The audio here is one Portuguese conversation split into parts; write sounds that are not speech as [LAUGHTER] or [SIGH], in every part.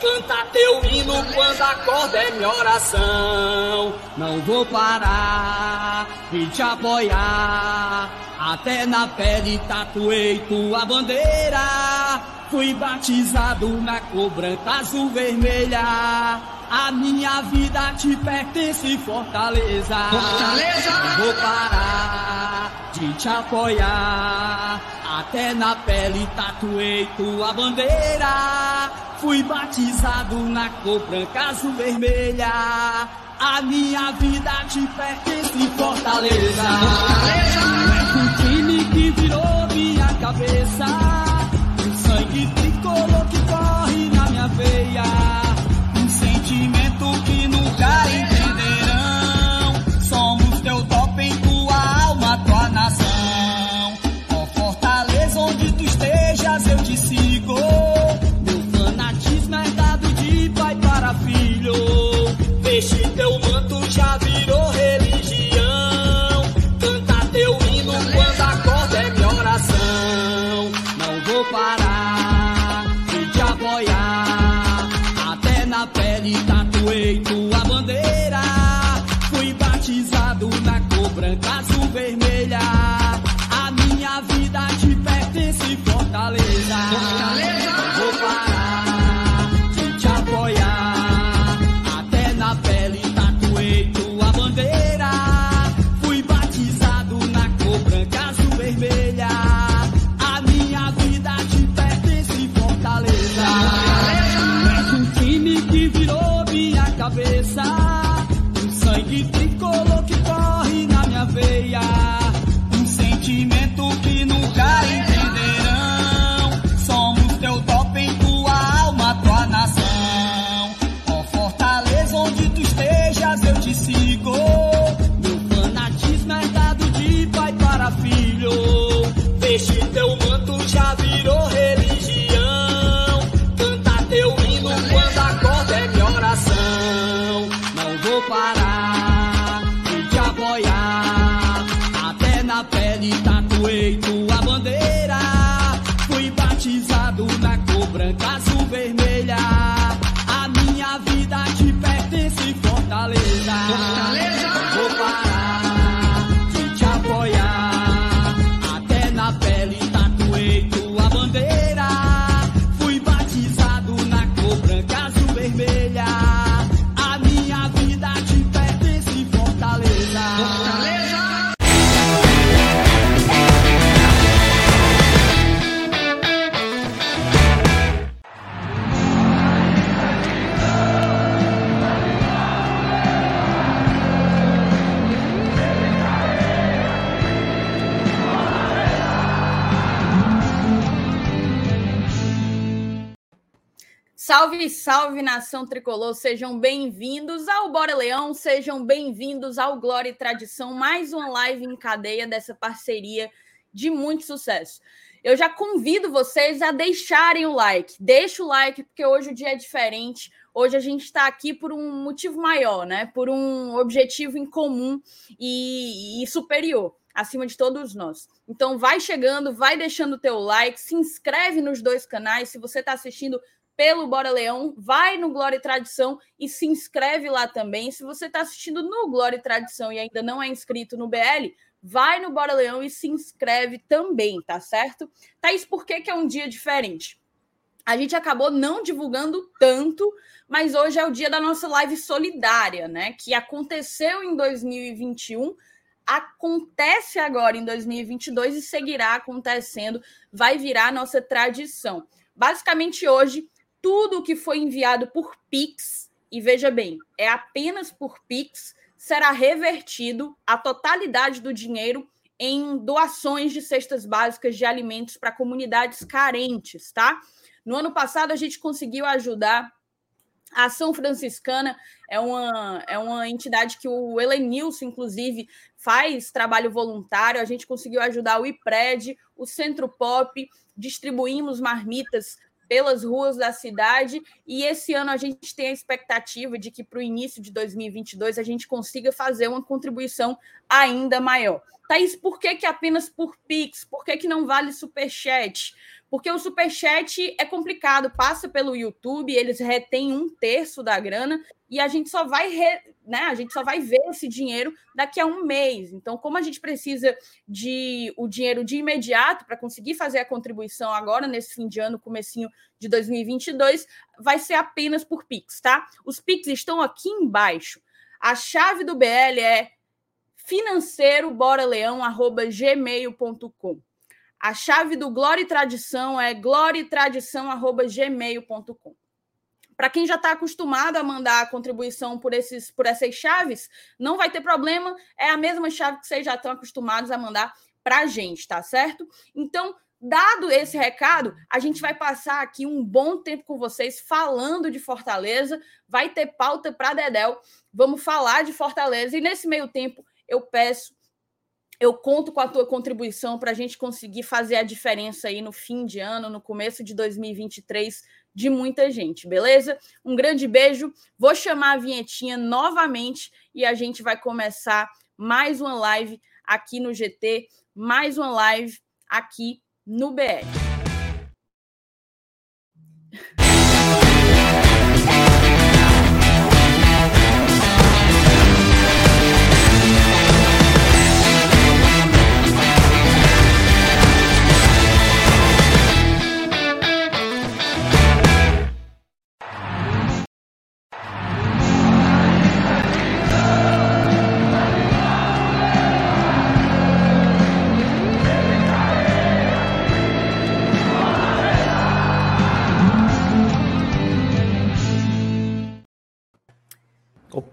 Canta teu hino quando acorda é minha oração. Não vou parar de te apoiar. Até na pele tatuei tua bandeira. Fui batizado na cor branca, azul, vermelha. A minha vida te pertence, Fortaleza. Fortaleza! Não vou parar de te apoiar. Até na pele tatuei tua bandeira. Fui batizado na cor branca, azul, vermelha. A minha vida te pertence, Fortaleza. Fortaleza! Virou minha cabeça. O sangue tricolor que corre na minha veia. Um sentimento que nunca entenderão. Somos teu doping, tua alma, tua nação. Ó Fortaleza, onde tu estejas, eu te sigo. Meu fanatismo é dado de pai para filho. Veste teu manto, já virou Fortaleza. Fortaleza! Salve, salve nação tricolor, sejam bem-vindos ao Bora Leão, sejam bem-vindos ao Glória e Tradição, mais uma live em cadeia dessa parceria de muito sucesso. Eu já convido vocês a deixarem o like, deixa o like, porque hoje o dia é diferente. Hoje a gente está aqui por um motivo maior, né? Por um objetivo em comum e, e superior acima de todos nós. Então vai chegando, vai deixando o teu like, se inscreve nos dois canais. Se você está assistindo pelo Bora Leão, vai no Glória e Tradição e se inscreve lá também. Se você está assistindo no Glória e Tradição e ainda não é inscrito no BL, vai no Bora Leão e se inscreve também, tá certo? Thaís, por que, que é um dia diferente? A gente acabou não divulgando tanto, mas hoje é o dia da nossa live solidária, né? Que aconteceu em 2021, acontece agora em 2022 e seguirá acontecendo, vai virar nossa tradição. Basicamente, hoje, tudo que foi enviado por Pix, e veja bem, é apenas por Pix, será revertido a totalidade do dinheiro em doações de cestas básicas de alimentos para comunidades carentes, tá? No ano passado, a gente conseguiu ajudar A Ação Franciscana é uma, é uma entidade que o Elenilson, inclusive, faz trabalho voluntário. A gente conseguiu ajudar o IPRED, o Centro Pop, distribuímos marmitas pelas ruas da cidade e esse ano a gente tem a expectativa de que para o início de 2022 a gente consiga fazer uma contribuição ainda maior. Thaís, por que, que apenas por Pix? Por que, que não vale Superchat? Porque o superchat é complicado, passa pelo YouTube, eles retêm um terço da grana e a gente só vai re, né, a gente só vai ver esse dinheiro daqui a um mês. Então, como a gente precisa de o dinheiro de imediato para conseguir fazer a contribuição agora nesse fim de ano, comecinho de 2022, vai ser apenas por Pix, tá? Os Pix estão aqui embaixo. A chave do BL é financeiro.boraleão@gmail.com. A chave do Glória e Tradição é gloriatradição@gmail.com. Para quem já está acostumado a mandar a contribuição por, esses, por essas chaves, não vai ter problema, é a mesma chave que vocês já estão acostumados a mandar para a gente, tá certo? Então, dado esse recado, a gente vai passar aqui um bom tempo com vocês falando de Fortaleza, vai ter pauta para Dedel, vamos falar de Fortaleza, e nesse meio tempo eu peço eu conto com a tua contribuição para a gente conseguir fazer a diferença aí no fim de ano, no começo de 2023, de muita gente, beleza? Um grande beijo. Vou chamar a vinhetinha novamente e a gente vai começar mais uma live aqui no GT, mais uma live aqui no BR.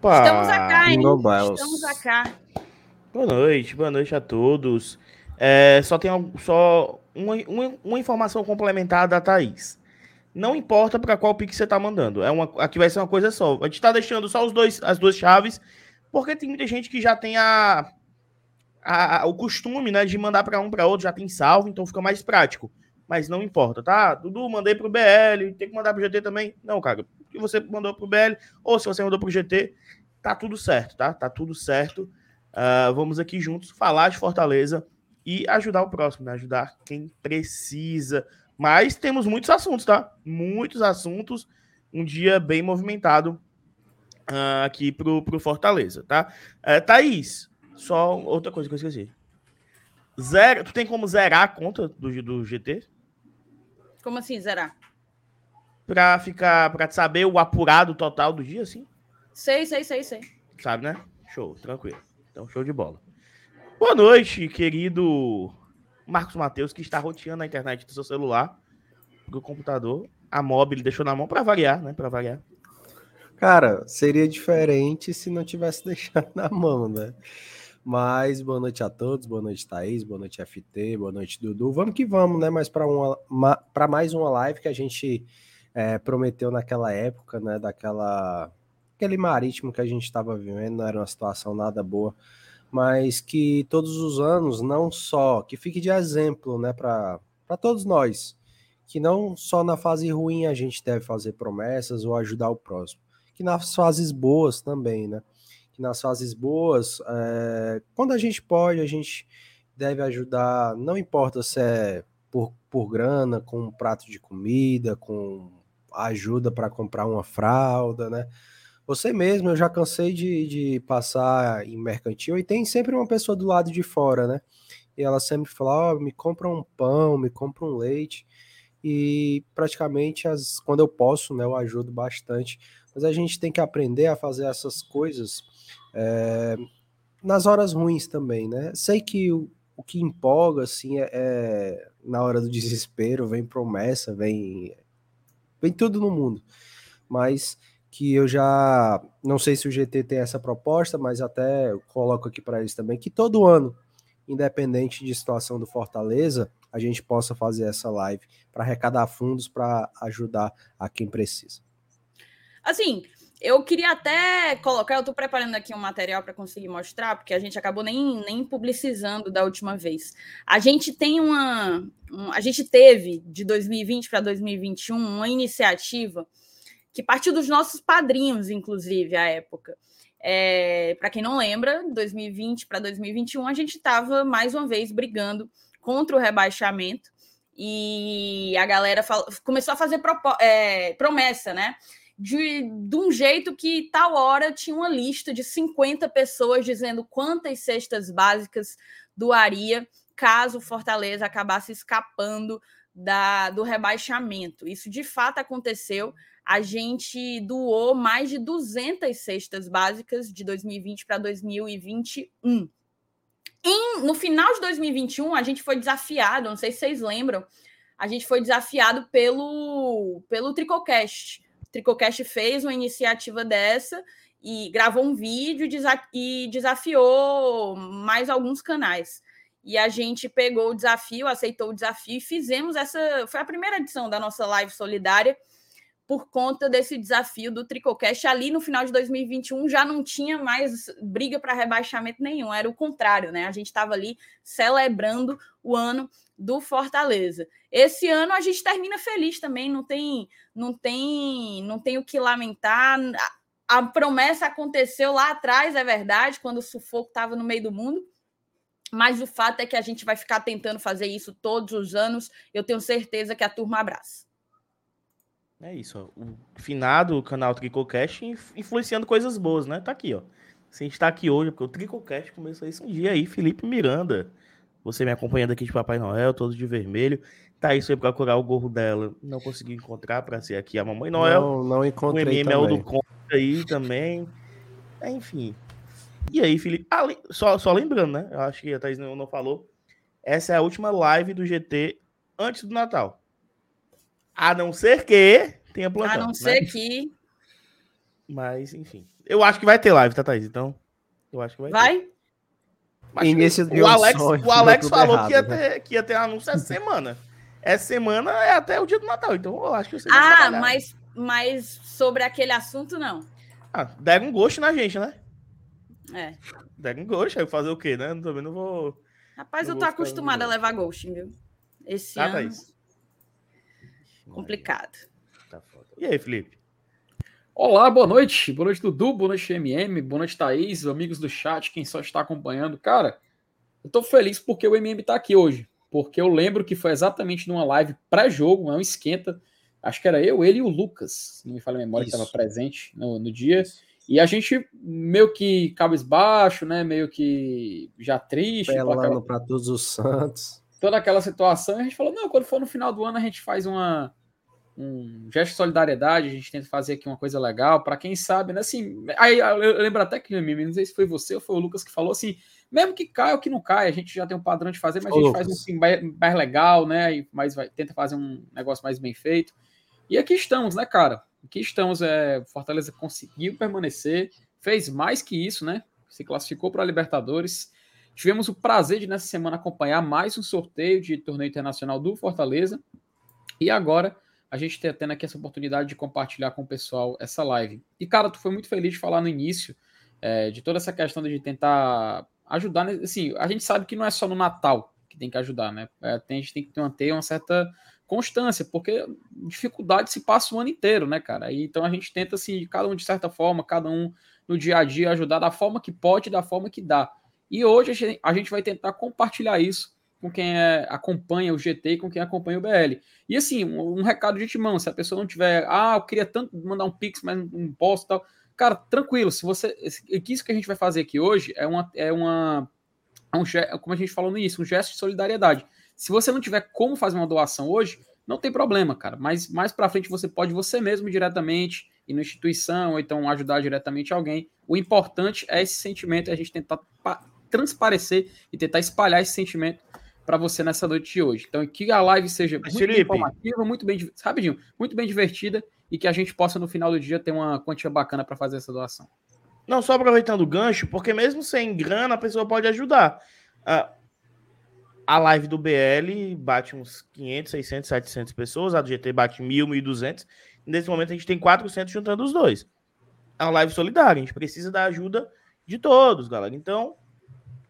Opa! Estamos acá, hein? Estamos acá. Boa noite, boa noite a todos. É, só tem só uma, uma, uma informação complementar da Thaís. Não importa para qual Pix você tá mandando. É uma, aqui vai ser uma coisa só. A gente tá deixando só os dois, as duas chaves, porque tem muita gente que já tem a, a- o costume, né, de mandar para um para outro, já tem salvo, então fica mais prático. Mas não importa, tá? Dudu, mandei pro BL, tem que mandar pro GT também? Não, cara. O que você mandou pro BL, ou se você mandou pro GT, tá tudo certo, tá? Tá tudo certo. Ah, vamos aqui juntos falar de Fortaleza e ajudar o próximo, né? Ajudar quem precisa. Mas temos muitos assuntos, tá? Muitos assuntos. Um dia bem movimentado ah, aqui pro, pro Fortaleza, tá? Eh, Thaís, só outra coisa que eu esqueci. Zero, tu tem como zerar a conta do, do GT? Como assim, zerar? Pra ficar, pra saber o apurado total do dia, assim? Sei, sei, sei, sei. Sabe, né? Show, tranquilo. Então, show de bola. Boa noite, querido Marcos Matheus, que está roteando a internet do seu celular pro computador. A mob ele deixou na mão para variar, né? Para variar. Cara, seria diferente se não tivesse [LAUGHS] deixado na mão, né? Mas boa noite a todos, boa noite Thaís, boa noite FT, boa noite Dudu. Vamos que vamos, né? Mas para uma, para mais uma live que a gente é, prometeu naquela época, né? Daquela aquele marítimo que a gente estava vivendo, não era uma situação nada boa, mas que todos os anos, não só que fique de exemplo, né? Para todos nós, que não só na fase ruim a gente deve fazer promessas ou ajudar o próximo que nas fases boas também, né? Que nas fases boas, é, quando a gente pode, a gente deve ajudar, não importa se é por, por grana, com um prato de comida, com ajuda para comprar uma fralda, né? Você mesmo, eu já cansei de, de passar em mercantil e tem sempre uma pessoa do lado de fora, né? E ela sempre fala: oh, me compra um pão, me compra um leite. E praticamente, as, quando eu posso, né, eu ajudo bastante mas a gente tem que aprender a fazer essas coisas é, nas horas ruins também, né? Sei que o, o que empolga, assim, é, é, na hora do [LAUGHS] desespero, vem promessa, vem, vem tudo no mundo. Mas que eu já não sei se o GT tem essa proposta, mas até coloco aqui para eles também que todo ano, independente de situação do Fortaleza, a gente possa fazer essa live para arrecadar fundos para ajudar a quem precisa. Assim, eu queria até colocar, eu estou preparando aqui um material para conseguir mostrar, porque a gente acabou nem, nem publicizando da última vez. A gente tem uma. Um, a gente teve de 2020 para 2021 uma iniciativa que partiu dos nossos padrinhos, inclusive, à época. É, para quem não lembra, 2020 para 2021, a gente estava mais uma vez brigando contra o rebaixamento e a galera fala, começou a fazer é, promessa, né? de, de um jeito que tal hora tinha uma lista de 50 pessoas dizendo quantas cestas básicas doaria caso Fortaleza acabasse escapando da, do rebaixamento. Isso de fato aconteceu. A gente doou mais de 200 cestas básicas de 2020 para 2021. Em, no final de 2021, a gente foi desafiado, não sei se vocês lembram, a gente foi desafiado pelo, pelo Tricocast. Tricocast fez uma iniciativa dessa e gravou um vídeo e desafiou mais alguns canais. E a gente pegou o desafio, aceitou o desafio e fizemos essa. Foi a primeira edição da nossa live solidária por conta desse desafio do Tricocast. Ali no final de 2021 já não tinha mais briga para rebaixamento nenhum, era o contrário, né? A gente estava ali celebrando o ano do Fortaleza. Esse ano a gente termina feliz também, não tem, não tem, não tem o que lamentar. A, a promessa aconteceu lá atrás, é verdade, quando o sufoco estava no meio do mundo. Mas o fato é que a gente vai ficar tentando fazer isso todos os anos. Eu tenho certeza que a turma abraça. É isso, ó. o finado canal Tricocast influenciando coisas boas, né? Tá aqui, ó. Se a gente tá aqui hoje, porque o Tricocast começou isso um dia aí, Felipe Miranda. Você me acompanhando aqui de Papai Noel, todo de vermelho. Thaís foi procurar o gorro dela, não consegui encontrar para ser aqui a Mamãe Noel. Não, não encontrei. O MML do Conta aí também. Enfim. E aí, Felipe? Ah, só, só lembrando, né? Eu acho que a Thaís não, não falou. Essa é a última live do GT antes do Natal. A não ser que tenha plantão. A não né? ser que. Mas, enfim. Eu acho que vai ter live, tá, Thaís? Então, eu acho que vai. Vai? Ter. Início de o Alex, o Alex falou errado, que, ia né? ter, que ia ter anúncio essa semana. Essa semana é até o dia do Natal, então eu acho que você Ah, mas, mas sobre aquele assunto, não. Ah, deram um gosto na gente, né? É. Deram um gosto, aí fazer o quê, né? Também não vou. Rapaz, não eu tô acostumada a levar ghost, viu? Esse ah, ano. Tá complicado. Tá foda. E aí, Felipe? Olá, boa noite. Boa noite, Dudu. Boa noite, MM. Boa noite, Thaís. Amigos do chat, quem só está acompanhando. Cara, eu tô feliz porque o MM tá aqui hoje. Porque eu lembro que foi exatamente numa live pré-jogo, é um esquenta. Acho que era eu, ele e o Lucas, não me fala a memória, Isso. que estava presente no, no dia. E a gente meio que cabisbaixo, né? Meio que já triste. Pelando aquela... para todos os santos. Toda aquela situação. a gente falou: não, quando for no final do ano, a gente faz uma um gesto de solidariedade, a gente tenta fazer aqui uma coisa legal, para quem sabe, né? Assim, aí eu lembro até que, não sei se foi você ou foi o Lucas que falou assim, mesmo que caia ou que não caia, a gente já tem um padrão de fazer, mas Ô, a gente Lucas. faz um assim, mais, mais, legal, né? E mais vai, tenta fazer um negócio mais bem feito. E aqui estamos, né, cara? Aqui estamos, é, Fortaleza conseguiu permanecer, fez mais que isso, né? Se classificou para a Libertadores. Tivemos o prazer de nessa semana acompanhar mais um sorteio de torneio internacional do Fortaleza. E agora a gente ter tendo aqui essa oportunidade de compartilhar com o pessoal essa live. E, cara, tu foi muito feliz de falar no início é, de toda essa questão de tentar ajudar. Assim, a gente sabe que não é só no Natal que tem que ajudar, né? É, a gente tem que manter uma certa constância, porque dificuldade se passa o ano inteiro, né, cara? E, então a gente tenta, assim, cada um de certa forma, cada um no dia a dia ajudar da forma que pode, da forma que dá. E hoje a gente, vai tentar compartilhar isso com quem é, acompanha o GT e com quem acompanha o BL. E assim, um, um, recado de timão, se a pessoa não tiver, ah, eu queria tanto mandar um pix, mas não posso tal. Cara, tranquilo, se você. Isso que a gente vai fazer aqui hoje é uma. É uma é um, como a gente falou no início, um gesto de solidariedade. Se você não tiver como fazer uma doação hoje, não tem problema, cara. Mas mais para frente você pode você mesmo diretamente ir na instituição ou então ajudar diretamente alguém. O importante é esse sentimento, é a gente tentar transparecer e tentar espalhar esse sentimento para você nessa noite de hoje. Então, que a live seja Mas, muito Felipe. informativa, muito bem, rapidinho, muito bem divertida e que a gente possa no final do dia ter uma quantia bacana para fazer essa doação. Não, só aproveitando o gancho, porque mesmo sem grana a pessoa pode ajudar. Uh, a live do BL bate uns 500, 600, 700 pessoas, a do GT bate 1.000, 1.200. Nesse momento a gente tem 400 juntando os dois. É uma live solidária, a gente precisa da ajuda de todos, galera. Então,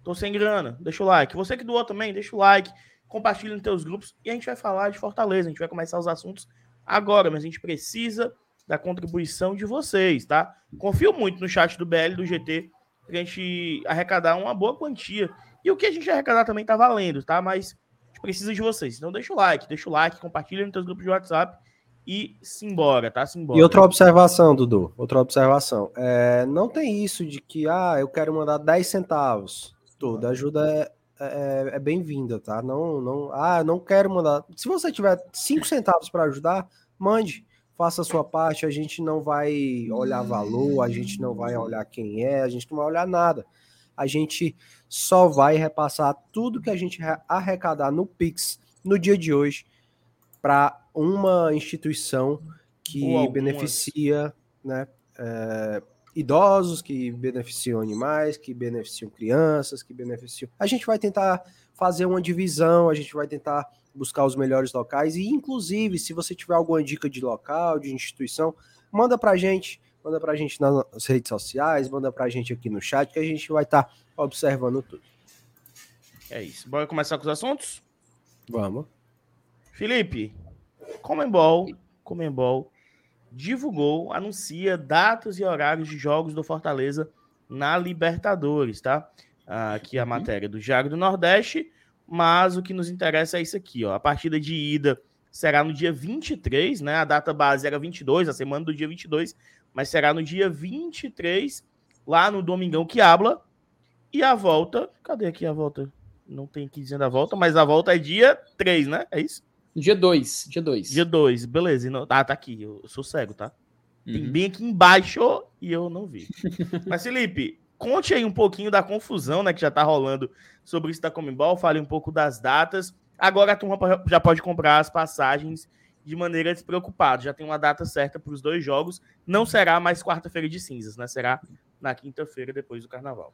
tô sem grana, deixa o like. Você que doou também, deixa o like, compartilha nos teus grupos e a gente vai falar de Fortaleza. A gente vai começar os assuntos agora, mas a gente precisa da contribuição de vocês, tá? Confio muito no chat do BL do GT pra gente arrecadar uma boa quantia. E o que a gente arrecadar também tá valendo, tá? Mas a gente precisa de vocês. Então deixa o like, deixa o like, compartilha nos teus grupos de WhatsApp e simbora, tá? Simbora. E outra observação, Dudu, outra observação. É, não tem isso de que, ah, eu quero mandar 10 centavos. Toda ajuda é, é, é bem-vinda, tá? Não, não, ah, não quero mandar. Se você tiver 5 centavos para ajudar, mande, faça a sua parte. A gente não vai olhar valor, a gente não vai olhar quem é, a gente não vai olhar nada. A gente só vai repassar tudo que a gente arrecadar no Pix no dia de hoje para uma instituição que beneficia né, é, idosos, que beneficiam animais, que beneficiam crianças, que beneficiam. A gente vai tentar fazer uma divisão, a gente vai tentar buscar os melhores locais e, inclusive, se você tiver alguma dica de local, de instituição, manda para a gente, manda para a gente nas redes sociais, manda para a gente aqui no chat que a gente vai estar tá observando tudo. É isso. Bora começar com os assuntos? Vamos. Felipe, Comembol, Comembol divulgou, anuncia datas e horários de jogos do Fortaleza na Libertadores, tá? Aqui a uhum. matéria do Jago do Nordeste, mas o que nos interessa é isso aqui, ó. A partida de ida será no dia 23, né? A data base era 22, a semana do dia 22, mas será no dia 23, lá no Domingão que habla. E a volta, cadê aqui a volta? Não tem aqui dizendo a volta, mas a volta é dia 3, né? É isso? Dia 2, dia 2. Dia 2, beleza. Não... Ah, tá aqui, eu sou cego, tá? Tem uhum. bem aqui embaixo e eu não vi. [LAUGHS] Mas, Felipe, conte aí um pouquinho da confusão, né, que já tá rolando sobre isso da Comembol, fale um pouco das datas. Agora a turma já pode comprar as passagens de maneira despreocupada. Já tem uma data certa para os dois jogos. Não será mais quarta-feira de cinzas, né? Será na quinta-feira depois do carnaval.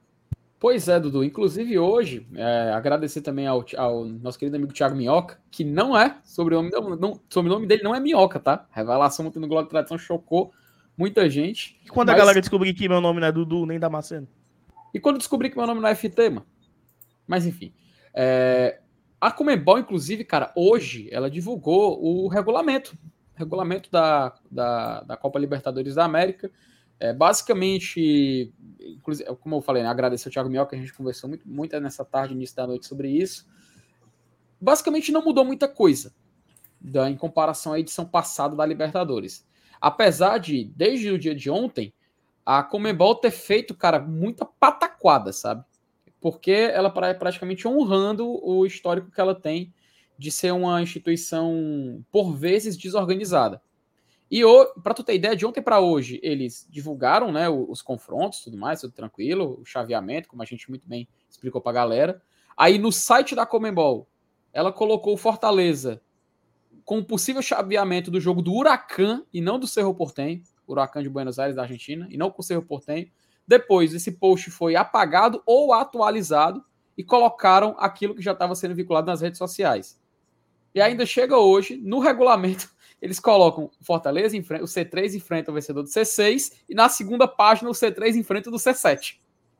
Pois é, Dudu. Inclusive hoje, é, agradecer também ao, ao, nosso querido amigo Thiago Minhoca, que não é, sobrenome, não, não, sobrenome dele não é Minhoca, tá? Revelação ontem no Globo de Tradição chocou muita gente. E quando mas... a galera descobrir que meu nome não é Dudu nem Damasceno? E quando descobrir que meu nome não é FT, mano? Mas enfim. É... A Comembol, inclusive, cara, hoje ela divulgou o regulamento. Regulamento da, da, da Copa Libertadores da América. É, basicamente, inclusive, como eu falei, né, agradecer ao Thiago Mioca, a gente conversou muito, muito nessa tarde, início da noite sobre isso. Basicamente, não mudou muita coisa da, em comparação à edição passada da Libertadores. Apesar de, desde o dia de ontem, a Comembol ter feito, cara, muita pataquada, sabe? Porque ela praticamente honrando o histórico que ela tem de ser uma instituição, por vezes, desorganizada. E para tu ter ideia, de ontem para hoje, eles divulgaram né, os confrontos, tudo mais, tudo tranquilo, o chaveamento, como a gente muito bem explicou para a galera. Aí no site da Comembol, ela colocou o Fortaleza com o possível chaveamento do jogo do Huracan e não do Cerro Portenho, Huracan de Buenos Aires da Argentina, e não com o Cerro Portenho. Depois, esse post foi apagado ou atualizado e colocaram aquilo que já estava sendo vinculado nas redes sociais. E ainda chega hoje, no regulamento, eles colocam Fortaleza, o C3 enfrenta o vencedor do C6, e na segunda página o C3 enfrenta o do C7.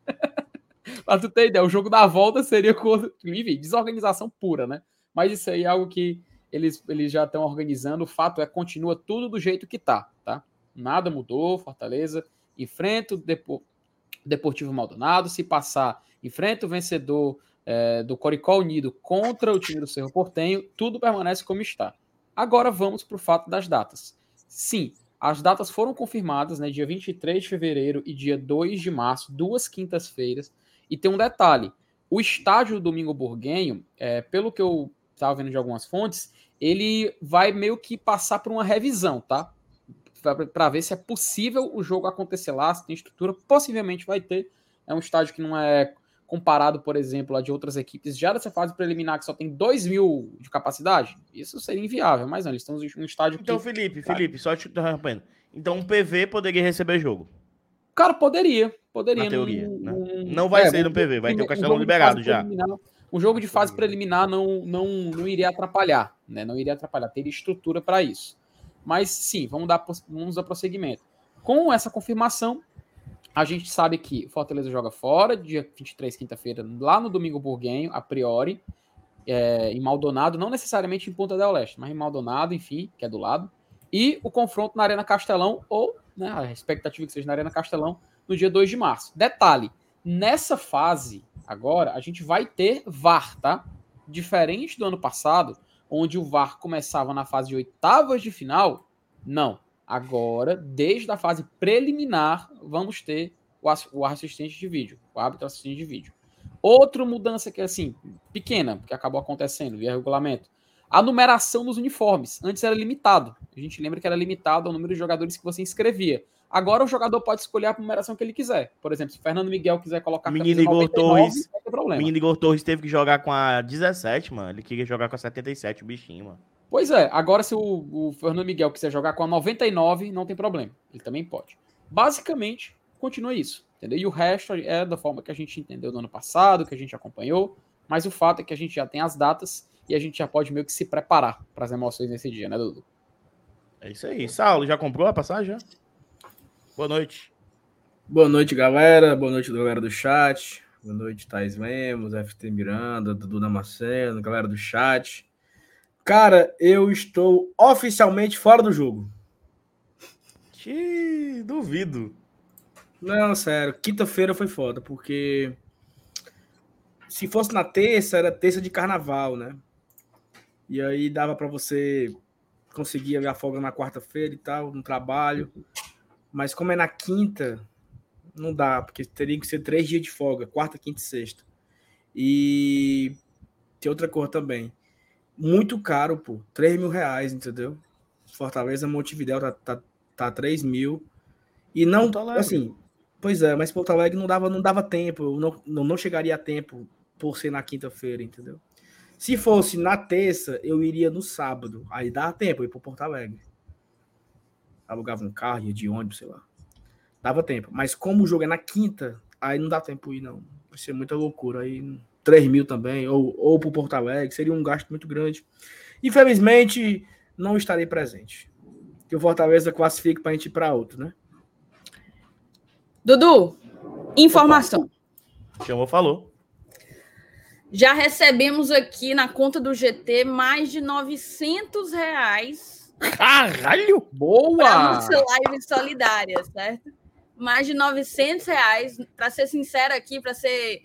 [LAUGHS] pra tu ter ideia, o jogo da volta seria enfim, desorganização pura, né? Mas isso aí é algo que eles, eles já estão organizando. O fato é continua tudo do jeito que tá, tá? Nada mudou, Fortaleza enfrenta o Depo, Deportivo Maldonado, se passar, enfrenta o vencedor é, do Coricó Unido contra o time do Cerro Portenho, tudo permanece como está. Agora vamos para o fato das datas. Sim, as datas foram confirmadas, né, dia 23 de fevereiro e dia 2 de março, duas quintas-feiras. E tem um detalhe: o estádio do Domingo Burguenho, é, pelo que eu estava vendo de algumas fontes, ele vai meio que passar por uma revisão, tá? Para ver se é possível o jogo acontecer lá, se tem estrutura, possivelmente vai ter. É um estádio que não é comparado, por exemplo, a de outras equipes já dessa fase preliminar que só tem 2 mil de capacidade, isso seria inviável, mas não, eles estão em um estádio Então, que... Felipe, Felipe, só te interrompendo. Então, um PV poderia receber jogo? Cara, poderia, poderia. Na teoria, num, né? num... Não vai é, ser no PV, vai ter o Castelão um liberado já. Um jogo de fase preliminar não, não, não iria atrapalhar, né? Não iria atrapalhar, teria estrutura para isso. Mas sim, vamos dar, vamos dar prosseguimento. Com essa confirmação, a gente sabe que o Fortaleza joga fora, dia 23, quinta-feira, lá no Domingo Burguenho, a priori, é, em Maldonado, não necessariamente em Ponta del Leste, mas em Maldonado, enfim, que é do lado. E o confronto na Arena Castelão, ou né, a expectativa que seja na Arena Castelão, no dia 2 de março. Detalhe, nessa fase, agora, a gente vai ter VAR, tá? Diferente do ano passado, onde o VAR começava na fase de oitavas de final, não. Agora, desde a fase preliminar, vamos ter o assistente de vídeo, o árbitro assistente de vídeo. Outra mudança que, assim, pequena, que acabou acontecendo via regulamento, a numeração dos uniformes. Antes era limitado. A gente lembra que era limitado ao número de jogadores que você inscrevia. Agora o jogador pode escolher a numeração que ele quiser. Por exemplo, se o Fernando Miguel quiser colocar Menino Igor 99, Torres, não tem problema. Menino Igor Torres teve que jogar com a 17, mano. Ele queria jogar com a 77, o bichinho, mano. Pois é, agora se o, o Fernando Miguel quiser jogar com a 99, não tem problema. Ele também pode. Basicamente, continua isso. Entendeu? E o resto é da forma que a gente entendeu no ano passado, que a gente acompanhou. Mas o fato é que a gente já tem as datas e a gente já pode meio que se preparar para as emoções nesse dia, né, Dudu? É isso aí. Saulo, já comprou a passagem? Boa noite. Boa noite, galera. Boa noite, galera do chat. Boa noite, Thais Lemos, FT Miranda, Dudu Damasceno, galera do chat. Cara, eu estou oficialmente fora do jogo. Que duvido. Não, sério. Quinta-feira foi foda, porque se fosse na terça, era terça de carnaval, né? E aí dava para você conseguir a folga na quarta-feira e tal, no trabalho. Mas como é na quinta, não dá, porque teria que ser três dias de folga, quarta, quinta e sexta. E tem outra cor também. Muito caro, pô. 3 mil reais, entendeu? Fortaleza Montevidéu tá, tá, tá 3 mil. E não, assim, pois é, mas Porto Alegre não dava, não dava tempo, não, não, não chegaria a tempo por ser na quinta-feira, entendeu? Se fosse na terça, eu iria no sábado. Aí dá tempo ir para Porto Alegre. Alugava um carro, ia de ônibus, sei lá. Dava tempo. Mas como o jogo é na quinta, aí não dá tempo ir, não. Vai ser muita loucura. Aí 3 mil também, ou, ou para Porto Alegre, seria um gasto muito grande. Infelizmente, não estarei presente. Que o Fortaleza classifique para a gente ir para outro, né? Dudu, informação. Chamou, falou. Já recebemos aqui na conta do GT mais de 900 reais. Caralho! Boa! Para nossa live solidária, certo? Mais de 900 reais. Para ser sincera aqui, para ser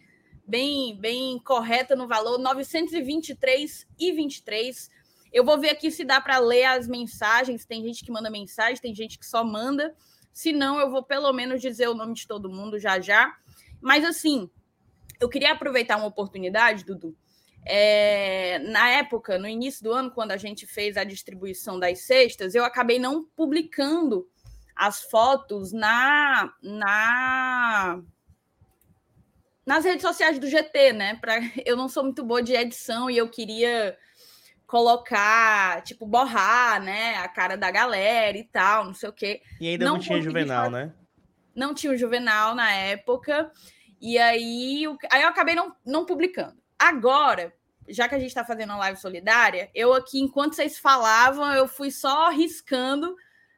bem, bem correta no valor, 923 e 23. Eu vou ver aqui se dá para ler as mensagens. Tem gente que manda mensagem, tem gente que só manda. Se não, eu vou pelo menos dizer o nome de todo mundo já já. Mas assim, eu queria aproveitar uma oportunidade, Dudu. É, na época, no início do ano, quando a gente fez a distribuição das cestas, eu acabei não publicando as fotos na, na nas redes sociais do GT, né? Pra, [LAUGHS] eu não sou muito boa de edição e eu queria colocar, tipo, borrar, né, a cara da galera e tal, não sei o quê. E ainda não, não tinha Juvenal, fazer... né? Não tinha o Juvenal na época. E aí, aí eu acabei não, não publicando. Agora, já que a gente está fazendo uma live solidária, eu aqui, enquanto vocês falavam, eu fui só riscando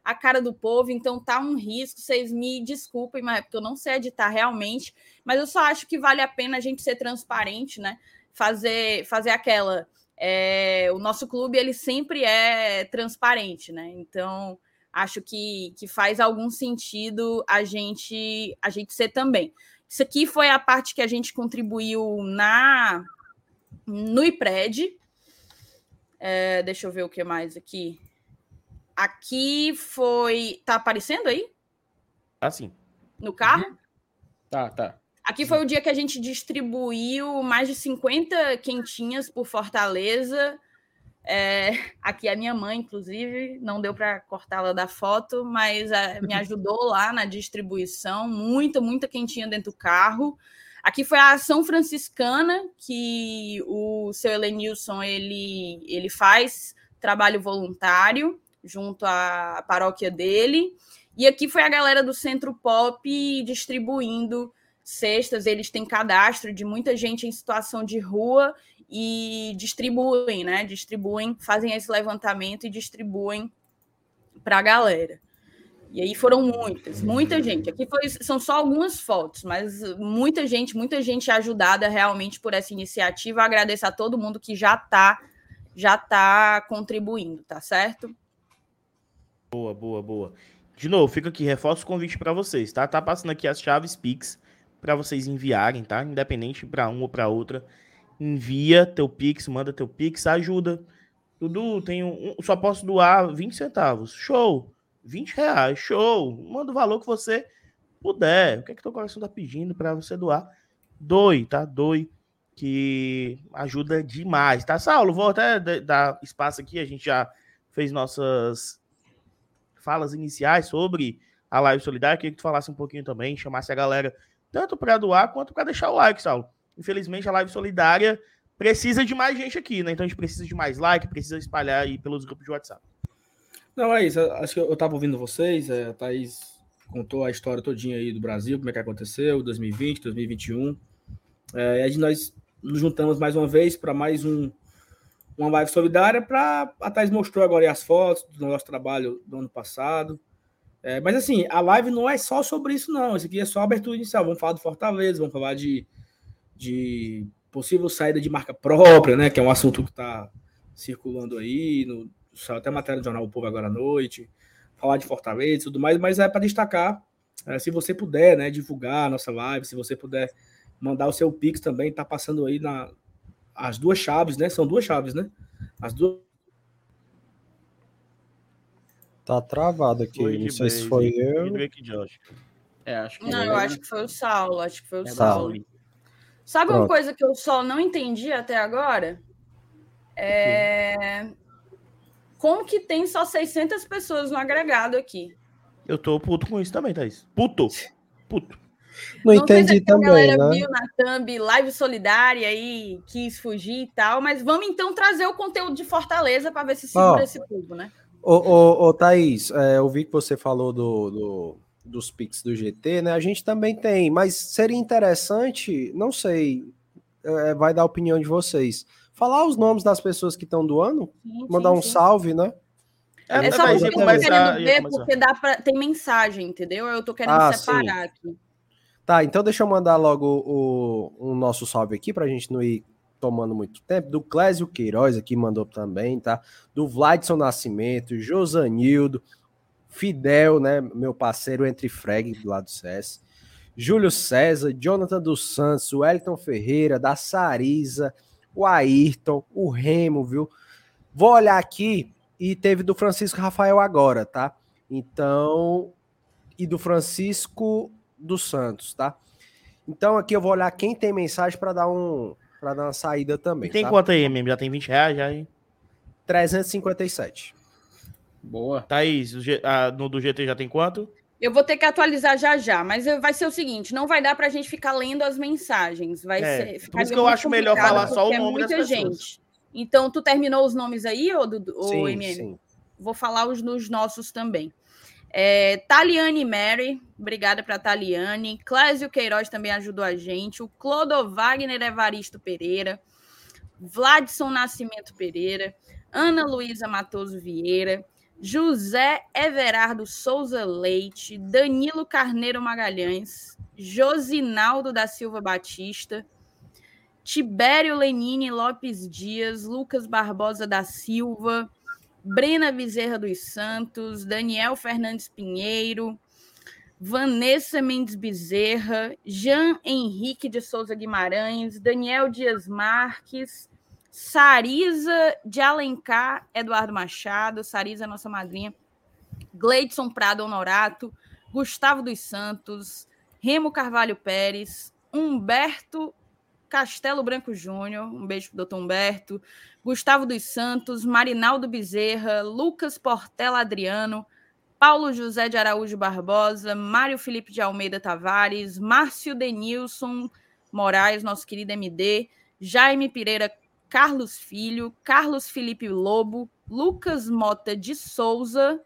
a cara do povo, então tá um risco, vocês me desculpem, mas é porque eu não sei editar realmente, mas eu só acho que vale a pena a gente ser transparente, né? Fazer, fazer aquela. É, o nosso clube ele sempre é transparente, né? Então acho que, que faz algum sentido a gente a gente ser também. Isso aqui foi a parte que a gente contribuiu na no IPRED. É, deixa eu ver o que mais aqui. Aqui foi. Tá aparecendo aí? Ah, sim. No carro? Uhum. Tá, tá. Aqui foi o dia que a gente distribuiu mais de 50 quentinhas por Fortaleza. É, aqui a minha mãe, inclusive, não deu para cortá-la da foto, mas é, me [LAUGHS] ajudou lá na distribuição. Muita, muita quentinha dentro do carro. Aqui foi a ação franciscana que o seu Elenilson ele, ele faz trabalho voluntário junto à paróquia dele. E aqui foi a galera do Centro Pop distribuindo cestas. Eles têm cadastro de muita gente em situação de rua e distribuem, né? Distribuem, fazem esse levantamento e distribuem para a galera. E aí foram muitas, muita gente. Aqui foi, são só algumas fotos, mas muita gente, muita gente ajudada realmente por essa iniciativa. Agradeço a todo mundo que já está já tá contribuindo, tá certo? Boa, boa, boa. De novo, fica aqui, reforço o convite para vocês, tá? Tá passando aqui as chaves Pix para vocês enviarem, tá? Independente para uma ou para outra. Envia teu Pix, manda teu Pix, ajuda. Dudu, tenho um, só posso doar 20 centavos. Show! 20 reais, show! Manda o valor que você puder. O que é que teu coração tá pedindo para você doar? Doe, tá? Doe, que ajuda demais, tá? Saulo, vou até dar espaço aqui, a gente já fez nossas falas iniciais sobre a live solidária. Queria que tu falasse um pouquinho também, chamasse a galera tanto para doar quanto para deixar o like, Saulo. Infelizmente, a live solidária precisa de mais gente aqui, né? Então a gente precisa de mais like, precisa espalhar aí pelos grupos de WhatsApp. Não, é isso. Acho que eu estava ouvindo vocês, é, a Thaís contou a história todinha aí do Brasil, como é que aconteceu, 2020, 2021. É, e nós nos juntamos mais uma vez para mais um, uma live solidária para a Thais mostrou agora as fotos do nosso trabalho do ano passado. É, mas assim, a live não é só sobre isso, não. Isso aqui é só abertura inicial. Vamos falar do Fortaleza, vamos falar de, de possível saída de marca própria, né? Que é um assunto que está circulando aí, no, saiu até matéria do Jornal O Povo agora à noite, falar de Fortaleza e tudo mais, mas é para destacar, é, se você puder, né, divulgar a nossa live, se você puder mandar o seu Pix também, tá passando aí na as duas chaves, né? São duas chaves, né? As duas Tá travado aqui. Foi não sei se Blaze foi e eu. É, acho que Não, eu acho que foi o Saulo, acho que foi o É Saulo. Saulo. Sabe uma Pronto. coisa que eu só não entendi até agora? É... Como que tem só 600 pessoas no agregado aqui? Eu tô puto com isso também, Thaís. Puto. [LAUGHS] Puto. Não sei se entendi é que a também, galera né? viu na thumb live solidária e quis fugir e tal, mas vamos então trazer o conteúdo de Fortaleza para ver se segura Ó. esse povo, né? Ô, ô, ô Thaís, é, eu vi que você falou do, do- dos Pix do GT, né? A gente também tem, mas seria interessante, não sei, é, vai dar a opinião de vocês. Falar os nomes das pessoas que estão doando, Sim, mandar sim, um sim. salve, né? É só mas porque ia eu tô querendo ver, porque dá pra... tem mensagem, entendeu? Eu tô querendo Ah, separar aqui. Tá, então deixa eu mandar logo o, o nosso salve aqui pra gente não ir tomando muito tempo. Do Clésio Queiroz aqui mandou também, tá? Do Vladson Nascimento, Josanildo, Fidel, né? Meu parceiro entre Freg do lado do CS. Júlio César, Jonathan dos Santos, o Wellington Ferreira, da Sarisa, o Ayrton, o Remo, viu? Vou olhar aqui e teve do Francisco Rafael agora, tá? Então, e do Francisco dos Santos, tá? Então aqui eu vou olhar quem tem mensagem para dar um para dar uma saída também, E tem tá? quanto aí, MM? Já tem 20 reais já, hein? 357. Boa. Thaís, o G- no do GT já tem quanto? Eu vou ter que atualizar já já, mas vai ser o seguinte: não vai dar pra gente ficar lendo as mensagens. Vai É, ser. por isso que eu acho melhor falar só o é nome das muita pessoas. gente. Então, tu terminou os nomes aí, ou, do, ou sim, MM? sim. Vou falar os nos nossos também. É, Taliane Mary, obrigada para Taliane. Clésio Queiroz também ajudou a gente. O Clodo Wagner Evaristo Pereira. Vladson Nascimento Pereira. Ana Luísa Matoso Vieira. José Everardo Souza Leite. Danilo Carneiro Magalhães. Josinaldo da Silva Batista. Tibério Lenine Lopes Dias. Lucas Barbosa da Silva. Brena Bezerra dos Santos, Daniel Fernandes Pinheiro, Vanessa Mendes Bezerra, Jean Henrique de Souza Guimarães, Daniel Dias Marques, Sarisa de Alencar, Eduardo Machado, Sarisa, nossa madrinha, Gleidson Prado Honorato, Gustavo dos Santos, Remo Carvalho Pérez, Humberto Castelo Branco Júnior, um beijo pro doutor Humberto, Gustavo dos Santos, Marinaldo Bezerra, Lucas Portela Adriano, Paulo José de Araújo Barbosa, Mário Felipe de Almeida Tavares, Márcio Denilson Moraes, nosso querido MD, Jaime Pereira Carlos Filho, Carlos Felipe Lobo, Lucas Mota de Souza,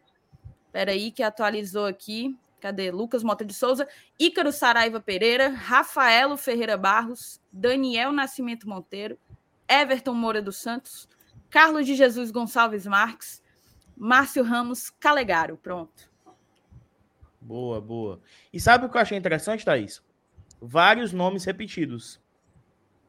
peraí que atualizou aqui, cadê? Lucas Mota de Souza, Ícaro Saraiva Pereira, Rafaelo Ferreira Barros, Daniel Nascimento Monteiro, Everton Moura dos Santos, Carlos de Jesus Gonçalves Marques, Márcio Ramos Calegaro. Pronto. Boa, boa. E sabe o que eu achei interessante, Thaís? Vários nomes repetidos.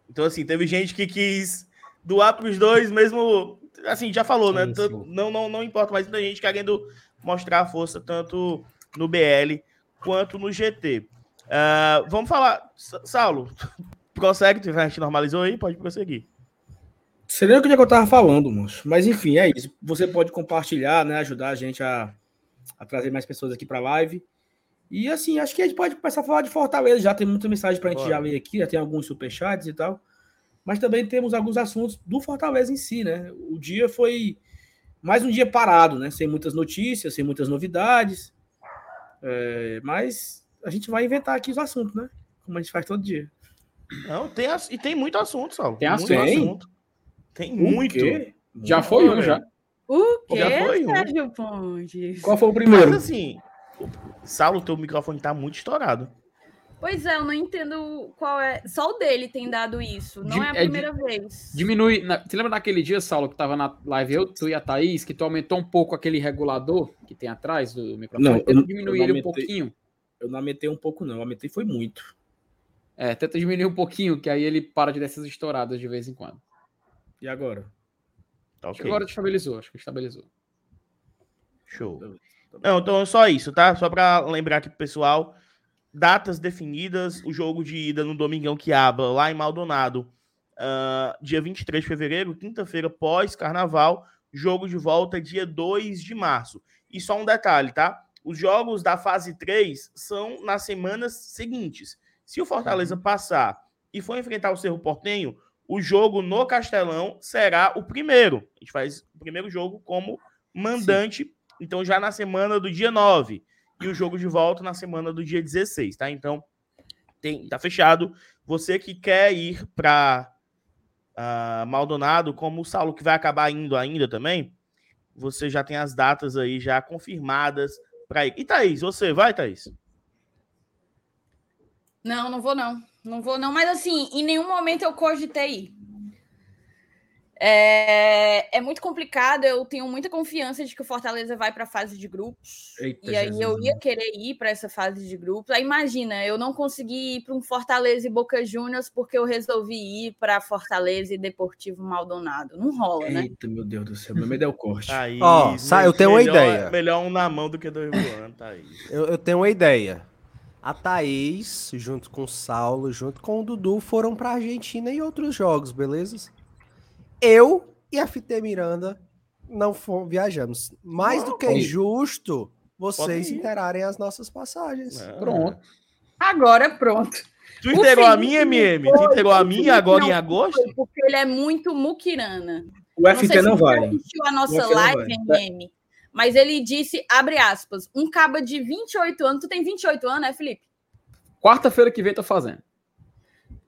Então, assim, teve gente que quis doar para os dois, mesmo. Assim, já falou, né? Sim. Não, não, não importa, mas muita gente querendo mostrar a força tanto no BL quanto no GT. Ah, vamos falar. Sa- Saulo, [LAUGHS] prossegue, a gente normalizou aí, pode prosseguir. Seria o que eu tava falando, moço. Mas enfim, é isso. Você pode compartilhar, né? Ajudar a gente a, a trazer mais pessoas aqui para a live. E assim, acho que a gente pode começar a falar de Fortaleza. Já tem muita mensagem para a gente Bora. já ler aqui, já tem alguns superchats e tal. Mas também temos alguns assuntos do Fortaleza em si, né? O dia foi mais um dia parado, né? Sem muitas notícias, sem muitas novidades. É, mas a gente vai inventar aqui os assuntos, né? Como a gente faz todo dia. Não, tem, ass- e tem muito assunto, Saulo. Tem muito assunto? Tem O muito. quê? Já foi um, já. O quê, Já foi um. Sérgio Pontes? Qual foi o Mas primeiro? assim, Saulo, teu microfone tá muito estourado. Pois é, eu não entendo qual é. Só o dele tem dado isso. Não Dim- é a é primeira vez. Diminui. Na, você lembra daquele dia, Saulo, que tava na live eu, tu e a Thaís, que tu aumentou um pouco aquele regulador que tem atrás do microfone? Não, eu não ele um pouquinho. Eu não aumentei um pouco, não. Eu aumentei foi muito. É, tenta diminuir um pouquinho, que aí ele para de dessas estouradas de vez em quando. E agora? Tá Acho que ok. agora estabilizou, acho que estabilizou. Show. Não, então é só isso, tá? Só para lembrar aqui pro pessoal, datas definidas, o jogo de ida no Domingão que abra lá em Maldonado, ah, dia 23 de fevereiro, quinta-feira pós-carnaval, jogo de volta dia 2 de março. E só um detalhe, tá? Os jogos da fase 3 são nas semanas seguintes. Se o Fortaleza passar e for enfrentar o Cerro Portenho, o jogo no Castelão será o primeiro. A gente faz o primeiro jogo como mandante então, já na semana do dia 9. E o jogo de volta na semana do dia 16, tá? Então, tem, tá fechado. Você que quer ir para Maldonado, como o Saulo que vai acabar indo ainda também, você já tem as datas aí já confirmadas para ir. E Thaís, você vai, Thaís? Não, não vou não. Não vou não, mas assim, em nenhum momento eu cogitei ir. É, é muito complicado, eu tenho muita confiança de que o Fortaleza vai para a fase de grupos. Eita, e aí Jesus, eu né? ia querer ir para essa fase de grupos. Aí imagina, eu não consegui ir para um Fortaleza e Boca Juniors porque eu resolvi ir para Fortaleza e Deportivo Maldonado. Não rola, né? Eita, meu Deus do céu. Meu medo é o corte. Thaís, Ó, sa- eu tenho uma melhor- ideia. Melhor um na mão do que dois voando, Thaís. Eu, eu tenho uma ideia. A Thaís, junto com o Saulo, junto com o Dudu, foram pra Argentina e outros jogos, beleza? Eu e a FT Miranda não fomos, viajamos. Mais do que Pode- justo vocês interarem as nossas passagens. Não. Pronto. Agora pronto. Tu integrou a minha, MM? Tu integrou a minha agora não em agosto? Foi, Porque ele é muito muquirana. O Não FT não você vai. assistiu a nossa não live. MM, mas ele disse, abre aspas, um caba de 28 anos. Tu tem 28 anos, né, Felipe? Quarta-feira que vem tô fazendo.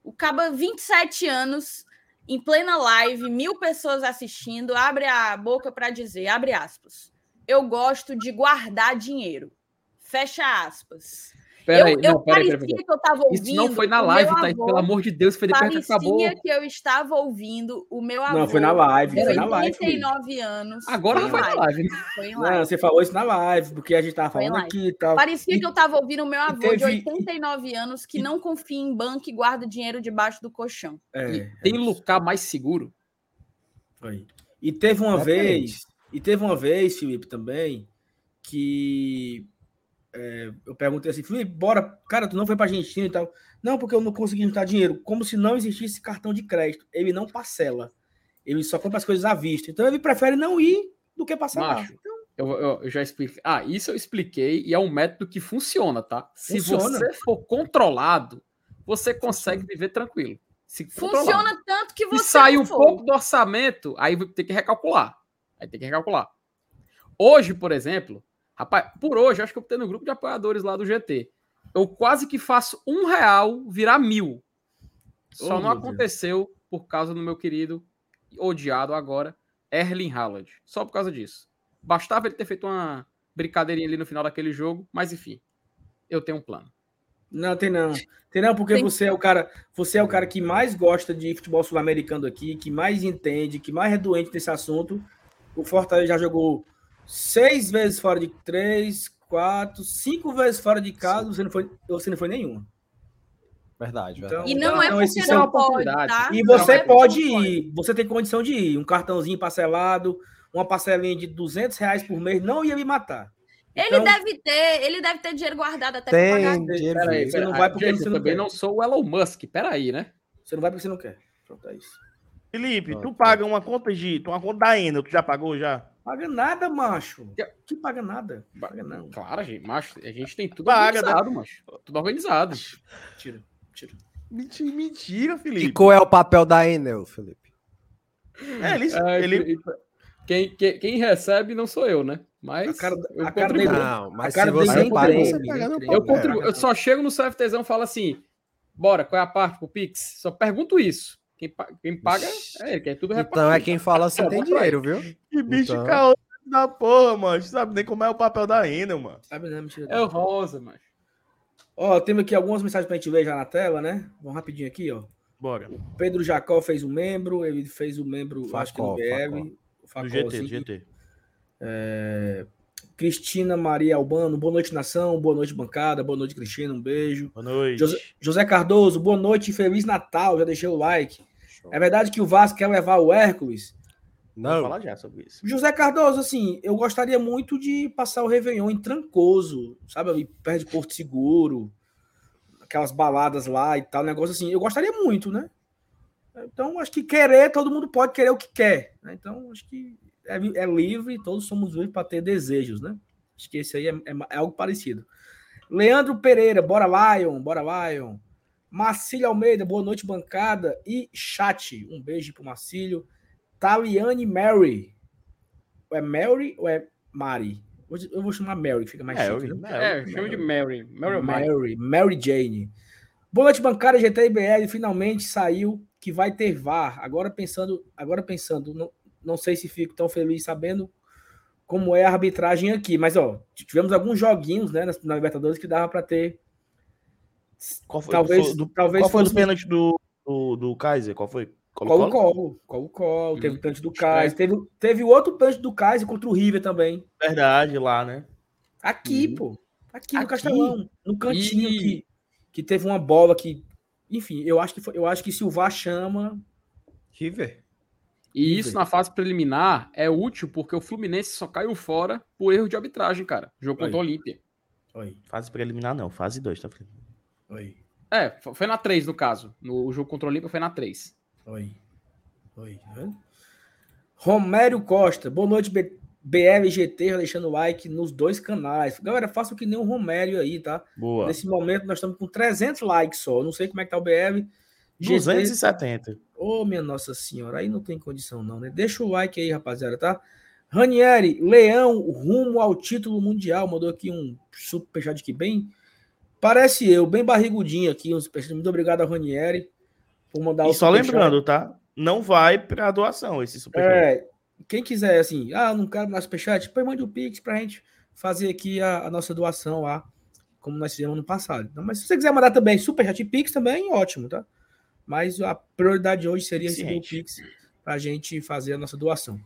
O caba 27 anos, em plena live, mil pessoas assistindo, abre a boca para dizer, abre aspas, eu gosto de guardar dinheiro. Fecha aspas. Pera aí, eu eu não, pera aí, parecia pera aí, pera aí. que eu estava ouvindo. Isso não foi na o live, avô, pelo amor de Deus, foi depois que Parecia acabou. que eu estava ouvindo o meu avô. Não, foi na live. de Foi na live. Felipe. 89 anos. Agora foi foi em na live. Foi em Não, live. você falou isso na live, porque a gente tava Foi em falando live. aqui e tal. Parecia E- que eu estava ouvindo o meu avô de teve- 89 anos que e- não confia em banco e guarda dinheiro debaixo do colchão. É, E tem lugar mais seguro? Foi. E teve uma vez, e teve uma vez, Felipe, também, que é, eu perguntei assim, Felipe, bora, cara, tu não foi pra Argentina e tal. Não, porque eu não consegui juntar dinheiro. Como se não existisse cartão de crédito. Ele não parcela. Ele só compra as coisas à vista. Então ele prefere não ir do que passar lá. Macho, eu, eu- eu já expliquei. Ah, isso eu expliquei e é um método que funciona, tá? Se Funciona. você for controlado, você consegue viver tranquilo. Se controlado. Funciona tanto que você sai não um for. pouco do orçamento, aí vai ter que recalcular. Aí tem que recalcular. Hoje, por exemplo, rapaz, por hoje, acho que eu tenho no grupo de apoiadores lá do GT. Eu quase que faço um real virar mil. Só Oh, não meu Deus. aconteceu por causa do meu querido, odiado agora, Erling Haaland. Só por causa disso. Bastava ele ter feito uma brincadeirinha ali no final daquele jogo, mas enfim, eu tenho um plano. Não, tem não. Tem não, porque Tem- você é o cara, você é o cara que mais gosta de futebol sul-americano aqui, que mais entende, que mais é doente desse assunto. O Fortaleza já jogou seis vezes fora de três, quatro, cinco vezes fora de casa, você não foi, você não foi nenhuma. Verdade, Então, verdade. E não é Então, porque esse não pode, tá? E Não você é pode ir, você tem condição de ir. Um cartãozinho parcelado, uma parcelinha de 200 reais por mês não ia me matar. Ele Então- deve ter, ele deve ter dinheiro guardado até pra Tem pagar. dinheiro. Peraí, você não vai porque Gente, você eu não também quer. não sou o Elon Musk. Peraí, né? Você não vai porque você não quer. Pronto, é isso. Felipe, tu paga uma conta de. tu- Uma conta da Enel, tu já pagou já? Paga nada, macho. Que paga nada? Paga não. Claro, gente, macho, a gente tem tudo Paga, organizado, macho. Tudo organizado. Tira, tira. Mentira, mentira E Felipe. qual é o papel da Enel, Felipe? É, ele, É, ele, quem, quem, quem recebe não sou eu, né? Mas A cara- eu a cara contribuo. Não, mas A cara se você dele paga, você paga no. Eu, contribuo, eu só chego no CFTzão e falo assim: bora, qual é a parte pro Pix? Só pergunto isso. Quem, pa- quem paga é ele, que é tudo Então é repartido. quem fala assim tem dinheiro, viu? que bicho Então- caô da porra, mano. Tu sabe nem como é o papel da Enel, mano. Sabe, não, mentira. É o rosa, macho. Ó, temos aqui algumas mensagens pra gente ver já na tela, né? Vamos rapidinho aqui, ó. Bora. Pedro Jacó fez um membro, ele fez o membro, acho que no Facol, BR. O Do Facol, GT, assim. do GT. Cristina Maria Albano, boa noite, nação, boa noite, bancada, boa noite, Cristina, um beijo. Boa noite. José, José Cardoso, boa noite e Feliz Natal, já deixei o like. É verdade que o Vasco quer levar o Hércules? Não, falar já sobre isso. José Cardoso, assim, eu gostaria muito de passar o Réveillon em Trancoso, sabe, ali perto de Porto Seguro, aquelas baladas lá e tal, negócio assim. Eu gostaria muito, né? Então, acho que querer, todo mundo pode querer o que quer. né? Então, acho que é, é livre, todos somos livres para ter desejos, né? Acho que esse aí é, é é algo parecido. Leandro Pereira, bora Lion, bora Lion. Marcílio Almeida, boa noite, bancada e chat. Um beijo pro Marcílio. Taliane Mary. É Mary ou é Mari? Eu vou chamar Mary, que fica mais Mary, chique. né? É, chama de Mary. Mary, Mary. Mary, Mary Jane. Boa noite, bancada GTBL. Finalmente saiu que vai ter VAR. Agora pensando, agora pensando, não, não sei se fico tão feliz sabendo como é a arbitragem aqui, mas ó, tivemos alguns joguinhos, né, na, na Libertadores que dava para ter. Qual foi, Talvez, do, talvez qual foi fosse do pênalti do, do, do Kaiser? Qual foi? Colo Colo-Colo? Colo, Colo Colo, teve Hum, o pênalti do estranho. Kaiser, teve, teve o outro pênalti do Kaiser contra o River também. Verdade, lá, né? Aqui, Uhum. pô. Aqui no Aqui? Castelão, no cantinho que, que teve uma bola que, enfim, eu acho que foi- eu acho que se o VAR chama, River. E isso na fase preliminar é útil porque o Fluminense só caiu fora por erro de arbitragem, cara. Jogo contra o Olímpia. Oi, Fase preliminar não, fase 2, tá? Oi, É, fo- foi na 3 no caso. No o jogo contra o Olímpia foi na 3. oi. Oi. tá? Romério Costa, boa noite, B- BLGT, já deixando o like nos dois canais. Galera, façam que nem o Romério aí, tá? Boa. Nesse momento nós estamos com 300 likes só. Eu Não sei como é que tá o BL. GT, 270. Ô, minha Nossa Senhora, aí não tem condição não, né? Deixa o like aí, rapaziada, tá? Ranieri, Leão, rumo ao título mundial, mandou aqui um superchat aqui bem... Parece eu, bem barrigudinho aqui, um superchat. Muito obrigado a Ranieri por mandar E só superchat. lembrando, tá? Não vai pra doação esse superchat. É, quem quiser, assim, ah, não quero mais superchat, depois mande o Pix pra gente fazer aqui a, a nossa doação lá, como nós fizemos no passado. Então, mas se você quiser mandar também superchat e Pix, também ótimo, tá? Mas a prioridade hoje seria receber o. Pix pra gente fazer a nossa doação.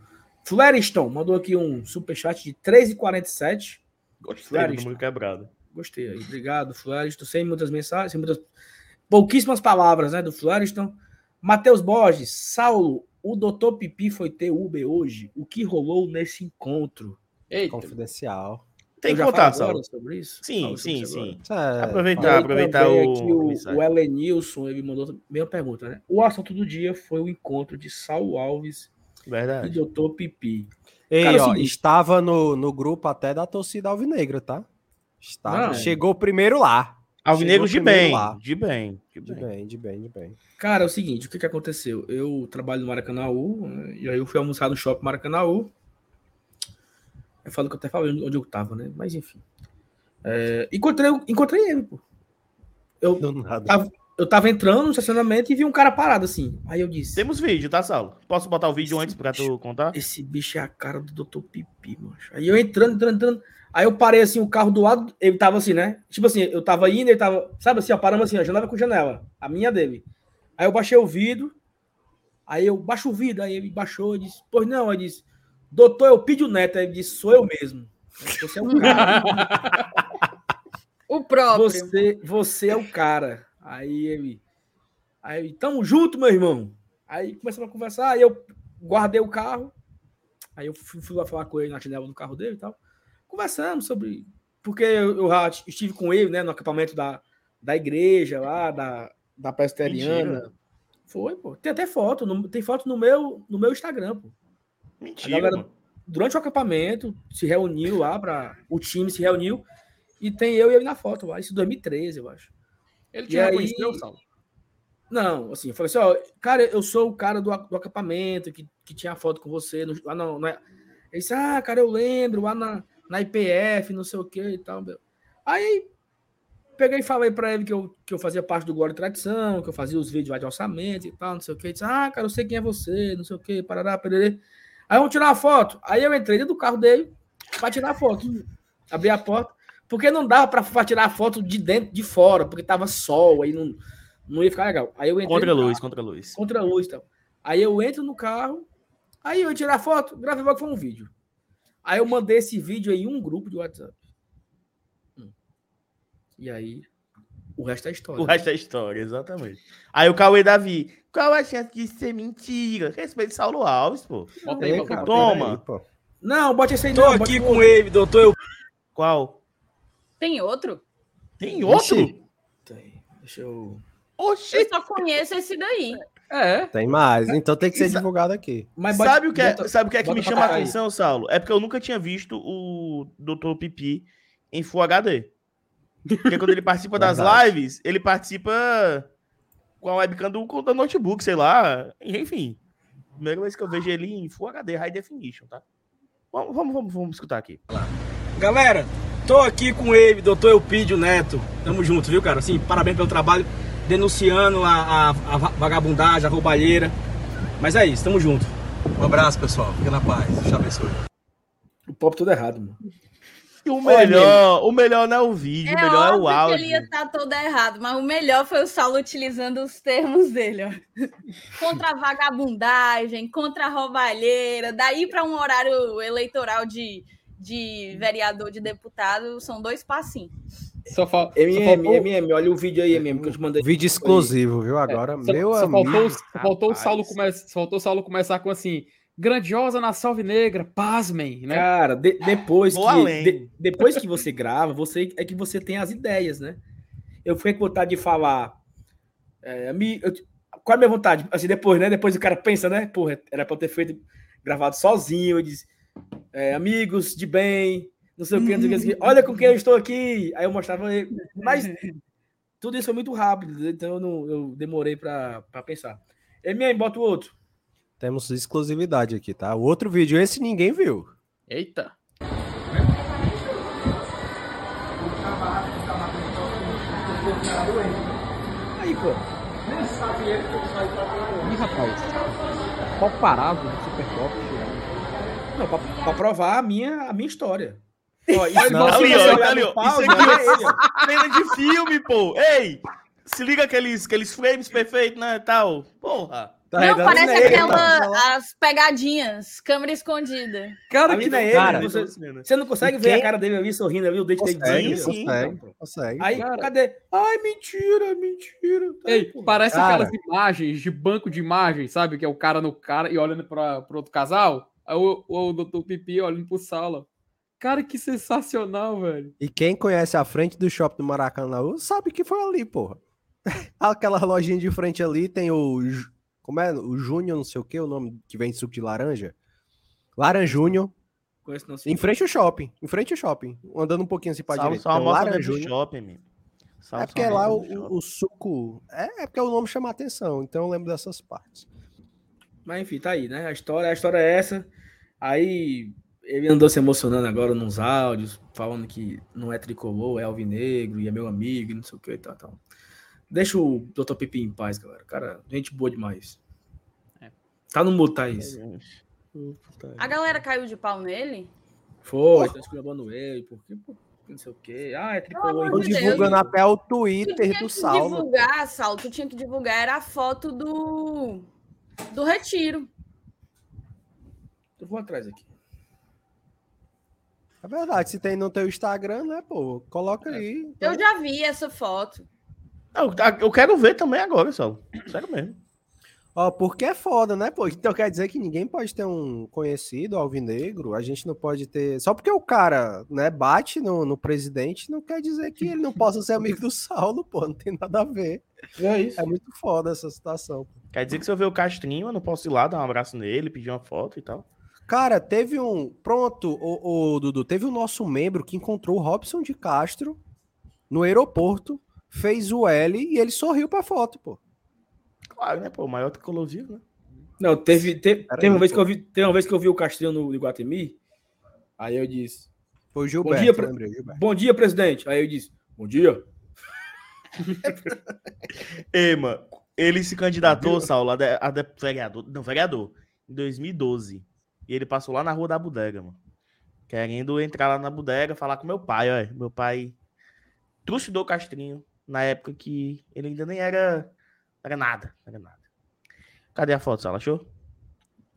Flareston mandou aqui um superchat de 3,47. Gostei do Clarista. número quebrado. Gostei aí. Obrigado, Flareston. Sem muitas mensagens, sem muitas. Pouquíssimas palavras, né, do Flareston. Matheus Borges, Saulo, o doutor Pipi foi ter Uber hoje. O que rolou nesse encontro? Eita, Confidencial. Tem que contar, Saulo. sobre isso? Sim, sim, sim. Isso é- Aproveitar, Aí aproveitar o, aqui o o, Elenilson, ele mandou a mesma pergunta, né? O assunto do dia foi o encontro de Saulo Alves e Verdade. doutor Pipi. Ei, Cara, é ó, seguinte- estava no, no grupo até da torcida alvinegra, tá? Não. chegou primeiro lá. Alvinegros de Chegou primeiro bem, de bem, de De bem. bem, de bem, de bem. Cara, é o seguinte, o que, que aconteceu? Eu trabalho no Maracanãú, né, e aí eu fui almoçar no shopping Maracanãú. Eu falo que eu até falei onde eu tava, né? Mas enfim. É, encontrei, encontrei ele, pô. Eu tava, eu tava entrando no estacionamento e vi um cara parado assim. Aí eu disse: Temos vídeo, tá, Saulo? Posso botar o vídeo antes pra tu contar? Esse bicho é a cara do Dr. Pipi, mano. Aí eu entrando, entrando, entrando. Aí eu parei assim, o carro do lado, ele tava assim, né? Tipo assim, eu tava indo, ele tava, sabe assim, ó, paramos assim, ó, janela com janela, a minha dele. Aí eu baixei o vidro, aí eu baixo o vidro, aí ele baixou e disse, pois não, aí disse, Doutor Elpidio Neto, ele disse, sou eu mesmo. Você é o cara. [LAUGHS] O próprio. Você, você é o cara. Aí ele. Aí ele, tamo junto, meu irmão. Aí começamos a conversar, aí eu guardei o carro. Aí eu fui, fui lá falar com ele na janela do carro dele e tal. Conversamos sobre. Porque eu, estive com ele, né, no acampamento da, da igreja lá, da, da presbiteriana. Mentira. Foi, pô. Tem até foto. no- tem foto no meu, no meu Instagram, pô. A Mentira. galera, durante o acampamento, se reuniu lá para O time se reuniu. E tem eu e ele na foto lá. Isso em 2013, eu acho. Ele E te aí- reconheceu, Saulo? Não, assim, eu falei assim, ó, cara, eu sou o cara do, do acampamento que, que tinha foto com você no, lá não, não é. Ele disse, ah, cara, eu lembro, lá na, na IPF, não sei o que e tal. meu. Aí peguei e falei pra ele que eu, que eu fazia parte do Glória e Tradição, que eu fazia os vídeos lá de orçamento e tal, não sei o que. Disse, ah, cara, eu sei quem é você, não sei o que, parará, pererê. Aí vamos tirar uma foto. Aí eu entrei dentro do carro dele pra tirar a foto. Abri a porta, porque não dava pra, pra tirar a foto de dentro, de fora, porque tava sol, aí não, não ia ficar legal. Aí eu entrei Contra a luz, carro, contra a luz. contra a luz tal. Aí eu entro no carro, aí eu ia tirar a foto, gravei logo foi um vídeo. Aí eu mandei esse vídeo aí em um grupo de WhatsApp. Hum. E aí, o resto é história. O resto é história, exatamente. Aí o Cauê Davi. Qual a chance de ser mentira? Respeite Saulo Alves, pô. Bota aí, aí, cara, aí. Toma. peraí, pô. Não, bote esse aí Tô não. aqui com ele, doutor. Eu... Qual? Tem outro? Tem outro? Tem. Deixa eu... Oxi! Eu só conheço esse daí. É, Tem mais, então tem que ser divulgado aqui. Mas bote- Sabe o que é, bota- sabe o que, é que bota me chama a cá aí. atenção, Saulo? É porque eu nunca tinha visto o Dr. Pipi em Full HD. Porque quando ele participa das lives, ele participa com a webcam do, do notebook, sei lá. Enfim. Primeira vez que eu vejo ele em Full HD, High Definition, tá? Vamos, vamos, vamos, vamos escutar aqui. Galera, tô aqui com ele, doutor Elpidio Neto. Tamo junto, viu, cara? Assim, parabéns pelo trabalho, denunciando a, a, a va- vagabundagem, a roubalheira. Mas é isso, tamo junto. Um abraço, pessoal. Fica na paz. Deus abençoe. O pop tudo errado, mano. E o melhor, o melhor não é o vídeo, o melhor é o áudio. que ele ia estar todo errado, mas o melhor foi o Saulo utilizando os termos dele, ó. Contra a vagabundagem, contra a roubalheira, daí para um horário eleitoral de, de vereador, de deputado, são dois passinhos. Só, fa só MM, faltou... MM, olha o vídeo aí, MM, que eu te mandei. Vídeo exclusivo, viu? Agora, É, só, meu só amigo. faltou, só faltou o. Saulo come... faltou o Saulo começar com assim, grandiosa na Salve Negra, pasmem, né? Cara, de- depois, Vou que, além. de- depois que você grava, você é que você tem as ideias, né? Eu fiquei com vontade de falar. É, me, eu- qual é a minha vontade? Assim, depois, né? Depois o cara pensa, né? Porra, era pra eu ter feito gravado sozinho. Eu disse, é, amigos de bem, não sei o que, não sei o que. Olha com quem eu estou aqui. Aí eu mostrava ele. Mas tudo isso foi muito rápido, então eu, não, eu demorei pra, pra pensar. MM, bota o outro. Temos exclusividade aqui, tá? O outro vídeo, esse ninguém viu. Eita. Aí, pô. Ih, rapaz. Qual parado do Super Pop? Não, pra, pra provar a minha, a minha história. Ó, isso Não, ali, você ó, ali, ó. Isso aqui, é ó. Cena de filme, pô. Ei, se liga aqueles, aqueles frames perfeitos, né, tal. Porra. Tá Não, parece não é aquela, as pegadinhas, câmera escondida. Cara, A que mina é ele, cara, você, Cena. você não consegue ver a cara dele ali sorrindo ali, o dente dele Consegue, sim. consegue, consegue. Aí, Cara. cadê? Ai, mentira, mentira. Tá, Ei, pô. parece Cara. aquelas imagens de banco de imagens, sabe? Que é o cara no cara e olhando para o outro casal. Aí o, o, doutor Pipi olhando pro sala. Cara, que sensacional, velho. E quem conhece a frente do shopping do Maracanã sabe que foi ali, porra. [LAUGHS] Aquela lojinha de frente ali tem o. Como é? O Júnior, não sei o que, o nome que vem de suco de laranja. Laranjúnior. Conheço não, Em frente ao shopping. Em frente ao shopping. Andando um pouquinho assim pra Salve direita. só dentro do shopping, meu. Salve É porque lá o, o suco. É, é porque o nome chama a atenção, então eu lembro dessas partes. Mas enfim, tá aí, né? A história, a história é essa. Aí ele andou se emocionando agora nos áudios, falando que não é tricolor, é alvinegro, e é meu amigo, e não sei o que e tal, tal. Deixa o Dr. Pipi em paz, galera. Cara, gente boa demais. É. Tá no mudo, Thaís. A galera caiu de pau nele? Foi, tá esculhambando ele, porque, não sei o quê. Ah, é tricolor. Tô de inglês. Deus. divulgando até o Tu Twitter tinha do que Salvo. divulgar, Saulo, tu tinha que divulgar, era a foto do, do retiro. Eu vou atrás aqui. É verdade, se tem no teu Instagram, né, pô? Coloca aí. Eu já vi essa foto. Eu, eu quero ver também agora, Saulo. Sério mesmo. Ó, porque é foda, né, pô? Então quer dizer que ninguém pode ter um conhecido alvinegro, a gente não pode ter. Só porque o cara, né, bate no, no presidente, não quer dizer que ele não possa ser amigo do Saulo, pô. Não tem nada a ver. É isso. É muito foda essa situação. pô. Quer dizer que se eu ver o Castrinho, eu não posso ir lá dar um abraço nele, pedir uma foto e tal. Cara, teve um. Pronto, o, o Dudu, teve o nosso membro que encontrou o Robson de Castro no aeroporto, fez o L e ele sorriu pra foto, pô. Claro, né, pô? O maior tricolor vivo, né? Não, teve, teve, teve uma aí, vez pô. que eu vi, teve uma vez que eu vi o Castrinho no Iguatemi. Aí eu disse: Foi o Gilberto, dia, pre- lembrei, Gilberto. Bom dia, presidente. Aí eu disse: Bom dia. [LAUGHS] Ei, mano, ele se candidatou, Saulo, a, de, a de- vereador, não, vereador, em 2012. E ele passou lá na rua da bodega, mano. Querendo entrar lá na bodega, falar com meu pai, olha. Meu pai trucidou o Castrinho na época que ele ainda nem era. Era nada, era nada. Cadê a foto, Saulo? Achou?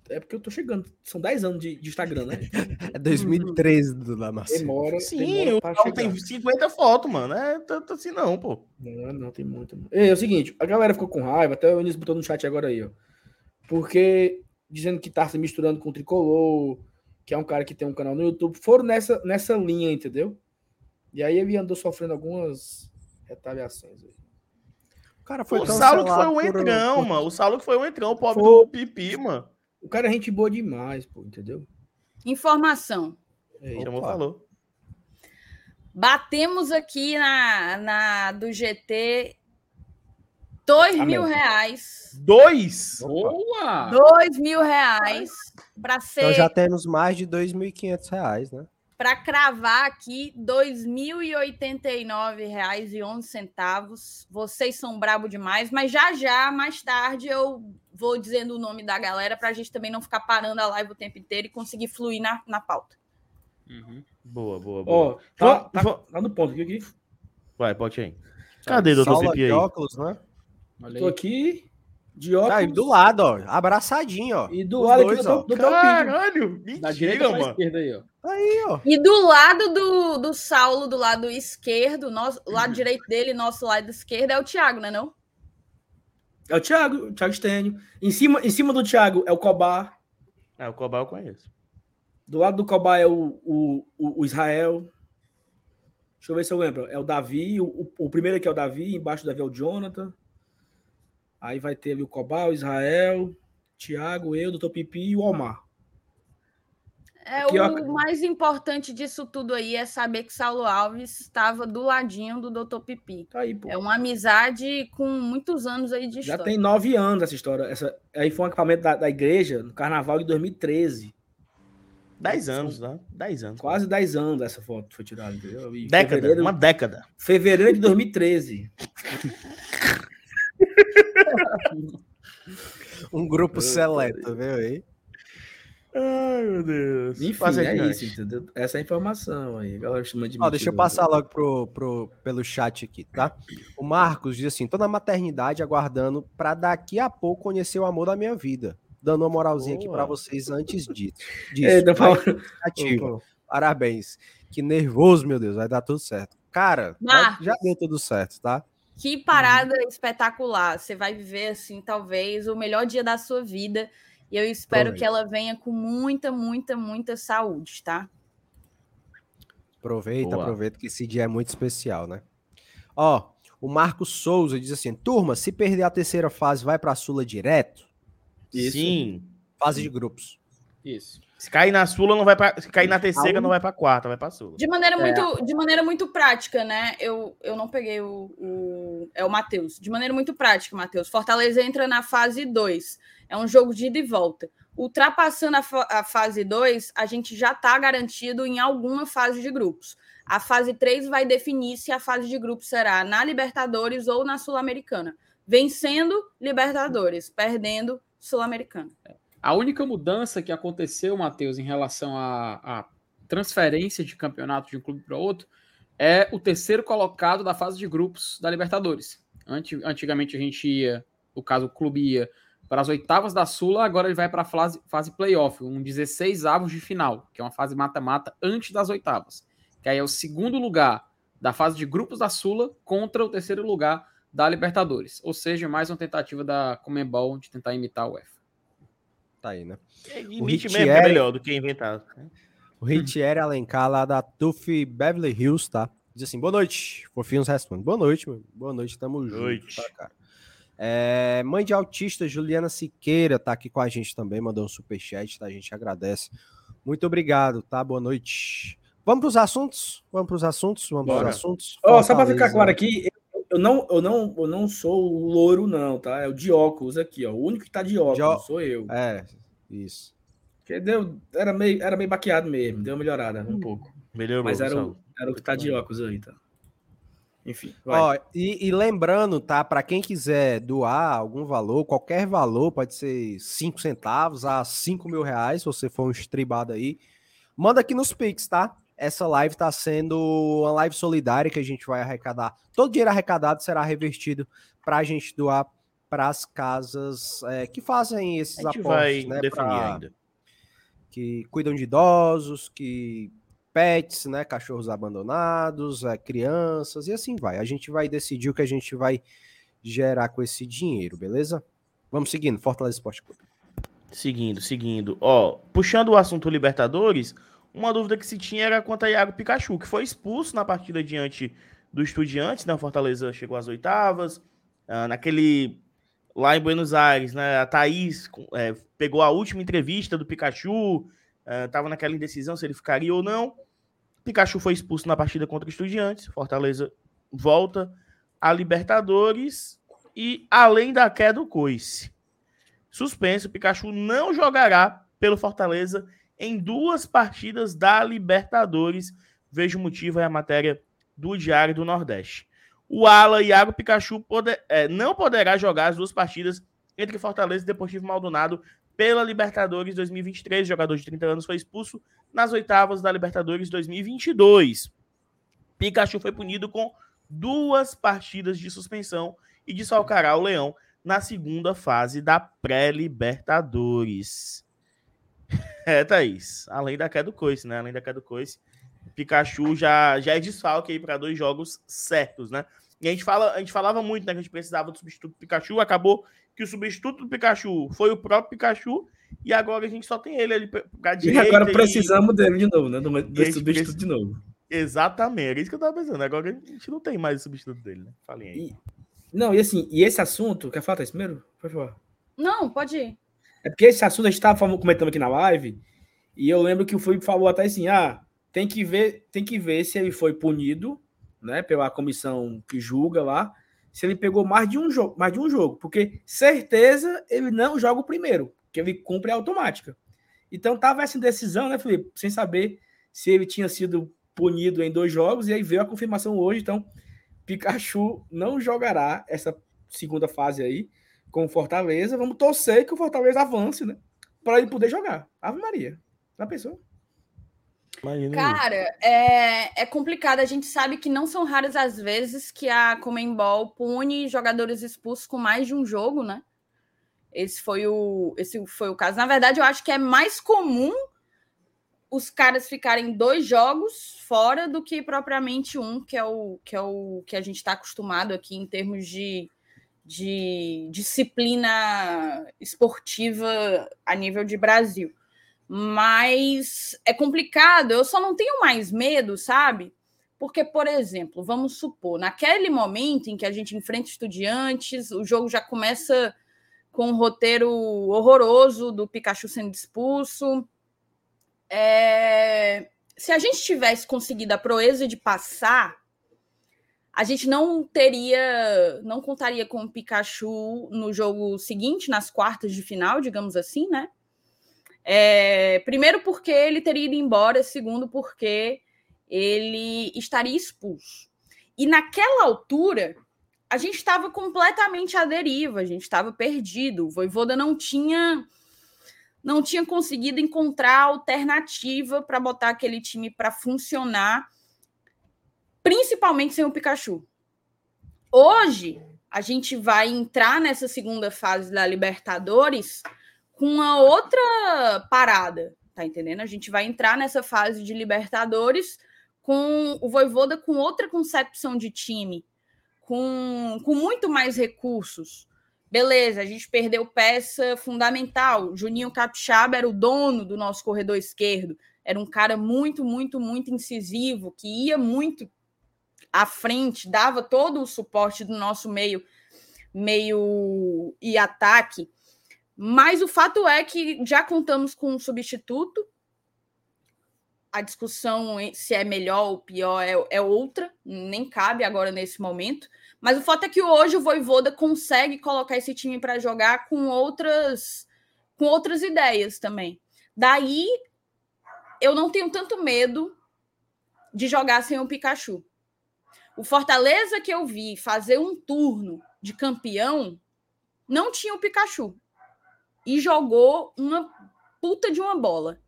É porque eu tô chegando. São 10 anos de, de Instagram, né? [LAUGHS] É 2013 do Damasceno. Demora. Sim, demora o tem 50 fotos, mano. É tanto assim não, pô. Não, não, tem muito. É, é o seguinte, a galera ficou com raiva, até o Eunice botou no chat agora aí, ó. Porque dizendo que tá se misturando com o Tricolor, que é um cara que tem um canal no YouTube, foram nessa, nessa linha, entendeu? E aí ele andou sofrendo algumas retaliações aí. O cara foi o Saulo que foi um entrão, por- mano. O Saulo que foi um entrão, o pobre Foi. do Pipi, mano. O cara é gente boa demais, pô, entendeu? Informação. É isso. Chamou, Opa. falou. Batemos aqui na, na do GT dois Amém. mil reais. Dois? Boa! Dois mil reais para Então ser já temos mais de 2.500 reais, né? para cravar aqui R$ 2.089,11. Vocês são brabo demais, mas já já, mais tarde, eu vou dizendo o nome da galera para a gente também não ficar parando a live o tempo inteiro e conseguir fluir na, na pauta. Uhum. Boa, boa, boa. Ó, Tá- tá, tá, tá no ponto aqui. Vai, pode ir. Cadê, doutor Saula Pipi de aí? óculos, né? Olha Tô aí. aqui, de Tá óculos. do lado, ó. Abraçadinho, ó. E do Os lado dois, aqui do, do. Caralho, Da direita mentira, pra mano. esquerda aí, ó. Aí, ó. E do lado do, do Saulo, do lado esquerdo, nosso, lado direito dele, nosso lado esquerdo, é o Thiago, né não? É o Thiago, o Thiago Stênio. Em cima, em cima do Thiago é o Cobar. É, o Cobal eu conheço. Do lado do Cobar é o, o, o, o Israel. Deixa eu ver se eu lembro. É o Davi. O, o, o primeiro aqui é o Davi. Embaixo do Davi é o Jonathan. Aí vai ter ali o Cobar, o Israel, Thiago, eu, Doutor Pipi e o Omar. É, Aqui, o ó. mais importante disso tudo aí é saber que Saulo Alves estava do ladinho do Dr. Pipi. Tá aí, pô. É uma amizade com muitos anos aí de Já história. tem nove anos essa história. Essa, aí foi um equipamento da, da igreja no carnaval de 2013. Dez anos, né? Dez anos. Quase 10 anos essa foto foi tirada, entendeu? E Década, Fevereiro, uma década. fevereiro de 2013. [LAUGHS] [LAUGHS] Um grupo seleto, viu aí? Ai, meu Deus. Enfim, Passa é isso, entendeu? Essa é a informação aí. Galera chama de Ó, deixa eu passar logo pro, pro, pelo chat aqui, tá? O Marcos diz assim: tô na maternidade aguardando pra daqui a pouco conhecer o amor da minha vida. Dando uma moralzinha aqui Boa. pra vocês antes disso. disso. É, ativa. Parabéns. Que nervoso, meu Deus. Vai dar tudo certo. Cara, Marcos. já deu tudo certo, tá? Que parada espetacular. Você vai viver, assim, talvez o melhor dia da sua vida. E eu espero Aproveita. que ela venha com muita, muita, muita saúde, tá? Aproveita, Boa. aproveita que esse dia é muito especial, né? Ó, o Marcos Souza diz assim: turma, se perder a terceira fase, vai pra Sula direto? Isso. Sim. Fase de grupos. Isso. Se cair na Sula, não vai pra. Se cair na terceira, não vai pra quarta, vai pra Sula. De maneira É. muito, de maneira muito prática, né? Eu, eu não peguei o, o- É o Matheus. De maneira muito prática, Matheus. Fortaleza entra na fase 2. É um jogo de ida e volta. Ultrapassando a, fa- a fase 2, a gente já está garantido em alguma fase de grupos. A fase 3 vai definir se a fase de grupos será na Libertadores ou na Sul-Americana. Vencendo Libertadores, perdendo Sul-Americana. A única mudança que aconteceu, Matheus, em relação à, transferência de campeonato de um clube para outro é o terceiro colocado da fase de grupos da Libertadores. Antigamente a gente ia, no caso o clube ia para as oitavas da Sula, agora ele vai para a fase, fase playoff, um 16 avos de final, que é uma fase mata-mata antes das oitavas. Que aí é o segundo lugar da fase de grupos da Sula contra o terceiro lugar da Libertadores. Ou seja, mais uma tentativa da Comembol de tentar imitar o UEFA. Tá aí, né? Ritieri- mesmo que é melhor do que inventar. O Ritieri Alencar lá da Tuff Beverly Hills, tá? Diz assim, boa noite. Fofinhos responde. Boa noite, mano. Boa noite, tamo junto, Noite. tá, cara? É, mãe de autista, Juliana Siqueira, tá aqui com a gente também, mandou um superchat, tá? A gente agradece. Muito obrigado, tá? Boa noite. Vamos pros assuntos? Vamos pros assuntos? Vamos Bora. pros assuntos? Ó, só para ficar claro aqui, eu, não, eu, não, eu não sou o louro, não, tá? É o de óculos aqui, ó. O único que tá de óculos De ó- sou eu. É, isso. Porque deu, era, meio, era meio baqueado mesmo, deu uma melhorada um pouco. Melhorou. Mas era o, era o que tá de óculos aí, tá? Enfim, vai. Ó, e, e lembrando, tá? Para quem quiser doar algum valor, qualquer valor, pode ser 5 centavos a 5 mil reais, se você for um estribado aí, manda aqui nos Pix, tá? Essa live tá sendo uma live solidária que a gente vai arrecadar. Todo o dinheiro arrecadado será revertido para a gente doar para as casas é, que fazem esses A gente aportes, vai né? definir pra- ainda. que cuidam de idosos, que pets, né, cachorros abandonados, é, crianças e assim vai. A gente vai decidir o que a gente vai gerar com esse dinheiro, beleza? Vamos seguindo, Fortaleza Esporte Clube. Seguindo, seguindo. Ó, puxando o assunto Libertadores, uma dúvida que se tinha era quanto a Iago Pikachu, que foi expulso na partida diante do Estudiantes, né? Fortaleza chegou às oitavas. ah, naquele. Lá em Buenos Aires, né? A Thaís é, pegou a última entrevista do Pikachu, ah, tava naquela indecisão se ele ficaria ou não. Pikachu foi expulso na partida contra o Estudiantes. Fortaleza volta a Libertadores. E além da queda do Coice suspenso, Pikachu não jogará pelo Fortaleza em duas partidas da Libertadores. Vejo o motivo é a matéria do Diário do Nordeste. O Ala Iago Pikachu pode- é, não poderá jogar as duas partidas entre Fortaleza e Deportivo Maldonado pela Libertadores 2023. O jogador de 30 anos foi expulso nas oitavas da Libertadores 2022. Pikachu foi punido com duas partidas de suspensão e desfalcará o Leão na segunda fase da pré-Libertadores. É, Thaís. Além da queda do coice, né? Além da queda do coice, Pikachu já, já é desfalque aí para dois jogos certos, né? E a gente, fala, a gente falava muito, né? Que a gente precisava do substituto do Pikachu. Acabou que o substituto do Pikachu foi o próprio Pikachu. E agora a gente só tem ele ali pra pra E direita. agora e- precisamos dele de novo, né? Do, E do substituto de novo. Exatamente, era isso que eu tava pensando. Agora a gente não tem mais o substituto dele, né? Falem aí. E- Não, e assim, e esse assunto, quer falar isso primeiro? Por favor. Não, pode ir. É porque esse assunto a gente estava comentando aqui na live, e eu lembro que o Felipe falou até assim: ah, tem que ver, tem que ver se ele foi punido, né, pela comissão que julga lá, se ele pegou mais de um jogo, mais de um jogo, porque certeza ele não joga o primeiro, que ele cumpre a automática. Então tava essa indecisão, né, Felipe, sem saber se ele tinha sido punido em dois jogos, e aí veio a confirmação hoje, então Pikachu não jogará essa segunda fase aí com o Fortaleza. Vamos torcer que o Fortaleza avance, né? Para ele poder jogar. Ave Maria. Já pensou? Imagina. Cara, é, é complicado. A gente sabe que não são raras as vezes que a Comembol pune jogadores expulsos com mais de um jogo, né? Esse foi o, esse foi o caso. Na verdade, eu acho que é mais comum os caras ficarem dois jogos fora do que propriamente um, que é o que, é o, que a gente está acostumado aqui em termos de, de disciplina esportiva a nível de Brasil. Mas é complicado, eu só não tenho mais medo, sabe? Porque, por exemplo, vamos supor, naquele momento em que a gente enfrenta estudiantes, o jogo já começa com um roteiro horroroso do Pikachu sendo expulso. É, Se a gente tivesse conseguido a proeza de passar, a gente não teria, não contaria com o Pikachu no jogo seguinte, nas quartas de final, digamos assim, né? É, primeiro porque ele teria ido embora, segundo porque ele estaria expulso. E naquela altura, a gente estava completamente à deriva, a gente estava perdido. O Voivoda não tinha não tinha conseguido encontrar alternativa para botar aquele time para funcionar, principalmente sem o Pikachu. Hoje, a gente vai entrar nessa segunda fase da Libertadores com uma outra parada, tá entendendo? A gente vai entrar nessa fase de Libertadores com o Voivoda com outra concepção de time, com, com muito mais recursos. Beleza, a gente perdeu peça fundamental. Juninho Capixaba era o dono do nosso corredor esquerdo. Era um cara muito, muito, muito incisivo, que ia muito à frente, dava todo o suporte do nosso meio, meio e ataque. Mas o fato é que já contamos com um substituto. A discussão se é melhor ou pior é, é outra, nem cabe agora nesse momento. Mas o fato é que hoje o Voivoda consegue colocar esse time para jogar com outras com outras ideias também. Daí eu não tenho tanto medo de jogar sem o Pikachu. O Fortaleza que eu vi fazer um turno de campeão não tinha o Pikachu e jogou uma puta de uma bola.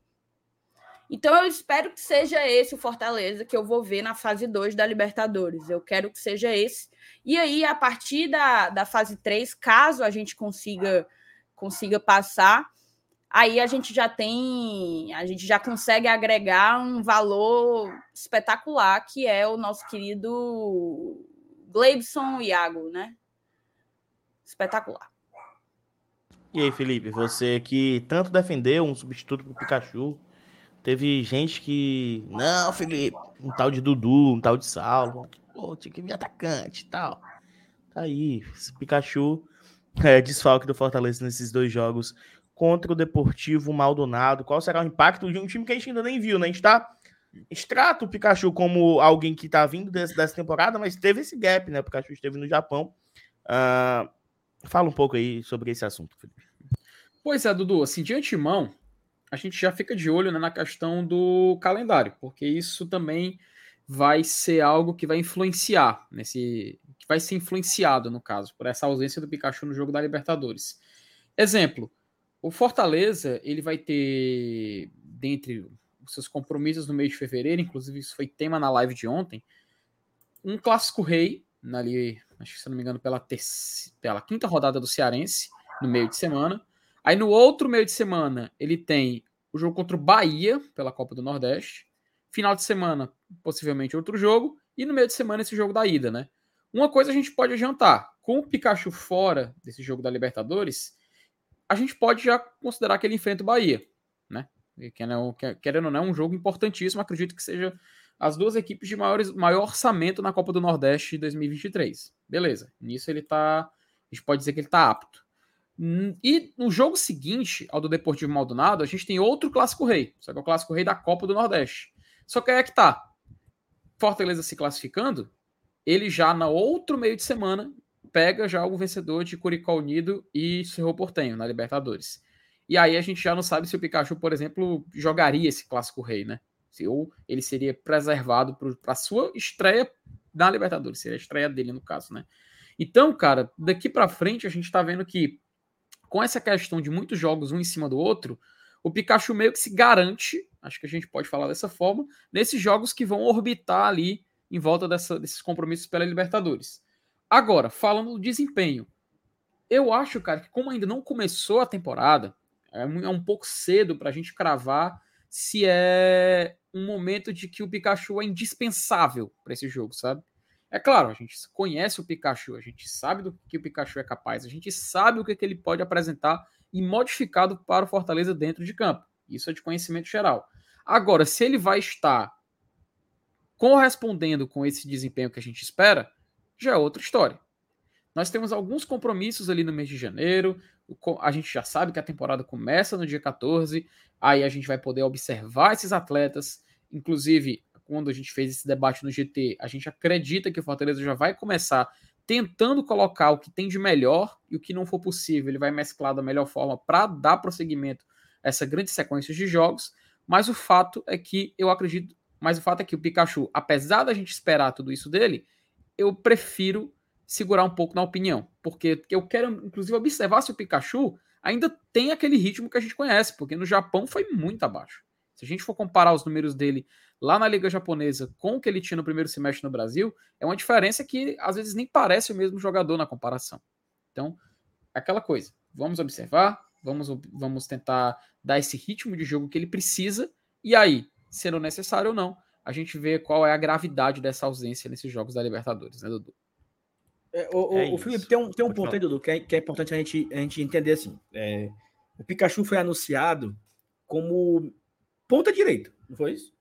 Então eu espero que seja esse o Fortaleza que eu vou ver na fase 2 da Libertadores. Eu quero que seja esse. E aí, a partir da, da fase 3, caso a gente consiga, consiga passar, aí a gente já tem, a gente já consegue agregar um valor espetacular, que é o nosso querido Gleibson Iago, né? Espetacular. E aí, Felipe, você que tanto defendeu um substituto para o Pikachu, teve gente que. Não, Felipe, um tal de Dudu, um tal de Salvo, pô, tinha que vir atacante e tal. Tá aí, esse Pikachu é desfalque do Fortaleza nesses dois jogos contra o Deportivo Maldonado. Qual será o impacto de um time que a gente ainda nem viu, né? A gente tá. Extrata o Pikachu como alguém que tá vindo desse, dessa temporada, mas teve esse gap, né? O Pikachu esteve no Japão. Uh, fala um pouco aí sobre esse assunto, Felipe. Pois é, Dudu, assim, de antemão, a gente já fica de olho né, na questão do calendário, porque isso também vai ser algo que vai influenciar nesse. que vai ser influenciado, no caso, por essa ausência do Pikachu no jogo da Libertadores. Exemplo, o Fortaleza, ele vai ter, dentre os seus compromissos no mês de fevereiro, inclusive isso foi tema na live de ontem, um clássico rei, ali, acho que se não me engano, pela, terceira, pela quinta rodada do Cearense, no meio de semana. Aí no outro meio de semana, ele tem o jogo contra o Bahia, pela Copa do Nordeste. Final de semana, possivelmente outro jogo. E no meio de semana, esse jogo da ida, né? Uma coisa a gente pode adiantar: com o Pikachu fora desse jogo da Libertadores, a gente pode já considerar que ele enfrenta o Bahia, né? Querendo ou não, é um jogo importantíssimo. Acredito que seja as duas equipes de maiores, maior orçamento na Copa do Nordeste de 2023. Beleza. Nisso ele tá. A gente pode dizer que ele tá apto. Hum, e no jogo seguinte ao do Deportivo Maldonado, a gente tem outro clássico rei, só que é o clássico rei da Copa do Nordeste. Só que aí é que tá. Fortaleza se classificando, ele já no outro meio de semana pega já o vencedor de Curicó Unido e Cerro Portenho na Libertadores. E aí a gente já não sabe se o Pikachu, por exemplo, jogaria esse clássico rei, né? Se, ou ele seria preservado para a sua estreia na Libertadores, seria a estreia dele no caso, né? Então, cara, daqui para frente a gente tá vendo que com essa questão de muitos jogos um em cima do outro, o Pikachu meio que se garante, acho que a gente pode falar dessa forma, nesses jogos que vão orbitar ali em volta dessa, desses compromissos pela Libertadores. Agora, falando do desempenho, eu acho, cara, que como ainda não começou a temporada, é um, é um pouco cedo para a gente cravar se é um momento de que o Pikachu é indispensável para esse jogo, sabe? É claro, a gente conhece o Pikachu, a gente sabe do que o Pikachu é capaz, a gente sabe o que, que ele pode apresentar e modificado para o Fortaleza dentro de campo. Isso é de conhecimento geral. Agora, se ele vai estar correspondendo com esse desempenho que a gente espera, já é outra história. Nós temos alguns compromissos ali no mês de janeiro. A gente já sabe que a temporada começa no dia 14. Aí a gente vai poder observar esses atletas. Inclusive, quando a gente fez esse debate no GT, a gente acredita que o Fortaleza já vai começar tentando colocar o que tem de melhor e o que não for possível, ele vai mesclar da melhor forma para dar prosseguimento a essa grande sequência de jogos. Mas o fato é que eu acredito, mas o fato é que o Pikachu, apesar da gente esperar tudo isso dele, eu prefiro segurar um pouco na opinião, porque eu quero, inclusive, observar se o Pikachu ainda tem aquele ritmo que a gente conhece, porque no Japão foi muito abaixo. Se a gente for comparar os números dele lá na Liga Japonesa com o que ele tinha no primeiro semestre no Brasil, é uma diferença que às vezes nem parece o mesmo jogador na comparação. Então, aquela coisa, vamos observar, vamos, vamos tentar dar esse ritmo de jogo que ele precisa, e aí, sendo necessário ou não, a gente vê qual é a gravidade dessa ausência nesses jogos da Libertadores, né, Dudu? É, o, É o. Felipe, tem um, tem um Pode ponto aí, Dudu, que é, que é importante a gente, a gente entender assim. É, o Pikachu foi anunciado como ponta direita, não foi isso?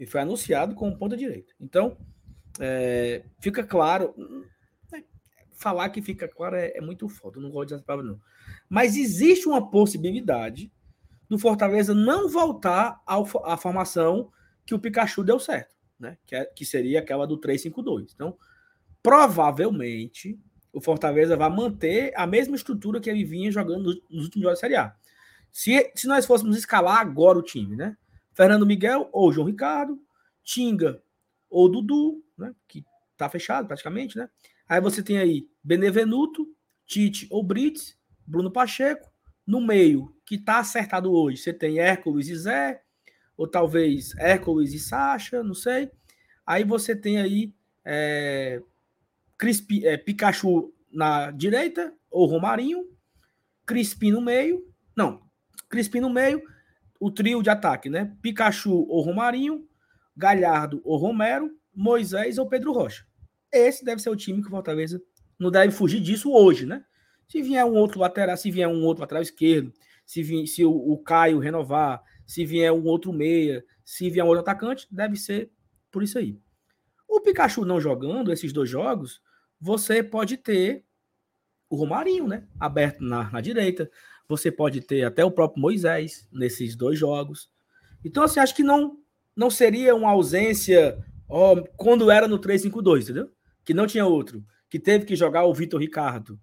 Ele foi anunciado como ponta direita. Então, é, fica claro. é, Falar que fica claro é, é muito foda, eu não gosto dessa palavra, não. Mas existe uma possibilidade do Fortaleza não voltar ao, à formação que o Pikachu deu certo, né? Que, é- que seria aquela do 3-5-2. Então, provavelmente o Fortaleza vai manter a mesma estrutura que ele vinha jogando nos, últimos jogos da Série A. Se, se nós fôssemos escalar agora o time, né? Fernando Miguel ou João Ricardo, Tinga ou Dudu, né? Que tá fechado praticamente, né? Aí você tem aí Benevenuto, Tite ou Brits, Bruno Pacheco. No meio, que tá acertado hoje, você tem Hércules e Zé, ou talvez Hércules e Sacha, não sei. Aí você tem aí é, Crispi, é, Pikachu na direita, ou Romarinho, Crispim no meio, não, Crispim no meio, o trio de ataque, né? Pikachu ou Romarinho, Galhardo ou Romero, Moisés ou Pedro Rocha. Esse deve ser o time que o Fortaleza não deve fugir disso hoje, né? Se vier um outro lateral, se vier um outro lateral esquerdo, se, vier, se o, o Caio renovar, se vier um outro meia, se vier um outro atacante, deve ser por isso aí. O Pikachu não jogando esses dois jogos, você pode ter o Romarinho, né? Aberto na, na direita. Você pode ter até o próprio Moisés nesses dois jogos. Então, assim, acho que não, não seria uma ausência ó, quando era no 3-5-2, entendeu? Que não tinha outro. Que teve que jogar o Vitor Ricardo.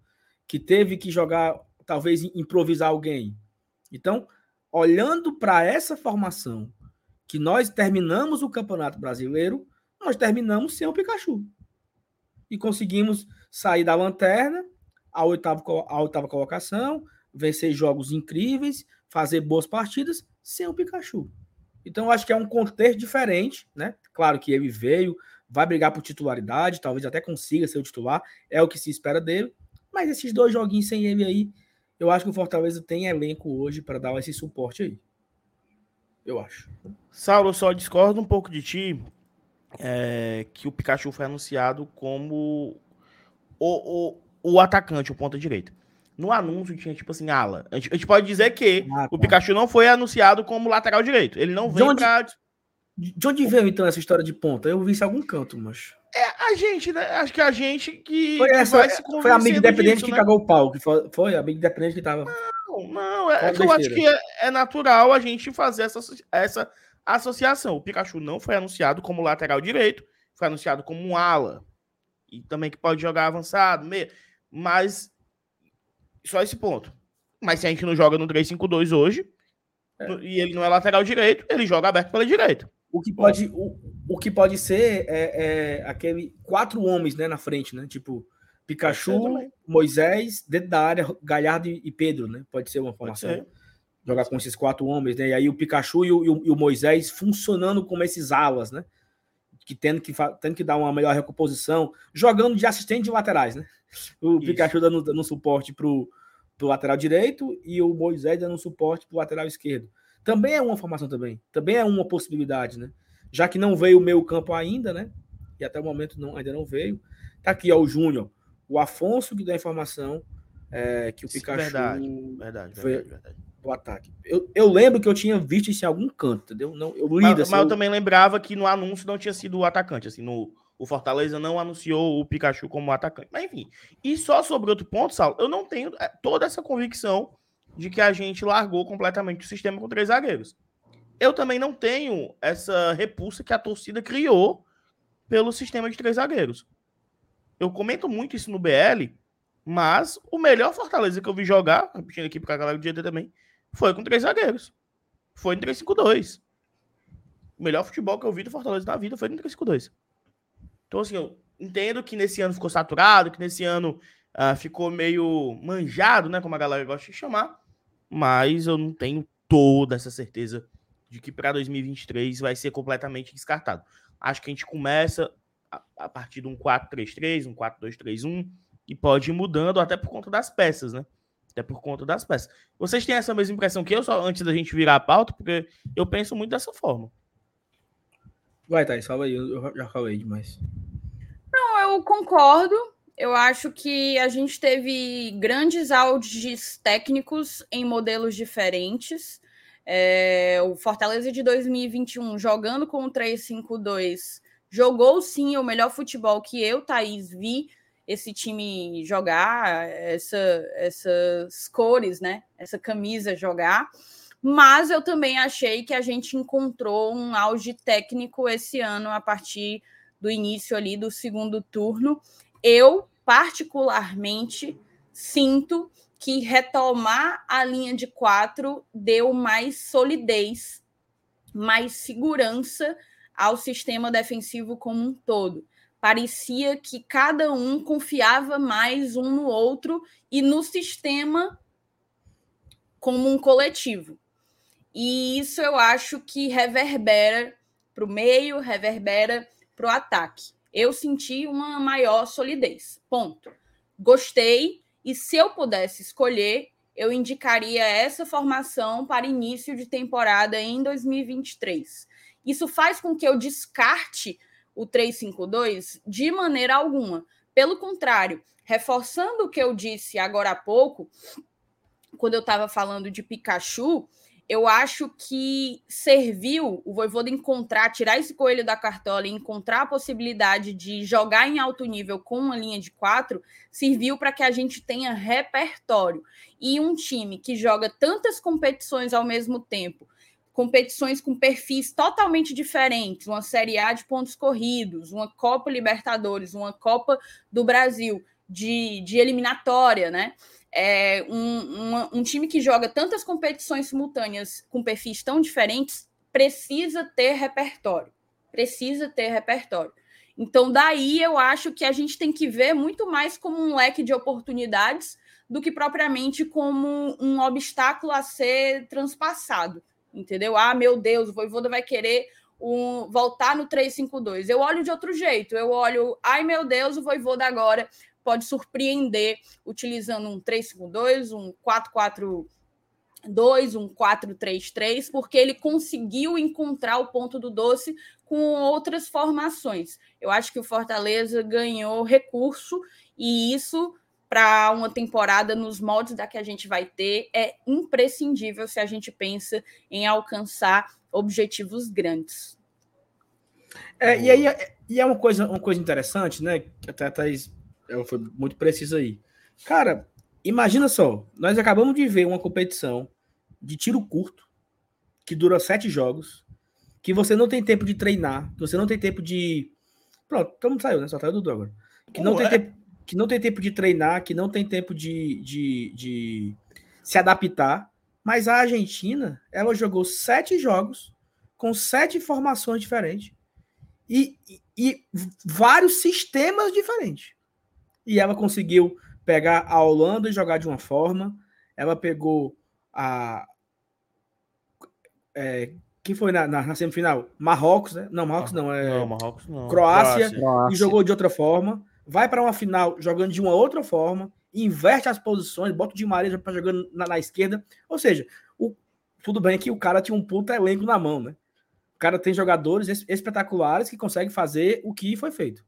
Que teve que jogar, talvez, improvisar alguém. Então, olhando para essa formação, que nós terminamos o Campeonato Brasileiro, nós terminamos sem o Pikachu. E conseguimos sair da lanterna, a oitava, oitava colocação, vencer jogos incríveis, fazer boas partidas sem o Pikachu. Então, acho que é um contexto diferente, né? Claro que ele veio, vai brigar por titularidade, talvez até consiga ser o titular, é o que se espera dele. Mas esses dois joguinhos sem ele aí, eu acho que o Fortaleza tem elenco hoje para dar esse suporte aí. Eu acho. Saulo, só discordo um pouco de ti é, que o Pikachu foi anunciado como o, o, o atacante, o ponta direita. No anúncio tinha tipo assim, ala. A gente, a gente pode dizer que Ah, o tá. Pikachu não foi anunciado como lateral direito. Ele não De vem onde- pra. De onde veio então essa história de ponta? Eu vi isso em algum canto, mas. É a gente, né? Acho que a gente que, Foi, que essa, se foi a amiga independente disso, que né? cagou o pau. Que foi, foi a amiga independente que tava. Não, não, é, é que eu acho que é, é natural a gente fazer essa, essa associação. O Pikachu não foi anunciado como lateral direito, foi anunciado como um ala. E também que pode jogar avançado, meio. Mas só esse ponto. Mas se a gente não joga no 3-5-2 hoje, no- e ele não é lateral direito, ele joga aberto pela direita. O que pode, o, o que pode ser é, é aquele quatro homens né, na frente, né? Tipo, Pikachu. Moisés, dentro da área, Galhardo e Pedro, né? Pode ser uma formação. Jogar com esses quatro homens, né? E aí o Pikachu e o, e o- e o Moisés funcionando como esses alas, né? Que tendo que, tendo que dar uma melhor recomposição, jogando de assistente de laterais, né? [LAUGHS] O Isso. Pikachu dando, dando suporte pro, pro lateral direito e o Moisés dando suporte pro lateral esquerdo. Também é uma formação também. Também é uma possibilidade, né? Já que não veio o meio campo ainda, né? E até o momento não, ainda não veio. Tá aqui, ó, o Júnior. O Afonso que dá a informação é, que o Pikachu verdade. Verdade, Foi- verdade, verdade. do ataque. Eu, eu lembro que eu tinha visto isso em algum canto, entendeu? Não, eu li Mas, dessa- mas eu também lembrava que no anúncio não tinha sido o atacante, assim, no, o Fortaleza não anunciou o Pikachu como atacante. Mas enfim, e só sobre outro ponto, Saulo, eu não tenho é, toda essa convicção de que a gente largou completamente o sistema com três zagueiros. Eu também não tenho essa repulsa que a torcida criou pelo sistema de três zagueiros. Eu comento muito isso no BL, mas o melhor Fortaleza que eu vi jogar, repetindo aqui para a galera do GT também, foi com três zagueiros. Foi em 3-5-2. O melhor futebol que eu vi do Fortaleza na vida foi no 3-5-2. Então, assim, eu entendo que nesse ano ficou saturado, que nesse ano ah, ficou meio manjado, né? Como a galera gosta de chamar. Mas eu não tenho toda essa certeza de que para 2023 vai ser completamente descartado. Acho que a gente começa a, a partir de um 4-3-3, um 4-2-3-1 e pode ir mudando até por conta das peças, né? Até por conta das peças. Vocês têm essa mesma impressão que eu, só antes da gente virar a pauta, porque eu penso muito dessa forma. Vai, Thaís, fala aí. Eu já falei demais. Não, eu concordo. Eu acho que a gente teve grandes auges técnicos em modelos diferentes. É, o Fortaleza de 2021 jogando com o 3-5-2 jogou sim o melhor futebol que eu, Thaís, vi esse time jogar, essa, essas cores, né? Essa camisa jogar. Mas eu também achei que a gente encontrou um auge técnico esse ano a partir do início ali do segundo turno. Eu, particularmente, sinto que retomar a linha de quatro deu mais solidez, mais segurança ao sistema defensivo como um todo parecia que cada um confiava mais um no outro e no sistema como um coletivo. E isso eu acho que reverbera para o meio, reverbera para o ataque. Eu senti uma maior solidez. Ponto. Gostei, e se eu pudesse escolher, eu indicaria essa formação para início de temporada em 2023. Isso faz com que eu descarte o 352 de maneira alguma. Pelo contrário, reforçando o que eu disse agora há pouco, quando eu estava falando de Pikachu, eu acho que serviu o Voivoda encontrar, tirar esse coelho da cartola e encontrar a possibilidade de jogar em alto nível com uma linha de quatro, serviu para que a gente tenha repertório. E um time que joga tantas competições ao mesmo tempo, competições com perfis totalmente diferentes, uma Série A de pontos corridos, uma Copa Libertadores, uma Copa do Brasil de, de eliminatória, né? É um, um time que joga tantas competições simultâneas com perfis tão diferentes precisa ter repertório. Precisa ter repertório. Então, daí eu acho que a gente tem que ver muito mais como um leque de oportunidades do que propriamente como um obstáculo a ser transpassado entendeu? Ah, meu Deus, o Voivoda vai querer um, voltar no 3-5-2. Eu olho de outro jeito, eu olho, ai meu Deus, o Voivoda agora pode surpreender utilizando um 3-5-2, um 4-4 2, um 4-3-3, porque ele conseguiu encontrar o ponto do doce com outras formações. Eu acho que o Fortaleza ganhou recurso e isso para uma temporada nos moldes da que a gente vai ter é imprescindível se a gente pensa em alcançar objetivos grandes. É, e aí e é uma coisa, uma coisa interessante, né? Que até a Thaís ela foi muito precisa aí. Cara, imagina só, nós acabamos de ver uma competição de tiro curto que dura sete jogos, que você não tem tempo de treinar, que você não tem tempo de. Pronto, todo mundo saiu, né? Só saiu do Dudu. Que não tem é? tempo que não tem tempo de treinar, que não tem tempo de, de, de se adaptar. Mas a Argentina, ela jogou sete jogos com sete formações diferentes e, e, e vários sistemas diferentes. E ela conseguiu pegar a Holanda e jogar de uma forma. Ela pegou a. É, quem foi na, na, na, semifinal? Marrocos, né? Não, Marrocos não. É... Não, Marrocos não. Croácia, Croácia. e jogou de outra forma vai para uma final jogando de uma outra forma, inverte as posições, bota o Di Maria para jogando na, na, esquerda. Ou seja, o, tudo bem que o cara tinha um puta elenco na mão, né? O cara tem jogadores espetaculares que conseguem fazer o que foi feito.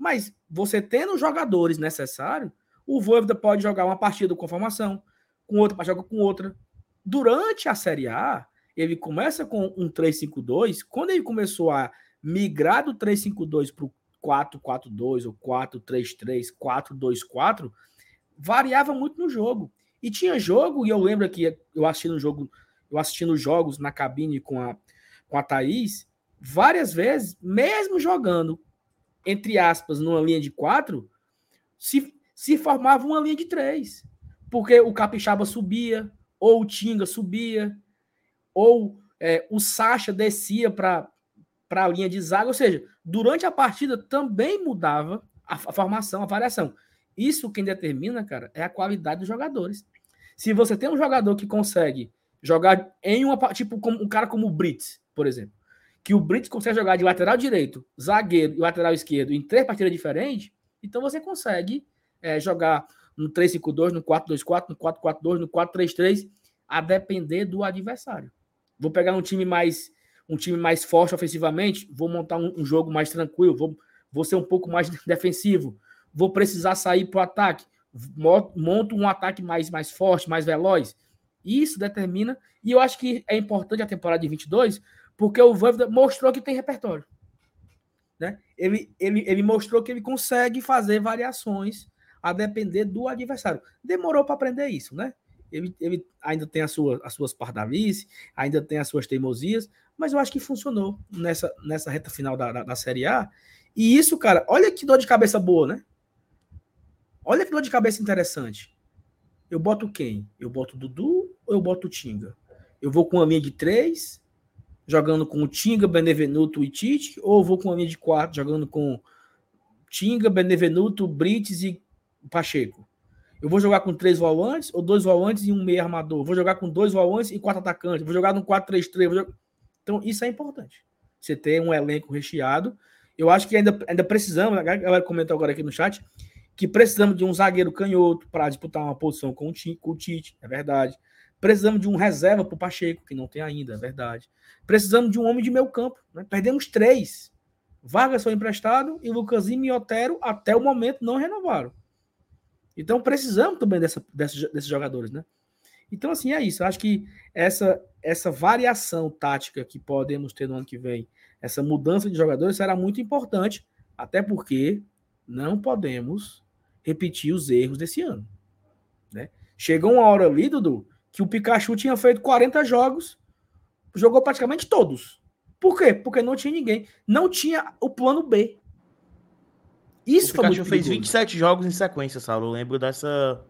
Mas você tendo os jogadores necessários, o Voivoda pode jogar uma partida com formação, com outra jogar com outra. Durante a Série A, ele começa com um 3-5-2. Quando ele começou a migrar do 3-5-2 para o 4-4-2 ou 4-3-3, 4-2-4, variava muito no jogo. E tinha jogo, e eu lembro que eu assistindo jogo, eu assistindo jogos na cabine com a, com a Thaís, várias vezes, mesmo jogando, entre aspas, numa linha de quatro, se, se formava uma linha de três. Porque o Capixaba subia, ou o Tinga subia, ou é, o Sacha descia para a linha de zaga, ou seja, durante a partida também mudava a, a formação, a variação. Isso quem determina, cara, é a qualidade dos jogadores. Se você tem um jogador que consegue jogar em uma. Tipo, um cara como o Brits, por exemplo. Que o Brits consegue jogar de lateral direito, zagueiro e lateral esquerdo em três partidas diferentes, então você consegue é, jogar no 3-5-2, no 4-2-4, no 4-4-2, no 4-3-3, a depender do adversário. Vou pegar um time mais um time mais forte ofensivamente, vou montar um, um jogo mais tranquilo, vou, vou ser um pouco mais [LAUGHS] defensivo, vou precisar sair para o ataque, mo- monto um ataque mais, mais forte, mais veloz. Isso determina, e eu acho que é importante a temporada de 22, porque o Voivoda mostrou que tem repertório. Né? Ele, ele, ele mostrou que ele consegue fazer variações a depender do adversário. Demorou para aprender isso, né? Ele, ele ainda tem a sua, as suas pardalices, ainda tem as suas teimosias, mas eu acho que funcionou nessa, nessa reta final da, da, da Série A. E isso, cara, olha que dor de cabeça boa, né? Olha que dor de cabeça interessante. Eu boto quem? Eu boto Dudu ou eu boto Tinga? Eu vou com uma linha de três, jogando com o Tinga, Benevenuto e Tite, ou vou com uma linha de quatro, jogando com Tinga, Benevenuto, Brites e Pacheco? Eu vou jogar com três volantes ou dois volantes e um meio armador? Vou jogar com dois volantes e quatro atacantes? Vou jogar no 4-3-3? Vou jogar... Então, isso é importante. Você ter um elenco recheado. Eu acho que ainda, ainda precisamos, a galera comentou agora aqui no chat, que precisamos de um zagueiro canhoto para disputar uma posição com o Tite, é verdade. Precisamos de um reserva para o Pacheco, que não tem ainda, é verdade. Precisamos de um homem de meio campo. Né? Perdemos três. Vargas foi emprestado e Lucasinho e Otero, até o momento, não renovaram. Então precisamos também dessa, dessa- desses jogadores, né? Então, assim, é isso. Eu acho que essa, essa variação tática que podemos ter no ano que vem, essa mudança de jogadores, será muito importante, até porque não podemos repetir os erros desse ano. Né? Chegou uma hora ali, Dudu, que o Pikachu tinha feito 40 jogos, jogou praticamente todos. Por quê? Porque não tinha ninguém. Não tinha o plano B. Isso o foi muito Pikachu fez perigoso. 27 jogos em sequência, Saulo. Eu lembro dessa,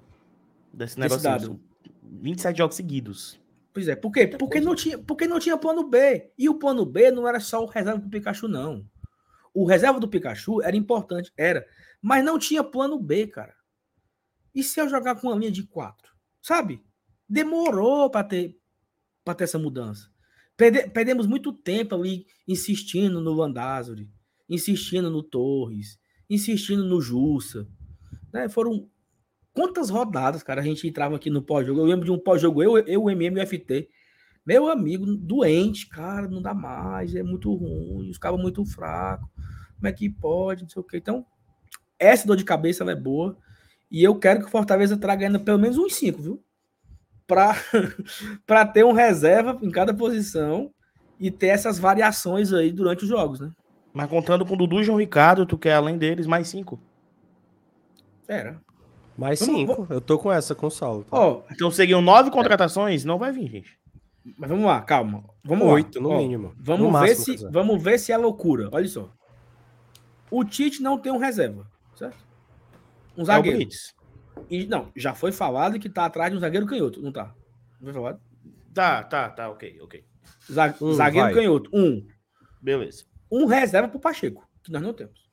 desse negócio. dado. 27 jogos seguidos. Pois é, por quê? Porque não, tinha, porque não tinha plano B. E o plano B não era só o reserva do Pikachu, não. O reserva do Pikachu era importante, era. Mas não tinha plano B, cara. E se eu jogar com uma linha de quatro? Sabe? Demorou para ter, pra ter essa mudança. Perde- perdemos muito tempo ali insistindo no Landázuri, insistindo no Torres, insistindo no Jussa. Né? Foram quantas rodadas, cara, a gente entrava aqui no pós-jogo. Eu lembro de um pós-jogo, eu, eu, o MM e o FT. Meu amigo, doente, cara, não dá mais, é muito ruim, os cabos muito fracos. Como é que pode? Não sei o quê. Então, essa dor de cabeça é boa. E eu quero que o Fortaleza traga ainda pelo menos uns cinco, viu? Para [LAUGHS] pra ter um reserva em cada posição e ter essas variações aí durante os jogos, né? Mas contando com o Dudu e João Ricardo, tu quer além deles mais cinco. Era. Mais Vamos- cinco. Eu tô com essa com o Saulo. tá? Ó, Então seriam nove contratações? Não vai vir, gente. mas vamos lá, calma. Vamos Oito, lá. no Ó, mínimo. Vamos No ver máximo, se dizer. vamos ver se é loucura. Olha só. O Tite não tem um reserva, certo? Um É o zagueiro. Blitz. E, não, já foi falado que tá atrás de um zagueiro canhoto, não tá? Não foi falado? Tá, tá, tá, ok, ok. Um, zagueiro vai. canhoto, um. Beleza. Um reserva pro Pacheco, que nós não temos.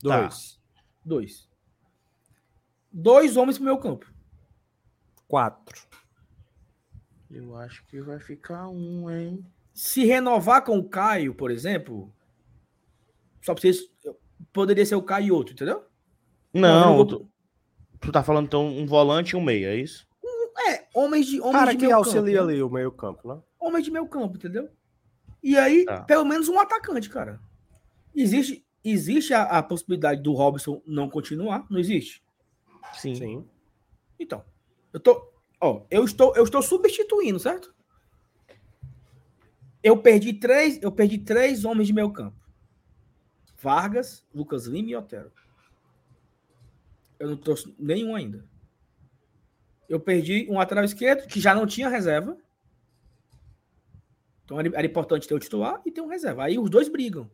Dois. Dois. Dois homens pro meu campo. Quatro. Eu acho que vai ficar um, hein? Se renovar com o Caio, por exemplo, só precisa. Poderia ser o Caio e outro, entendeu? Não, eu vou- tu, tá falando então um volante e um meia, é isso? É, homens de homens Cara de que meio auxilia campo, né? ali o meio campo, né? homem de meio campo, entendeu? E aí, Tá. pelo menos um atacante, cara. Existe, existe a, a possibilidade do Robson não continuar? Não existe? Sim. Sim. Então, eu tô, ó, eu estou, eu estou substituindo, certo? Eu perdi três, eu perdi três homens de meio campo. Vargas, Lucas Lima e Otero. Eu não trouxe nenhum ainda. Eu perdi um lateral esquerdo que já não tinha reserva. Então era, importante ter o titular e ter um reserva. Aí os dois brigam.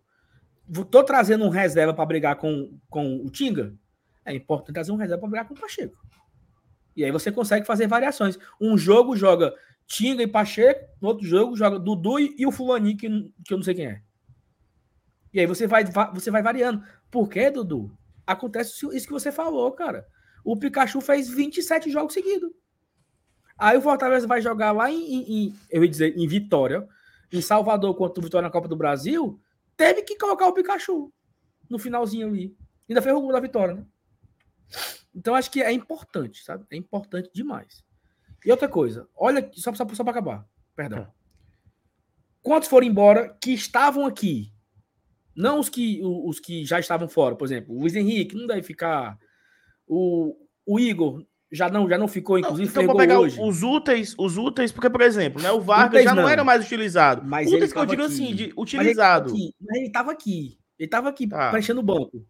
Tô trazendo um reserva para brigar com, com o Tinga. É importante trazer um reserva para brigar com o Pacheco. E aí você consegue fazer variações. Um jogo joga Tinga e Pacheco, no outro jogo joga Dudu e, o Fulaninho, que, que eu não sei quem é. E aí você vai, va- você vai variando. Por quê, Dudu? Acontece isso que você falou, cara. O Pikachu fez 27 jogos seguidos. Aí o Fortaleza vai jogar lá em, em- eu ia dizer, em Vitória, em Salvador contra o Vitória na Copa do Brasil, teve que colocar o Pikachu no finalzinho ali. Ainda fez o gol da vitória, né? Então acho que é importante, sabe? É importante demais. E outra coisa, olha, só, só, só para acabar, perdão. Tá. Quantos foram embora que estavam aqui? Não os que, os que já estavam fora, por exemplo, o Luiz Henrique não deve ficar. O, o Igor já não, já não ficou, Não, inclusive então, gol pegar hoje. os úteis, os úteis, porque, por exemplo, né, o Vargas Úteis já não, não. era mais utilizado. Mas úteis ele que eu tava digo aqui. assim, de utilizado. Mas ele tava aqui. Ele tava aqui Tá. preenchendo o banco.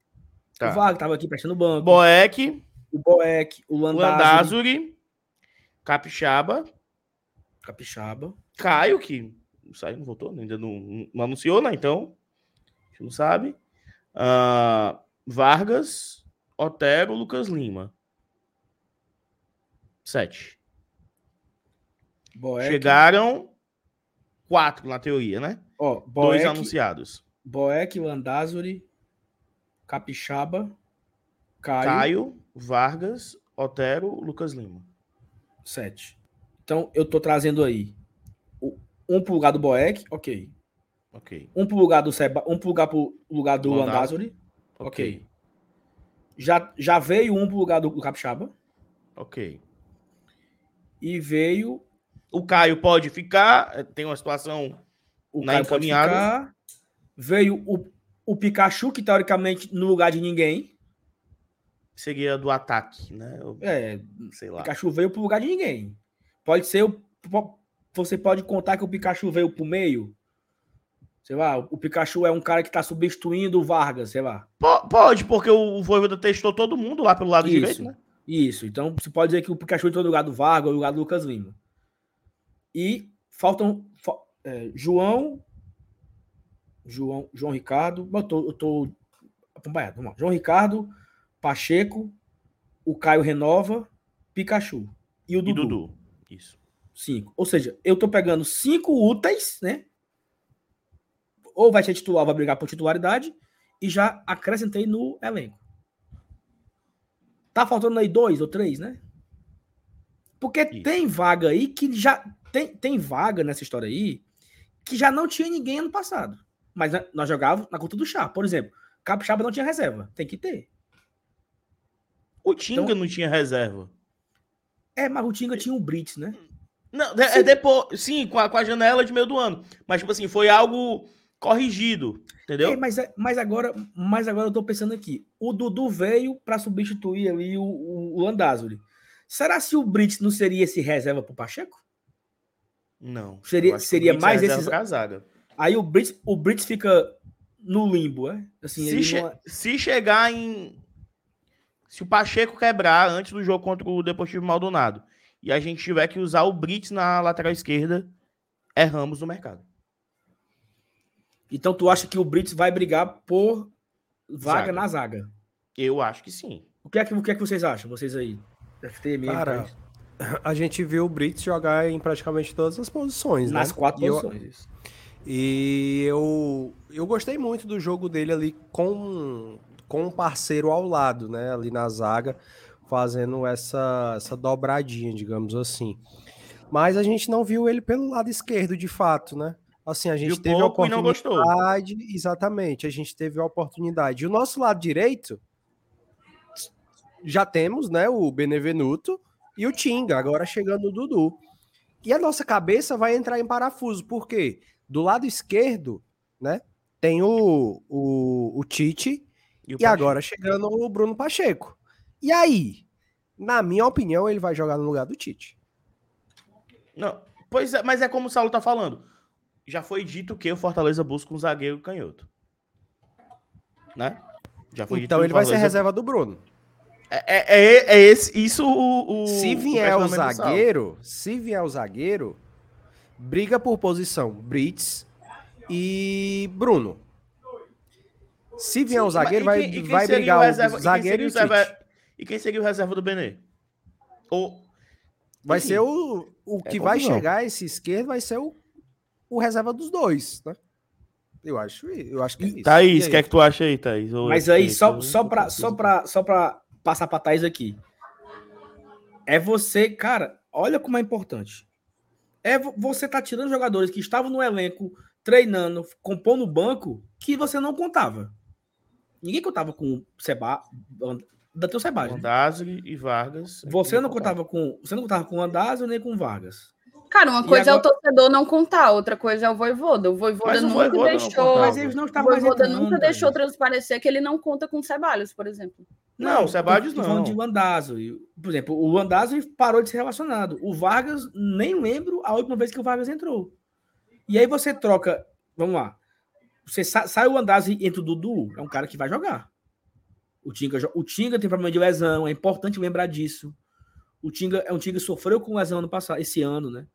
Tá. O Vargas tava aqui preenchendo o banco. Boeck, O Boeck, o Landázuri, Landázuri, Capixaba, Capixaba. Caio, que saiu, não voltou, ainda não, não anunciou, né? Então, gente não sabe. Ah, Vargas, Otero, Lucas Lima. Sete. Boeck. Chegaram quatro na teoria, né? Ó, Dois Boeck, anunciados. Boeck, Landázuri, Capixaba, Caio, Caio, Vargas, Otero, Lucas Lima. sete. Então, eu tô trazendo aí um pro lugar do Boeck, ok. Ok. Um pro lugar do Seba, um pro lugar, pro lugar do Landázuri. Landázuri, ok. Já, já veio um pro lugar do, do Capixaba Ok. e veio O Caio pode ficar, eh, tem uma situação o Na Caio encaminhada. ficar, veio o, o Pikachu, que teoricamente no lugar de ninguém, seria do ataque, né? Eu é, sei O lá. Pikachu veio pro lugar de ninguém. Pode ser Você pode contar que o Pikachu veio pro meio. Sei lá, o Pikachu é um cara que tá substituindo o Vargas, sei lá. Po- Pode, porque o Voivoda testou todo mundo lá pelo lado Isso. direito, né? Isso. Então você pode dizer que o Pikachu entrou no lugar do Vargas ou no lugar do Lucas Lima. E faltam. fa- é, João. João, João Ricardo. Eu tô, eu tô acompanhado. Vamos lá. João Ricardo, Pacheco, o Caio Renova, Pikachu. E o E Dudu. Dudu. Isso. Cinco. Ou seja, eu tô pegando cinco úteis, né? Ou vai ser titular, vai brigar por titularidade, e já acrescentei no elenco. Tá faltando aí dois ou três, né? Porque Isso. tem vaga aí que já. Tem, tem vaga nessa história aí que já não tinha ninguém ano passado. Mas nós jogávamos na conta do chá. Por exemplo, Capixaba não tinha reserva. Tem que ter. O Tinga Então- não tinha reserva. É, mas o Tinga tinha o Brits, né? Não, é, é depois. Sim, com a, com a janela de meio do ano. Mas, tipo assim, foi algo corrigido. Entendeu? É, mas, é- mas, agora, mas agora eu tô pensando aqui. O Dudu veio para substituir ali o, o, o Landázuri. Será se o Brits não seria esse reserva pro Pacheco? Não. Seria- seria é mais esses- pra zaga. Aí o Brits, o Brits fica no limbo, é? Assim, Se, che- não é- se chegar em. Se o Pacheco quebrar antes do jogo contra o Deportivo Maldonado e a gente tiver que usar o Brits na lateral esquerda, erramos no mercado. Então tu acha que o Brits vai brigar por vaga Zaga. na zaga? Eu acho que sim. O que é que, o que, é que vocês acham? Vocês aí? FT, mesmo, Cara? A gente viu o Brits jogar em praticamente todas as posições, nas né? quatro E eu- posições. isso. E eu, eu gostei muito do jogo dele ali com, com um parceiro ao lado, né? Ali na zaga, fazendo essa, essa dobradinha, digamos assim. Mas a gente não viu ele pelo lado esquerdo, de fato, né? Assim, a gente Viu teve a e oportunidade. Exatamente, a gente teve a oportunidade. E o nosso lado direito, já temos, né? O Benevenuto e o Tinga, agora chegando o Dudu. E a nossa cabeça vai entrar em parafuso, por quê? Do lado esquerdo, né? Tem o, o, o Tite E, o e agora chegando o Bruno Pacheco. E aí, na minha opinião, ele vai jogar no lugar do Tite. Não, pois é, mas é como o Saulo tá falando. Já foi dito que o Fortaleza busca um zagueiro canhoto. Né? Já foi Então ele o vai ser reserva do Bruno. É, é, é, é esse, isso o, o se o vier o Saulo. zagueiro, se vier o zagueiro, briga por posição Brits e Bruno. Se vier um Sim, zagueiro, vai, quem- quem vai brigar o o, reserva- quem zagueiro e o seria o reserva-. E quem seria o reserva do Benê? Ou Vai Enfim, ser o, o é que vai confusão. chegar esse esquerdo, vai ser o, o reserva dos dois, né? Eu acho, eu acho que é isso. Thaís, o que é que tu acha aí, Thaís? Ou Mas é aí, que- só, eu- só, pra, só, pra, só pra passar pra Thaís aqui. É você, cara. olha como é importante. É vo- você tá tirando jogadores que estavam no elenco, treinando, compondo o banco, que você não contava. Ninguém contava com o Seba, Dateu Sebagem. Mondazzi e Vargas. Você não contava com, você não contava com o Andazzo nem com o Vargas. Cara, uma coisa é agora- o torcedor não contar, outra coisa é o Voivoda. O Voivoda Mas o nunca Vojvoda não deixou. Mas eles não O estavam mais Voivoda nunca deixou transparecer que ele não conta com o Ceballos, por exemplo. Não, o Sebadios tô falando não. de Landazzo. E, Por exemplo, o Landazzo parou de ser relacionado. O Vargas, nem lembro a última vez que o Vargas entrou. E aí você troca, vamos lá. Você sa- sai o Landazzo e entra o Dudu, é um cara que vai jogar. O Tinga, o Tinga tem problema de lesão, é importante lembrar disso. O Tinga é um Tinga que sofreu com lesão ano passado, esse ano, né?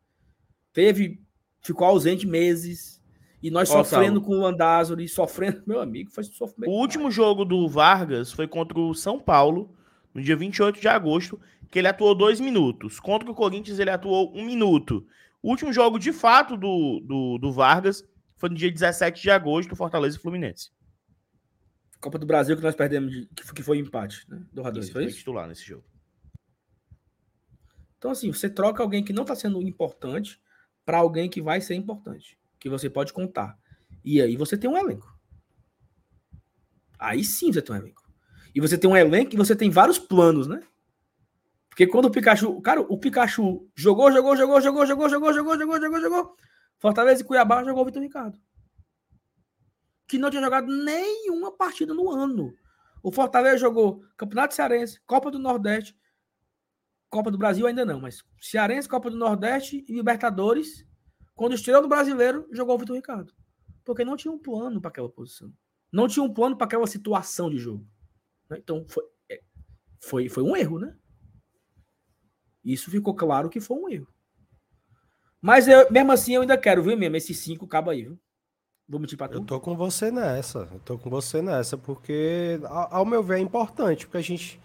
Teve, ficou ausente meses. E nós Ó, sofrendo Saulo. com o e sofrendo, meu amigo, foi sofrimento. O último jogo do Vargas foi contra o São Paulo, no dia 28 de agosto, que ele atuou dois minutos. Contra o Corinthians, ele atuou um minuto. O último jogo, de fato, do, do, do Vargas foi no dia 17 de agosto, Fortaleza e Fluminense. Copa do Brasil que nós perdemos, de- que foi- empate, né? Do Isso, foi foi isso? titular nesse jogo. Então, assim, você troca alguém que não está sendo importante para alguém que vai ser importante, que você pode contar. E aí você tem um elenco. Aí sim você tem um elenco. E você tem um elenco e você tem vários planos, né? Porque quando o Pikachu. Cara, o Pikachu jogou, jogou, jogou, jogou, jogou, jogou, jogou, jogou, jogou, jogou. Fortaleza e Cuiabá jogou o Vitor Ricardo. Que não tinha jogado nenhuma partida no ano. O Fortaleza jogou Campeonato Cearense, Copa do Nordeste, Copa do Brasil ainda não, mas Cearense, Copa do Nordeste e Libertadores. Quando estreou no Brasileiro, jogou o Vitor Ricardo. Porque não tinha um plano para aquela posição. Não tinha um plano para aquela situação de jogo. né? Então foi, é, foi, foi um erro, né? Isso ficou claro que foi um erro. Mas eu, mesmo assim eu ainda quero, viu, mesmo? Esses cinco cabo aí, viu? Vou mentir pra tu. Eu tô com você nessa. Eu tô com você nessa, porque, ao meu ver, é importante, porque a gente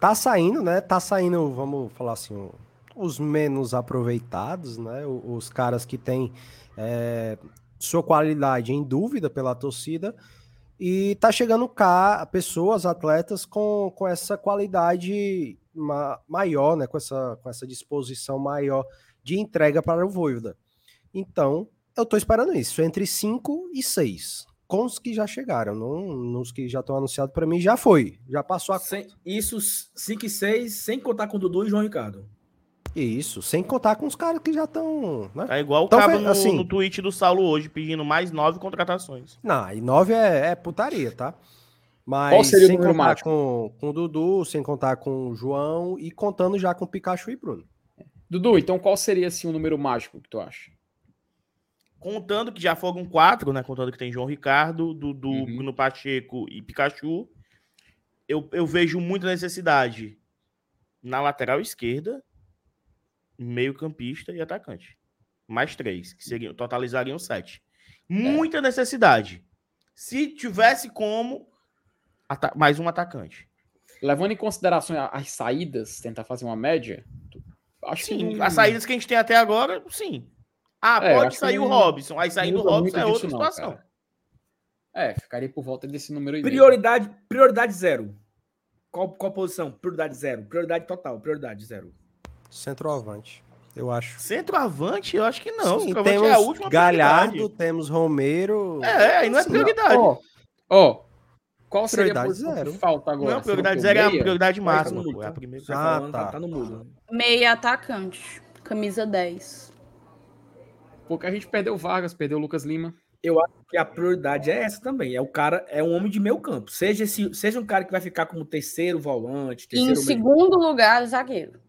tá saindo, né? Tá saindo, vamos falar assim, os menos aproveitados, né? Os caras que têm é, sua qualidade em dúvida pela torcida. E tá chegando cá pessoas, atletas com, com essa qualidade ma- maior, né? Com essa, com essa disposição maior de entrega para o Voivoda. Então, eu tô esperando isso, entre 5 e 6. Com os que já chegaram, não, nos que já estão anunciados para mim, já foi. Já passou a. Sem- isso 5 e 6, sem contar com o Dudu e João Ricardo. Isso, sem contar com os caras que já estão. Né? Tá igual o Então, cabo no, assim- no tweet do Saulo hoje, pedindo mais nove contratações. Não, e 9 é, é putaria, tá? Mas Qual seria o sem número contar mágico? com, com o Dudu, sem contar com o João e contando já com o Pikachu e Bruno. Dudu, então qual seria assim o número mágico que tu acha? Contando que já foram quatro, né? Contando que tem João Ricardo, Dudu, Uhum. Bruno Pacheco e Pikachu. Eu, eu vejo muita necessidade na lateral esquerda, meio campista e atacante. Mais três, que seriam, totalizariam sete. Muita necessidade. Se tivesse como, mais um atacante. Levando em consideração as saídas, tentar fazer uma média, acho que Sim, não- as saídas que a gente tem até agora, sim. Ah, É, pode acho que sair o Robson. Aí sair do muda Robson é outra não, situação. cara. É, ficaria por volta desse número aí. mesmo. Prioridade, prioridade zero. Qual, qual posição? Prioridade zero. Prioridade total, prioridade zero. Centroavante, eu acho. Centroavante, eu acho que não. Sim, temos é a última Galhardo, prioridade. temos Romero. É, aí não é prioridade. Ó, ó, qual seria a Prioridade posição zero. que falta agora? Não, prioridade o zero é a prioridade Tá máxima. é a tá? primeira. Ah, tá. tá. tá no mudo. Meia atacante, camisa 10. Porque a gente perdeu o Vargas, perdeu o Lucas Lima. Eu acho que a prioridade é essa também. É o cara, é um homem de meio campo. Seja, esse, seja um cara que vai ficar como terceiro volante, em terceiro meio. segundo lugar, zagueiro.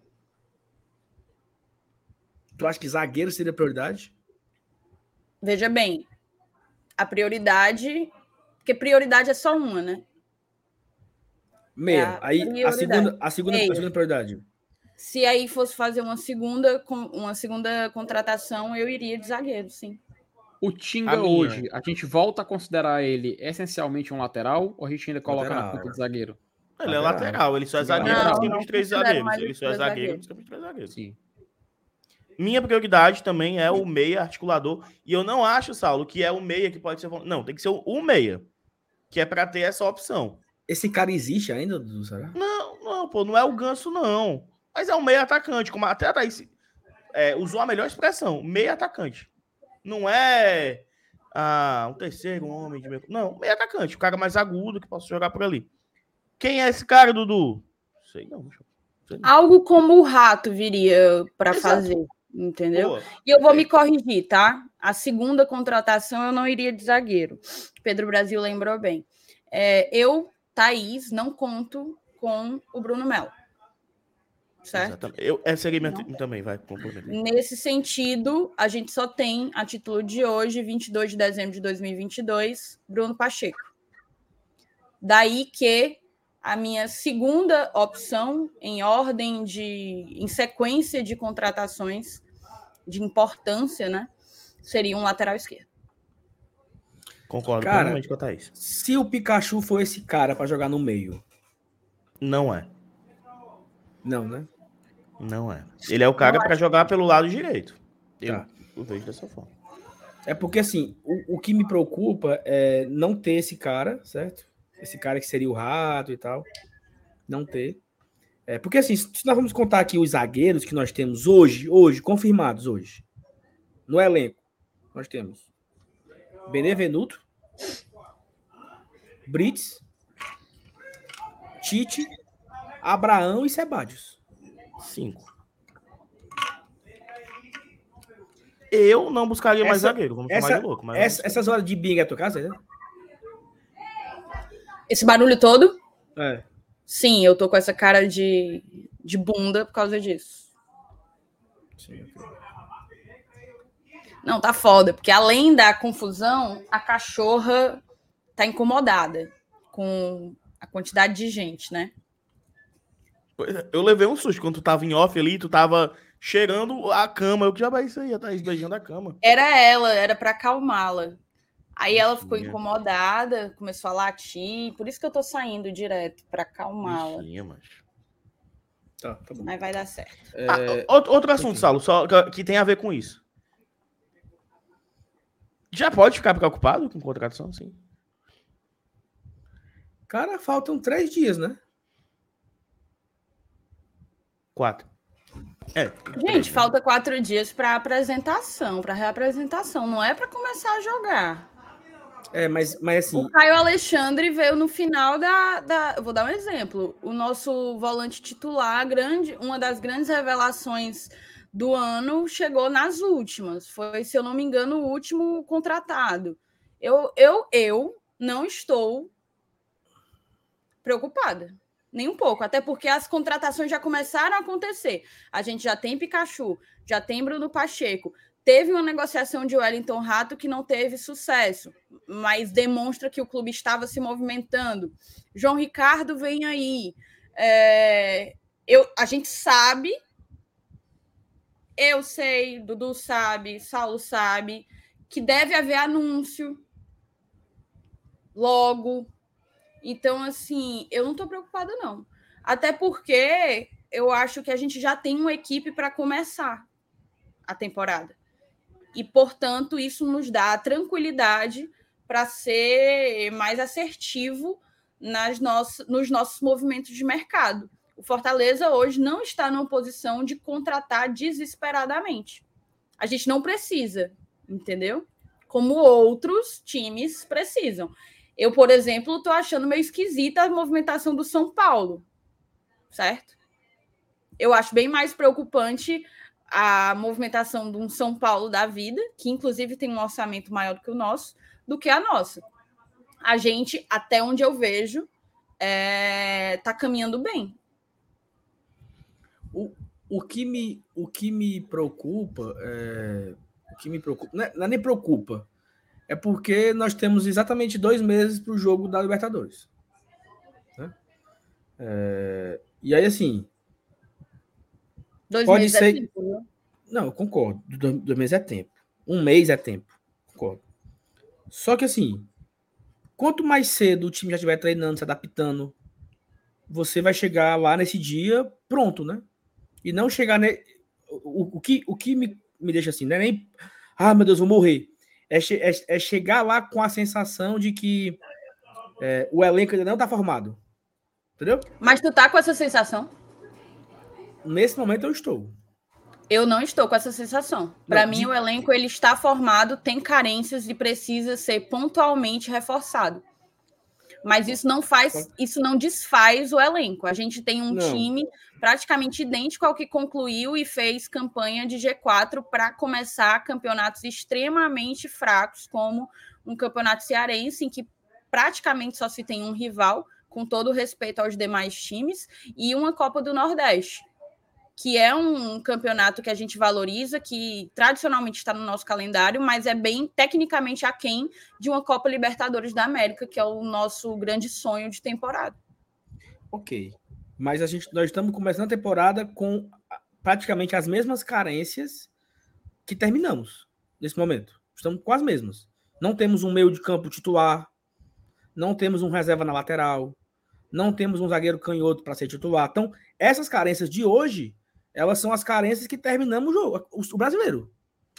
Tu acha que zagueiro seria prioridade? Veja bem, a prioridade. Porque prioridade é só uma, né? Meia. É a Aí a segunda, a segunda, a segunda prioridade. Se aí fosse fazer uma segunda, uma segunda contratação, eu iria de zagueiro, sim. O A Tinga minha. hoje, a gente volta a considerar ele essencialmente um lateral ou a gente ainda coloca na Lateral. conta de zagueiro? Ele é Lateral. lateral, ele só é Não, zagueiro no não de três zagueiros. Ele só é zagueiro de três zagueiros. Sim. Minha prioridade também é o meia articulador. E eu não acho, Saulo, que é o meia que pode ser. Não, tem que ser o o meia. Que é pra ter essa opção. Esse cara existe ainda, Dudu? Não, não, pô, não é o ganso, não. Mas é um meia atacante. Como até a Thaís, é, usou a melhor expressão, meio atacante. Não é ah, um terceiro homem de meio... Não, meio atacante, o cara mais agudo que possa jogar por ali. Quem é esse cara, Dudu? Sei não. Sei não. Algo como o rato viria para fazer, entendeu? Boa. E eu vou me corrigir, tá? A segunda contratação eu não iria de zagueiro. Pedro Brasil lembrou bem. É, eu, Thaís, não conto com o Bruno Melo. Certo? Exatamente. Eu, essa seria minha também, vai complementar. Nesse sentido, a gente só tem a título de hoje, 22 de dezembro de 2022, Bruno Pacheco. Daí que a minha segunda opção, em ordem de. em sequência de contratações de importância, né? Seria um lateral esquerdo. Concordo Cara, plenamente com a Thaís. Se o Pikachu for esse cara pra jogar no meio, Não é. não, né? Não é. Ele é o cara para jogar pelo lado direito. Eu, Tá. eu vejo dessa forma. É porque assim, o, o que me preocupa é não ter esse cara, certo? Esse cara que seria o rato e tal. Não ter. É, porque assim, se nós vamos contar aqui os zagueiros que nós temos hoje, hoje, confirmados hoje, no elenco, nós temos Benevenuto, Brits, Tite, Abraão e Sebadios. Cinco. Eu não buscaria mais Essa- zagueiro, vamos chamar essa- de louco. Mas Essa, essas horas de bingo é a tua casa, né? Esse barulho todo? É. Sim, eu tô com essa cara de, de bunda por causa disso. Sim. Não, tá foda, porque além da confusão, a cachorra tá incomodada com a quantidade de gente, né? É, Eu levei um susto quando tu tava em off ali, tu tava cheirando a cama. Eu que já vai isso aí, a Thaís beijando a cama. Era ela, era pra acalmá-la. Aí ela ficou incomodada, começou a latir, por isso que eu tô saindo direto pra acalmá-la. Tá, tá bom. Mas vai dar certo. Ah, outro, outro assunto, Saulo, só que, que tem a ver com isso. Já pode ficar preocupado com contratação, sim. Cara, faltam três dias, né? Quatro. É. Gente, falta quatro dias pra apresentação, pra reapresentação. Não é pra começar a jogar. É, mas, mas assim, O Caio Alexandre veio no final da, da. eu Vou dar um exemplo. O nosso volante titular, grande, uma das grandes revelações do ano, chegou nas últimas. Foi, se eu não me engano, o último contratado. Eu, eu, eu não estou preocupada. Nem um pouco, até porque as contratações já começaram a acontecer. A gente já tem Pikachu, já tem Bruno Pacheco. Teve uma negociação de Wellington Rato que não teve sucesso, mas demonstra que o clube estava se movimentando. João Ricardo vem aí. É, eu, a gente sabe, eu sei, Dudu sabe, Saulo sabe, que deve haver anúncio logo. Então, assim, eu não estou preocupada, não. Até porque eu acho que a gente já tem uma equipe para começar a temporada. E, portanto, isso nos dá tranquilidade para ser mais assertivo nas nossas, nos nossos movimentos de mercado. O Fortaleza hoje não está numa posição de contratar desesperadamente. A gente não precisa, entendeu? Como outros times precisam. Eu, por exemplo, estou achando meio esquisita a movimentação do São Paulo, certo? Eu acho bem mais preocupante a movimentação de um São Paulo da vida, que inclusive tem um orçamento maior do que o nosso, do que a nossa. A gente, até onde eu vejo, está caminhando bem. o, o, que me, o que me preocupa é. O que me preocupa. Não é, não é nem preocupa. É porque nós temos exatamente dois meses para o jogo da Libertadores. Né? É, e aí, assim. Dois Pode meses é ser- tempo, viu? Não, eu concordo. Dois, dois meses é tempo. Um mês é tempo. Concordo. Só que assim, quanto mais cedo o time já estiver treinando, se adaptando, você vai chegar lá nesse dia pronto, né? E não chegar. Ne... O, o que, o que me, me deixa assim, não é nem. Ah, meu Deus, vou morrer. É, che- é, é chegar lá com a sensação de que é, o elenco ainda não está formado. Entendeu? Mas tu tá com essa sensação? Nesse momento eu estou. Eu não estou com essa sensação. Para mim, de- o elenco ele está formado, tem carências e precisa ser pontualmente reforçado. Mas isso não faz, isso não desfaz o elenco. A gente tem um Não. time praticamente idêntico ao que concluiu e fez campanha de G4 para começar campeonatos extremamente fracos, como um campeonato cearense, em que praticamente só se tem um rival, com todo o respeito aos demais times, e uma Copa do Nordeste que é um campeonato que a gente valoriza, que tradicionalmente está no nosso calendário, mas é bem tecnicamente aquém de uma Copa Libertadores da América, que é o nosso grande sonho de temporada. Ok. Mas a gente, nós estamos começando a temporada com praticamente as mesmas carências que terminamos nesse momento. Estamos com as mesmas. Não temos um meio de campo titular, não temos um reserva na lateral, não temos um zagueiro canhoto para ser titular. Então, essas carências de hoje, elas são as carências que terminamos o jogo, o, o brasileiro.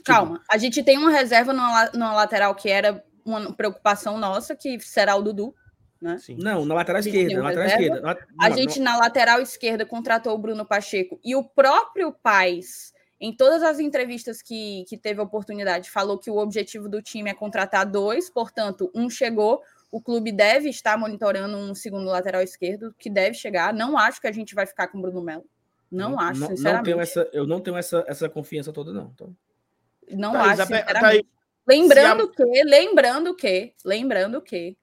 Calma, a gente tem uma reserva numa, la- numa lateral que era uma preocupação nossa, que será o Dudu. Né? Sim. Não, na lateral A gente esquerda, na lateral esquerda. Na- A não, gente, não- na lateral esquerda, contratou o Bruno Pacheco e o próprio Paz, em todas as entrevistas que, que teve a oportunidade, falou que o objetivo do time é contratar dois, portanto, um chegou. O clube deve estar monitorando um segundo lateral esquerdo, que deve chegar. Não acho que a gente vai ficar com o Bruno Melo. Não, acho, não, não sinceramente. tenho essa, eu não tenho essa, essa confiança toda, não. Então, Não Thaís, acho, a sinceramente. Thaís, Lembrando que, lembrando que, lembrando que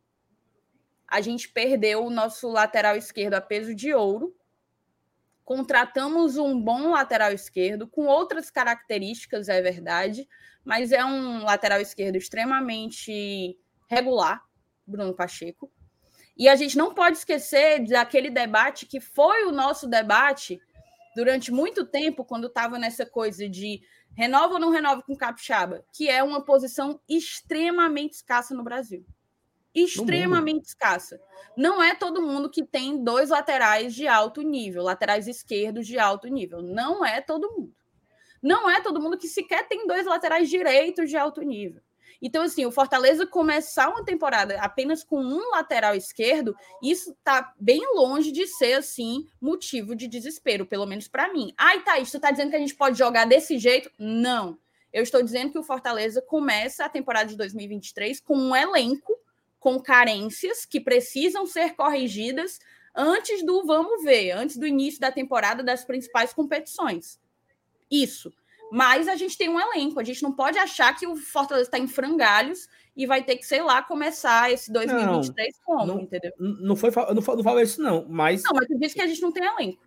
a gente perdeu o nosso lateral esquerdo a peso de ouro. Contratamos um bom lateral esquerdo com outras características, é verdade, mas é um lateral esquerdo extremamente regular, Bruno Pacheco. E a gente não pode esquecer daquele debate que foi o nosso debate durante muito tempo, quando estava nessa coisa de renova ou não renova com Capixaba, que é uma posição extremamente escassa no Brasil. Extremamente escassa. Não é todo mundo que tem dois laterais de alto nível, laterais esquerdos de alto nível. Não é todo mundo. Não é todo mundo que sequer tem dois laterais direitos de alto nível. Então, assim, o Fortaleza começar uma temporada apenas com um lateral esquerdo, isso tá bem longe de ser, assim, motivo de desespero, pelo menos para mim. Ai, Thaís, tu tá dizendo que a gente pode jogar desse jeito? Não. Eu estou dizendo que o Fortaleza começa a temporada de 2023 com um elenco com carências que precisam ser corrigidas antes do vamos ver, antes do início da temporada das principais competições. Isso. Mas a gente tem um elenco, a gente não pode achar que o Fortaleza está em frangalhos e vai ter que, sei lá, começar esse 2023 como, não. entendeu? Não foi, eu não, não falei isso, não, mas. Não, mas tu disse que a gente não tem elenco.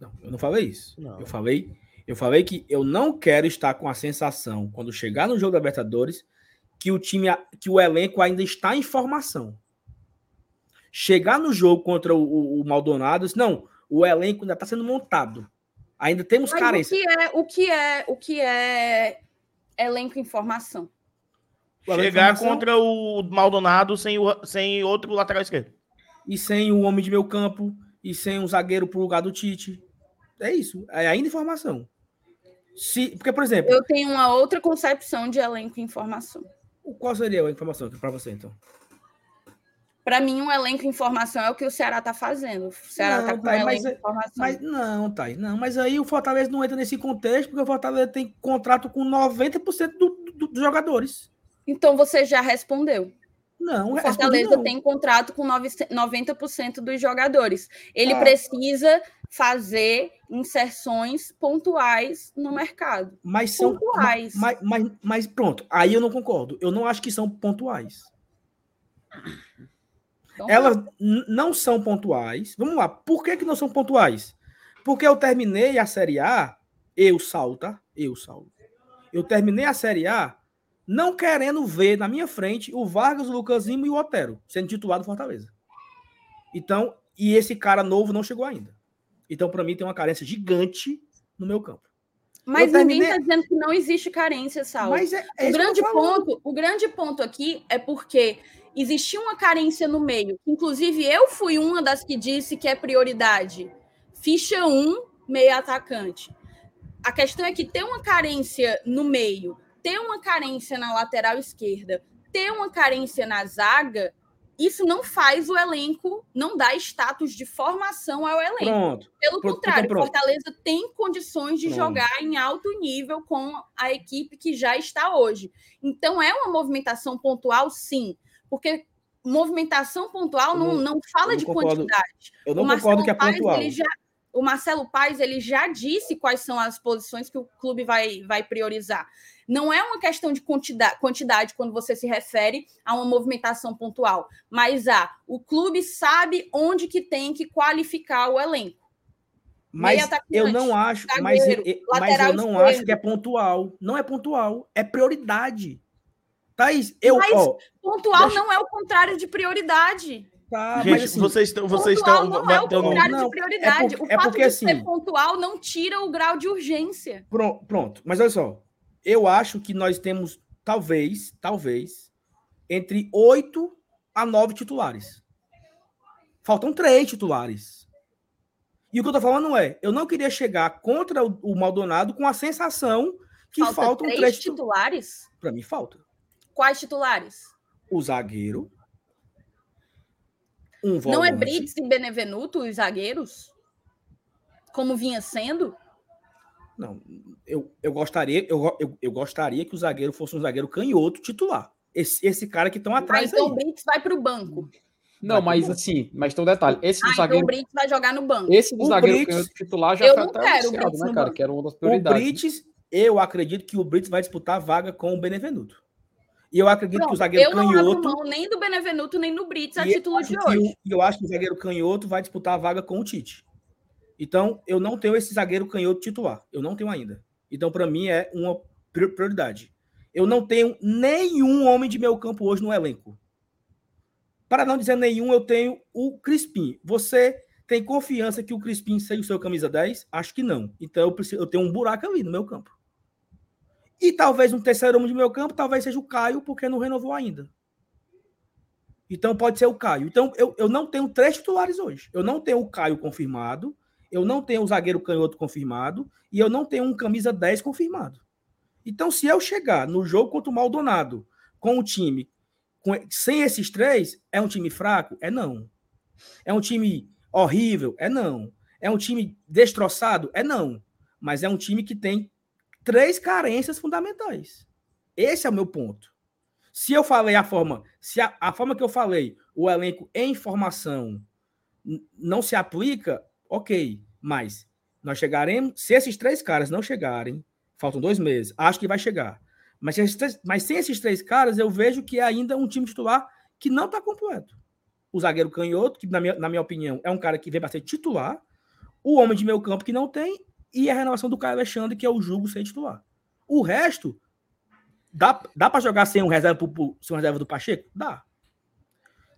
Não, eu não falei isso. Não. Eu falei, eu falei que eu não quero estar com a sensação, quando chegar no jogo da Libertadores, que o time, que o elenco ainda está em formação. Chegar no jogo contra o, o, o Maldonado, não, o elenco ainda está sendo montado. Ainda temos Mas carência. o que é, o que é, o que é elenco em formação? Chegar formação contra o Maldonado sem, o, sem outro lateral esquerdo. E sem o homem de meu campo, e sem um zagueiro pro lugar do Tite. É isso. É ainda informação. Se, porque, por exemplo, Eu tenho uma outra concepção de elenco em formação. qual seria a informação para você, então? Para mim, um elenco em formação é o que o Ceará está fazendo. O Ceará está com um Thay, mas elenco é-. Mas não, Thay, não. Mas aí o Fortaleza não entra nesse contexto, porque o Fortaleza tem contrato com 90% do, do- dos jogadores. Então você já respondeu. Não, O Fortaleza não. tem contrato com 9 90% dos jogadores. Ele Ah. precisa fazer inserções pontuais no mercado. Mas são. pontuais. Mas, mas, mas pronto, aí eu não concordo. Eu não acho que são pontuais. Então, Elas n- não são pontuais. Vamos lá, por que, que não são pontuais? Porque eu terminei a Série A, eu, Saulo, tá? Eu, Saulo. Eu terminei a Série A não querendo ver na minha frente o Vargas, o Lucas Lima e o Otero sendo titular do Fortaleza. Então, e esse cara novo não chegou ainda. Então, para mim, tem uma carência gigante no meu campo. Mas eu ninguém terminei- está dizendo que não existe carência, Saulo. Mas é, é o grande ponto, o grande ponto aqui é porque existia uma carência no meio. Inclusive, eu fui uma das que disse que é prioridade. Ficha 1, meio atacante. A questão é que ter uma carência no meio, ter uma carência na lateral esquerda, ter uma carência na zaga, isso não faz o elenco, não dá status de formação ao elenco. Pronto. Pelo Pronto, contrário, pronto. Fortaleza tem condições de Pronto. jogar em alto nível com a equipe que já está hoje. Então, é uma movimentação pontual, sim, porque movimentação pontual não, não- fala não de concordo. quantidade. Eu não O concordo Marcelo que é Paes, pontual. ele já- o Marcelo Paes ele já disse quais são as posições que o clube vai, vai priorizar. Não é uma questão de quantidade, quantidade quando você se refere a uma movimentação pontual, mas a o clube sabe onde que tem que qualificar o elenco. Mas eu não acho, mas, zagueiro, mas lateral eu não esquerdo. acho que é pontual. Não é pontual, é prioridade. Thaís, eu, Mas- ó, Pontual Deixa- não é o contrário de prioridade. tá, Gente, mas assim, vocês estão. Vocês pontual estão. não é o contrário Não, de prioridade. é porque- o é fato porque de assim- ser pontual não tira o grau de urgência. Pronto, pronto. Mas olha só. Eu acho que nós temos, talvez, talvez, entre oito a nove titulares. Faltam três titulares. E o que eu tô falando é, eu não queria chegar contra o, o Maldonado com a sensação que Falta faltam três, três titulares. titulares? Para mim, falta. Quais titulares? O zagueiro. Um volante. Não é Brits e Benevenuto os zagueiros? Como vinha sendo? Não, eu, eu gostaria, eu, eu, eu gostaria que o zagueiro fosse um zagueiro canhoto titular. Esse, esse cara que estão Ah, atrás então aí. o Brits vai para o banco. Não, Vai mas assim, mas tem um detalhe. Esse do Ah, então zagueiro, o Brits vai jogar no banco. esse do O zagueiro Brits- canhoto titular já Eu tá não até quero o anunciado, Brits né, cara? banco. Que era uma das O prioridades. Brits, eu acredito que o Brits vai disputar a vaga com o Benevenuto. E eu acredito que o Pronto, zagueiro eu não abro canhoto. mão nem do Benevenuto, nem do Brits a eu título de hoje. E eu acho que o zagueiro canhoto vai disputar a vaga com o Tite. Então, eu não tenho esse zagueiro canhoto titular. Eu não tenho ainda. Então, para mim, é uma pri- prioridade. Eu não tenho nenhum homem de meio campo hoje no elenco. Para não dizer nenhum, eu tenho o Crispim. Você tem confiança que o Crispim seja o seu camisa 10? Acho que não. Então, eu, preciso, eu tenho um buraco ali no meu campo. E talvez um terceiro homem de meu campo, talvez seja o Caio, porque não renovou ainda. Então pode ser o Caio. Então eu, eu não tenho três titulares hoje. Eu não tenho o Caio confirmado, eu não tenho o zagueiro canhoto confirmado e eu não tenho um camisa 10 confirmado. Então se eu chegar no jogo contra o Maldonado com o time com, sem esses três, é um time fraco? É não. É um time horrível? É não. É um time destroçado? É não. Mas é um time que tem três carências fundamentais. Esse é o meu ponto. Se eu falei a forma, se a, a forma que eu falei, o elenco em formação não se aplica, ok. Mas nós chegaremos, se esses três caras não chegarem, faltam dois meses, acho que vai chegar. Mas, se esses mas sem esses três caras, eu vejo que é ainda um time titular que não está completo. O zagueiro canhoto, que na minha, na minha opinião é um cara que vem para ser titular, o homem de meio campo que não tem, e a renovação do Caio Alexandre, que eu julgo ser titular. O resto, dá, dá para jogar sem um reserva, sem um reserva do Pacheco? Dá.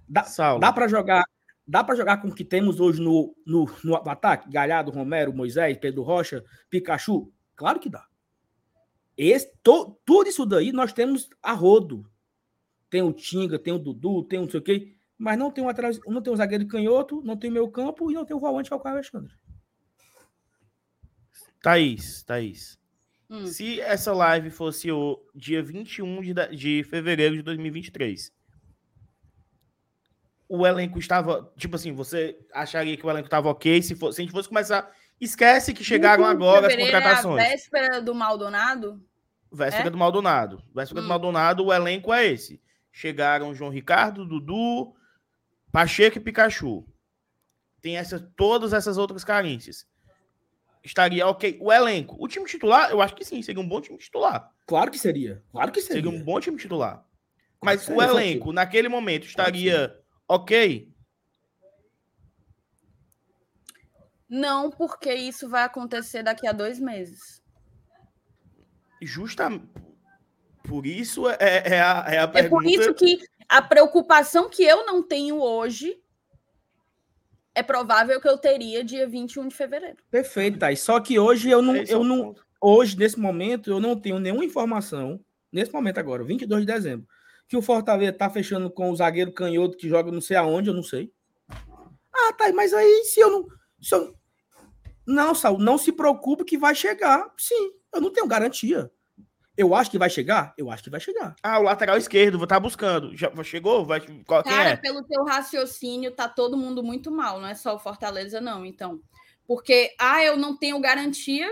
Dá, Saulo. dá para jogar dá para jogar com o que temos hoje no, no, no ataque? Galhardo, Romero, Moisés, Pedro Rocha, Pikachu? Claro que dá. Esse, to, tudo isso daí nós temos a rodo. Tem o Tinga, tem o Dudu, tem o não sei o quê, mas não tem um atrás, não tem um zagueiro canhoto, não tem meio campo e não tem o volante que é o Caio Alexandre. Thaís, Thaís. Hum. Se essa live fosse o dia 21 de, de fevereiro de 2023, o elenco estava. Tipo assim, você acharia que o elenco estava ok? Se, fosse, se a gente fosse começar. Esquece que chegaram 21 de agora as contratações. É a véspera do Maldonado? Véspera É? do Maldonado. Véspera do Hum. Maldonado, o elenco é esse. Chegaram João Ricardo, Dudu, Pacheco e Pikachu. Tem essa, todas essas outras carências. Estaria ok. O elenco. O time titular, eu acho que sim, seria um bom time titular. Claro que seria. Claro que seria. Seria um bom time titular. Claro Mas que o seria. elenco, naquele momento, estaria ok? Não, porque isso vai acontecer daqui a dois meses. Justa. Por isso é, é a, é a É pergunta. por isso que a preocupação que eu não tenho hoje é provável que eu teria dia 21 de fevereiro. Perfeito, Thaís. Só que hoje eu não, Esse é eu não, ponto. hoje, nesse momento, eu não tenho nenhuma informação, nesse momento agora, 22 de dezembro, que o Fortaleza tá fechando com o zagueiro canhoto que joga não sei aonde, eu não sei. Ah, tá, mas aí se eu não. Se eu... Não, Saul, não se preocupe que vai chegar. Sim, eu não tenho garantia. Eu acho que vai chegar? Eu acho que vai chegar. Ah, o lateral esquerdo, vou estar buscando. Já chegou? Vai, qual, quem Cara, é? pelo teu raciocínio, tá todo mundo muito mal, não é só o Fortaleza, não, então. Porque, ah, eu não tenho garantia.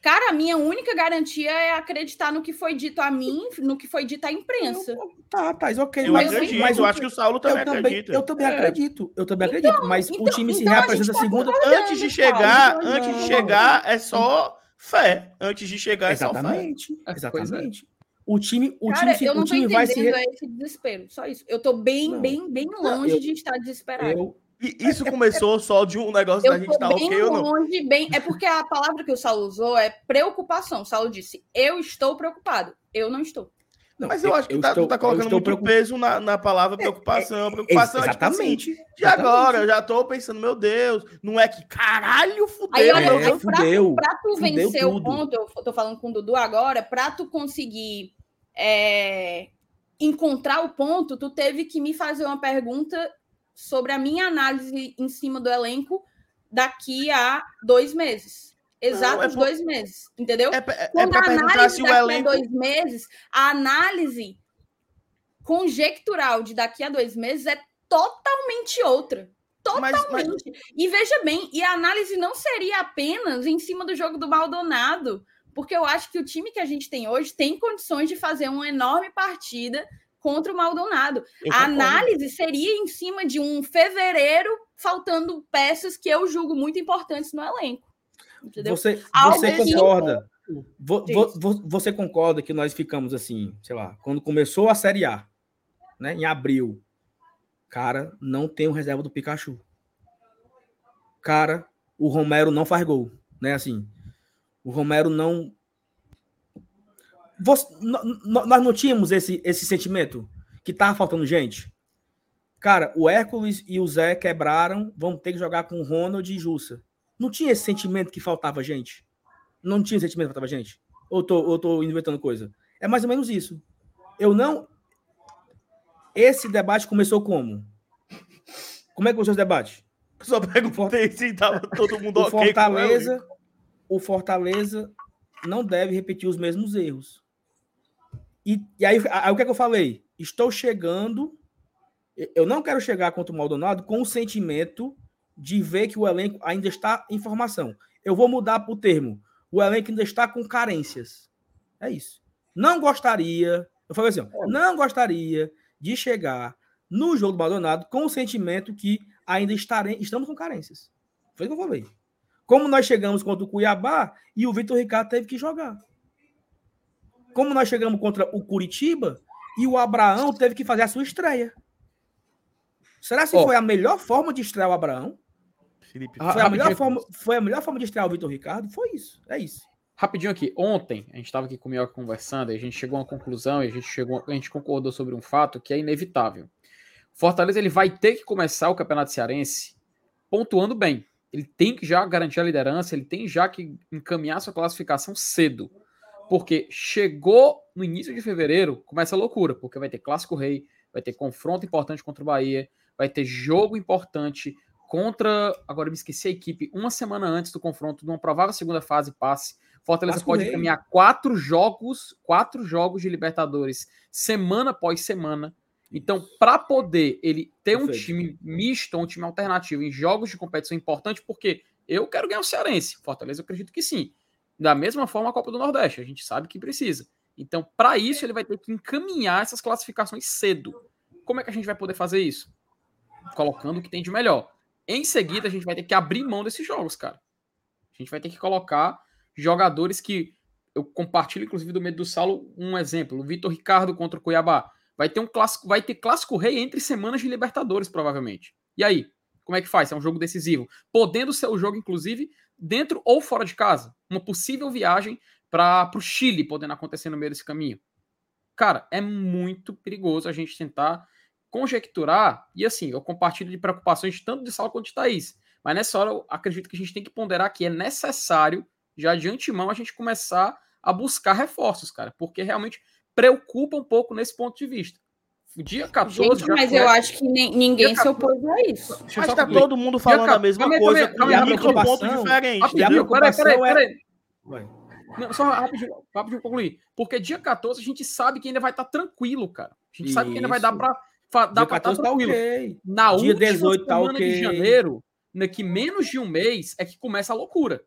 Cara, a minha única garantia é acreditar no que foi dito a mim, no que foi dito à imprensa. Tá, Thais, ok. Eu mas, acredito, mas eu o- acho que o Saulo também eu também, acredita. eu também É. acredito. Eu também acredito. Mas o então- time se então a reapresenta tá segunda. Antes de chegar, antes de chegar é só fé. Antes de chegar é fé. Exatamente. É, pois é. Exatamente. O time, o Cara, time, se- eu não o tô time vai se. entendendo re- esse desespero, só isso. Eu tô bem, Não. bem, bem longe eu- de estar desesperado. Eu, E isso começou só de um negócio da Eu gente tô estar bem ok ou não. longe, bem. É porque a palavra que o Saulo usou é preocupação. O Saulo disse: Eu estou preocupado. Eu não estou. Não, Mas eu acho que tá, estou- tu tá eu colocando muito preocup- peso na, na palavra preocupação. Preocupação é tipo assim, Exatamente. de agora, eu já tô pensando, meu Deus, não é que caralho, fudeu. Aí, olha, É, aí, pra, fudeu. pra tu vencer o tudo. ponto, eu tô falando com o Dudu agora, pra tu conseguir é, encontrar o ponto, tu teve que me fazer uma pergunta sobre a minha análise em cima do elenco daqui a dois meses. Exatos é por- dois meses, entendeu? É, é, é Quando pra a análise daqui elenco. a dois meses, a análise conjectural de daqui a dois meses é totalmente outra. Mas, mas, Totalmente. E veja bem, e a análise não seria apenas em cima do jogo do Maldonado, porque eu acho que o time que a gente tem hoje tem condições de fazer uma enorme partida contra o Maldonado. eu A concordo. análise seria em cima de um fevereiro faltando peças que eu julgo muito importantes no elenco. Entendeu? Você, você concorda? Vo- vo- vo- você concorda que nós ficamos assim, sei lá, quando começou a Série A, né, em abril, cara, não tem o reserva do Pikachu. Cara, o Romero não faz gol, né? Assim, o Romero não. Você- nós não tínhamos esse, esse sentimento que tava faltando gente. Cara, o Hércules e o Zé quebraram, vão ter que jogar com o Ronald e Jussa. Não tinha esse sentimento que faltava gente? Não tinha esse sentimento que faltava gente? Ou tô, ou tô inventando coisa? É mais ou menos isso. Eu não. Esse debate começou como? Como é que começou esse debate? Só perguntei se todo mundo O ok. Fortaleza, o Fortaleza não deve repetir os mesmos erros. E, e aí, aí, o que é que eu falei? Estou chegando. Eu não quero chegar contra o Maldonado com o sentimento de ver que o elenco ainda está em formação. Eu vou mudar para o termo. O elenco ainda está com carências. É isso. Não gostaria. Eu falei assim: ó, não gostaria de chegar no jogo do Maldonado com o sentimento que ainda estare, estamos com carências. Foi o que eu falei. Como nós chegamos contra o Cuiabá e o Vitor Ricardo teve que jogar. Como nós chegamos contra o Curitiba e o Abraão teve que fazer a sua estreia. Será se Ó. foi a melhor forma de estrear o Abraão? Felipe, Foi a, melhor forma, foi a melhor forma de estrear o Vitor Ricardo? Foi isso. É isso. Rapidinho aqui, ontem a gente estava aqui com o Mioca conversando e a gente chegou a uma conclusão e a gente chegou, a gente concordou sobre um fato que é inevitável. Fortaleza ele vai ter que começar o Campeonato Cearense pontuando bem. Ele tem que já garantir a liderança, ele tem já que encaminhar sua classificação cedo. Porque chegou no início de fevereiro, começa a loucura, porque vai ter Clássico Rei, vai ter confronto importante contra o Bahia, vai ter jogo importante contra. Agora me esqueci a equipe, uma semana antes do confronto, de uma provável segunda fase passe. Fortaleza pode encaminhar quatro jogos, quatro jogos de Libertadores, semana após semana. Então, para poder ele ter um time misto, um time alternativo em jogos de competição importante, porque eu quero ganhar o Cearense. Fortaleza, eu acredito que sim. Da mesma forma, a Copa do Nordeste, a gente sabe que precisa. Então, para isso, ele vai ter que encaminhar essas classificações cedo. Como é que a gente vai poder fazer isso? Colocando o que tem de melhor. Em seguida, a gente vai ter que abrir mão desses jogos, cara. A gente vai ter que colocar jogadores que eu compartilho, inclusive, do medo do Saulo, um exemplo. O Vitor Ricardo contra o Cuiabá. Vai ter um clássico, vai ter clássico rei entre semanas de Libertadores, provavelmente. E aí? Como é que faz? É um jogo decisivo. Podendo ser o jogo, inclusive, dentro ou fora de casa. Uma possível viagem para o Chile, podendo acontecer no meio desse caminho. Cara, é muito perigoso a gente tentar conjecturar. E assim, eu compartilho de preocupações tanto de Saulo quanto de Thaís. Mas nessa hora, eu acredito que a gente tem que ponderar que é necessário, já de antemão, a gente começar a buscar reforços, cara. Porque realmente preocupa um pouco nesse ponto de vista. Dia 14 Gente, mas foi- eu acho que nem- ninguém Dia se opôs a isso. Deixa eu Acho só que tá concluir. todo mundo falando Calma, a mesma calma coisa, calma calma um micro ponto preocupação- diferente. Rapidinho, a peraí, peraí, preocupação é- peraí. Vai. Não, só rapidinho, rapidinho concluir. Porque dia 14 a gente sabe que ainda vai estar tranquilo, cara. A gente sabe que ainda vai dar Isso. Dar Dia pra estar 14 tá ok. Na Dia última 18 tá semana de janeiro, daqui menos de um mês, é que começa a loucura.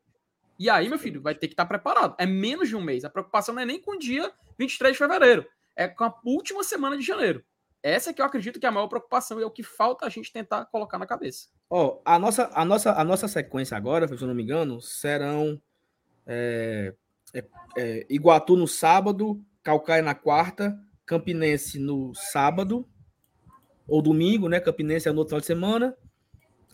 E aí, meu filho, vai ter que estar preparado. É menos de um mês. A preocupação não é nem com o dia 23 de fevereiro. É com a última semana de janeiro. Essa é que eu acredito que é a maior preocupação e é o que falta a gente tentar colocar na cabeça. Ó, a nossa, a nossa, a nossa sequência agora, se eu não me engano, serão é, é, é, Iguatu no sábado, Calcaia na quarta, Campinense no sábado ou domingo, né? Campinense é no outro final de semana.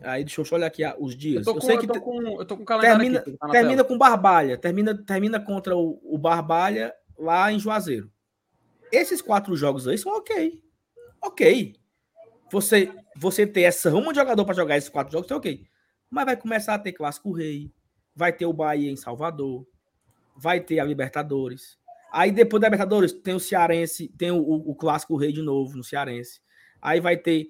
Aí deixa eu só olhar aqui ah, os dias. Eu, com, sei eu que tô com, eu tô com o calendário termina, aqui. tá na termina tela. com Barbalha, termina, termina contra o, o Barbalha lá em Juazeiro. Esses quatro jogos aí são ok. Ok. Você, você ter essa de jogador para jogar esses quatro jogos é ok. Mas vai começar a ter Clássico Rei, vai ter o Bahia em Salvador, vai ter a Libertadores. Aí depois da Libertadores tem o Cearense, tem o, o- o Clássico Rei de novo no Cearense. Aí vai ter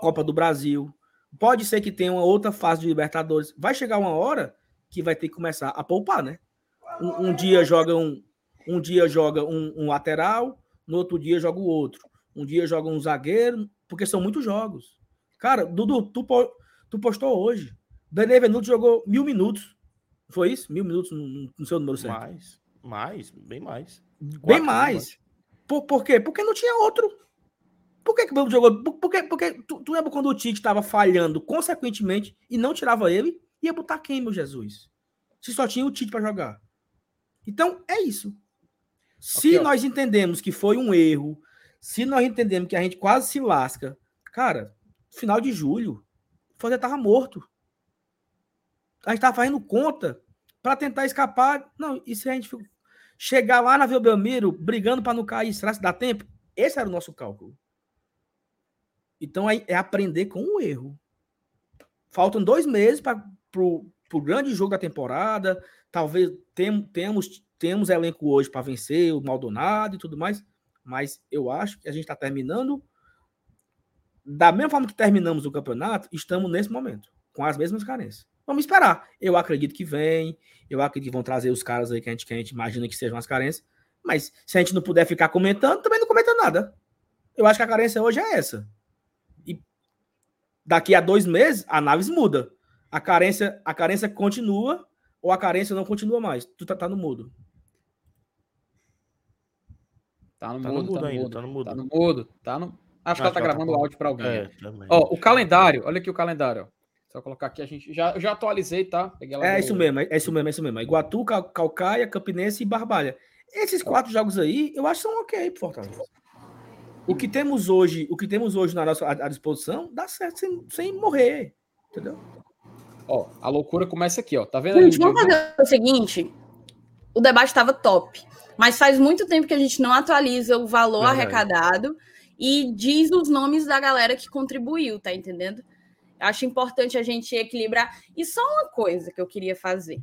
Copa do Brasil. Pode ser que tenha uma outra fase de Libertadores. Vai chegar uma hora que vai ter que começar a poupar, né? Um, um dia joga um, um dia joga um, um lateral, no outro dia joga o outro. Um dia joga um zagueiro, porque são muitos jogos. Cara, Dudu, tu, tu postou hoje. Daniel Venuto jogou mil minutos. Foi isso? Mil minutos no, no- seu número certo. Mais, mais, bem mais. Bem Quatro, mais. Por, por quê? Porque não tinha outro. Por que, que o Bambu jogou? Por, por, que- porque tu, tu lembra quando o Tite estava falhando consequentemente e não tirava ele? Ia botar quem, meu Jesus? Se só tinha o Tite para jogar. Então, é isso. Se Aqui, ó. nós entendemos que foi um erro, se nós entendemos que a gente quase se lasca, cara, final de julho, o Foder tava morto. A gente tava fazendo conta para tentar escapar. Não, e se a gente chegar lá na Vila Belmiro brigando para não cair, será que dá tempo? Esse era o nosso cálculo. Então é, é aprender com o erro. Faltam dois meses para o grande jogo da temporada. Talvez tem, temos, temos elenco hoje para vencer o Maldonado e tudo mais. Mas eu acho que a gente está terminando. Da mesma forma que terminamos o campeonato, estamos nesse momento, com as mesmas carências. Vamos esperar. Eu acredito que vem. Eu acredito que vão trazer os caras aí que a gente, que a gente imagina que sejam as carências. Mas se a gente não puder ficar comentando, também não comenta nada. Eu acho que a carência hoje é essa. Daqui a dois meses, a análise muda. A carência, a carência continua ou a carência não continua mais. Tu tá, tá no mudo. Tá no Tá no mudo, tá no ainda, mudo. tá no mudo. Tá no mudo. Tá no... Acho que ela tá Acho que ela tá gravando o com- áudio para alguém. É. Ó, o calendário, olha aqui o calendário. Ó. Só colocar aqui a gente. Já, eu já atualizei, tá? Peguei lá É no- isso mesmo, é isso mesmo, é isso mesmo. Iguatu, Cal- Calcaia, Campinense e Barbalha. Esses quatro jogos aí, eu acho que são ok pro Fortaleza. O que temos hoje, o que temos hoje na nossa à disposição, dá certo sem, sem morrer. Entendeu? Ó, a loucura começa aqui, ó. Tá vendo aí? Gente, vamos fazer o seguinte: o debate estava top, mas faz muito tempo que a gente não atualiza o valor Verdade. arrecadado e diz os nomes da galera que contribuiu, tá entendendo? Acho importante a gente equilibrar. E só uma coisa que eu queria fazer.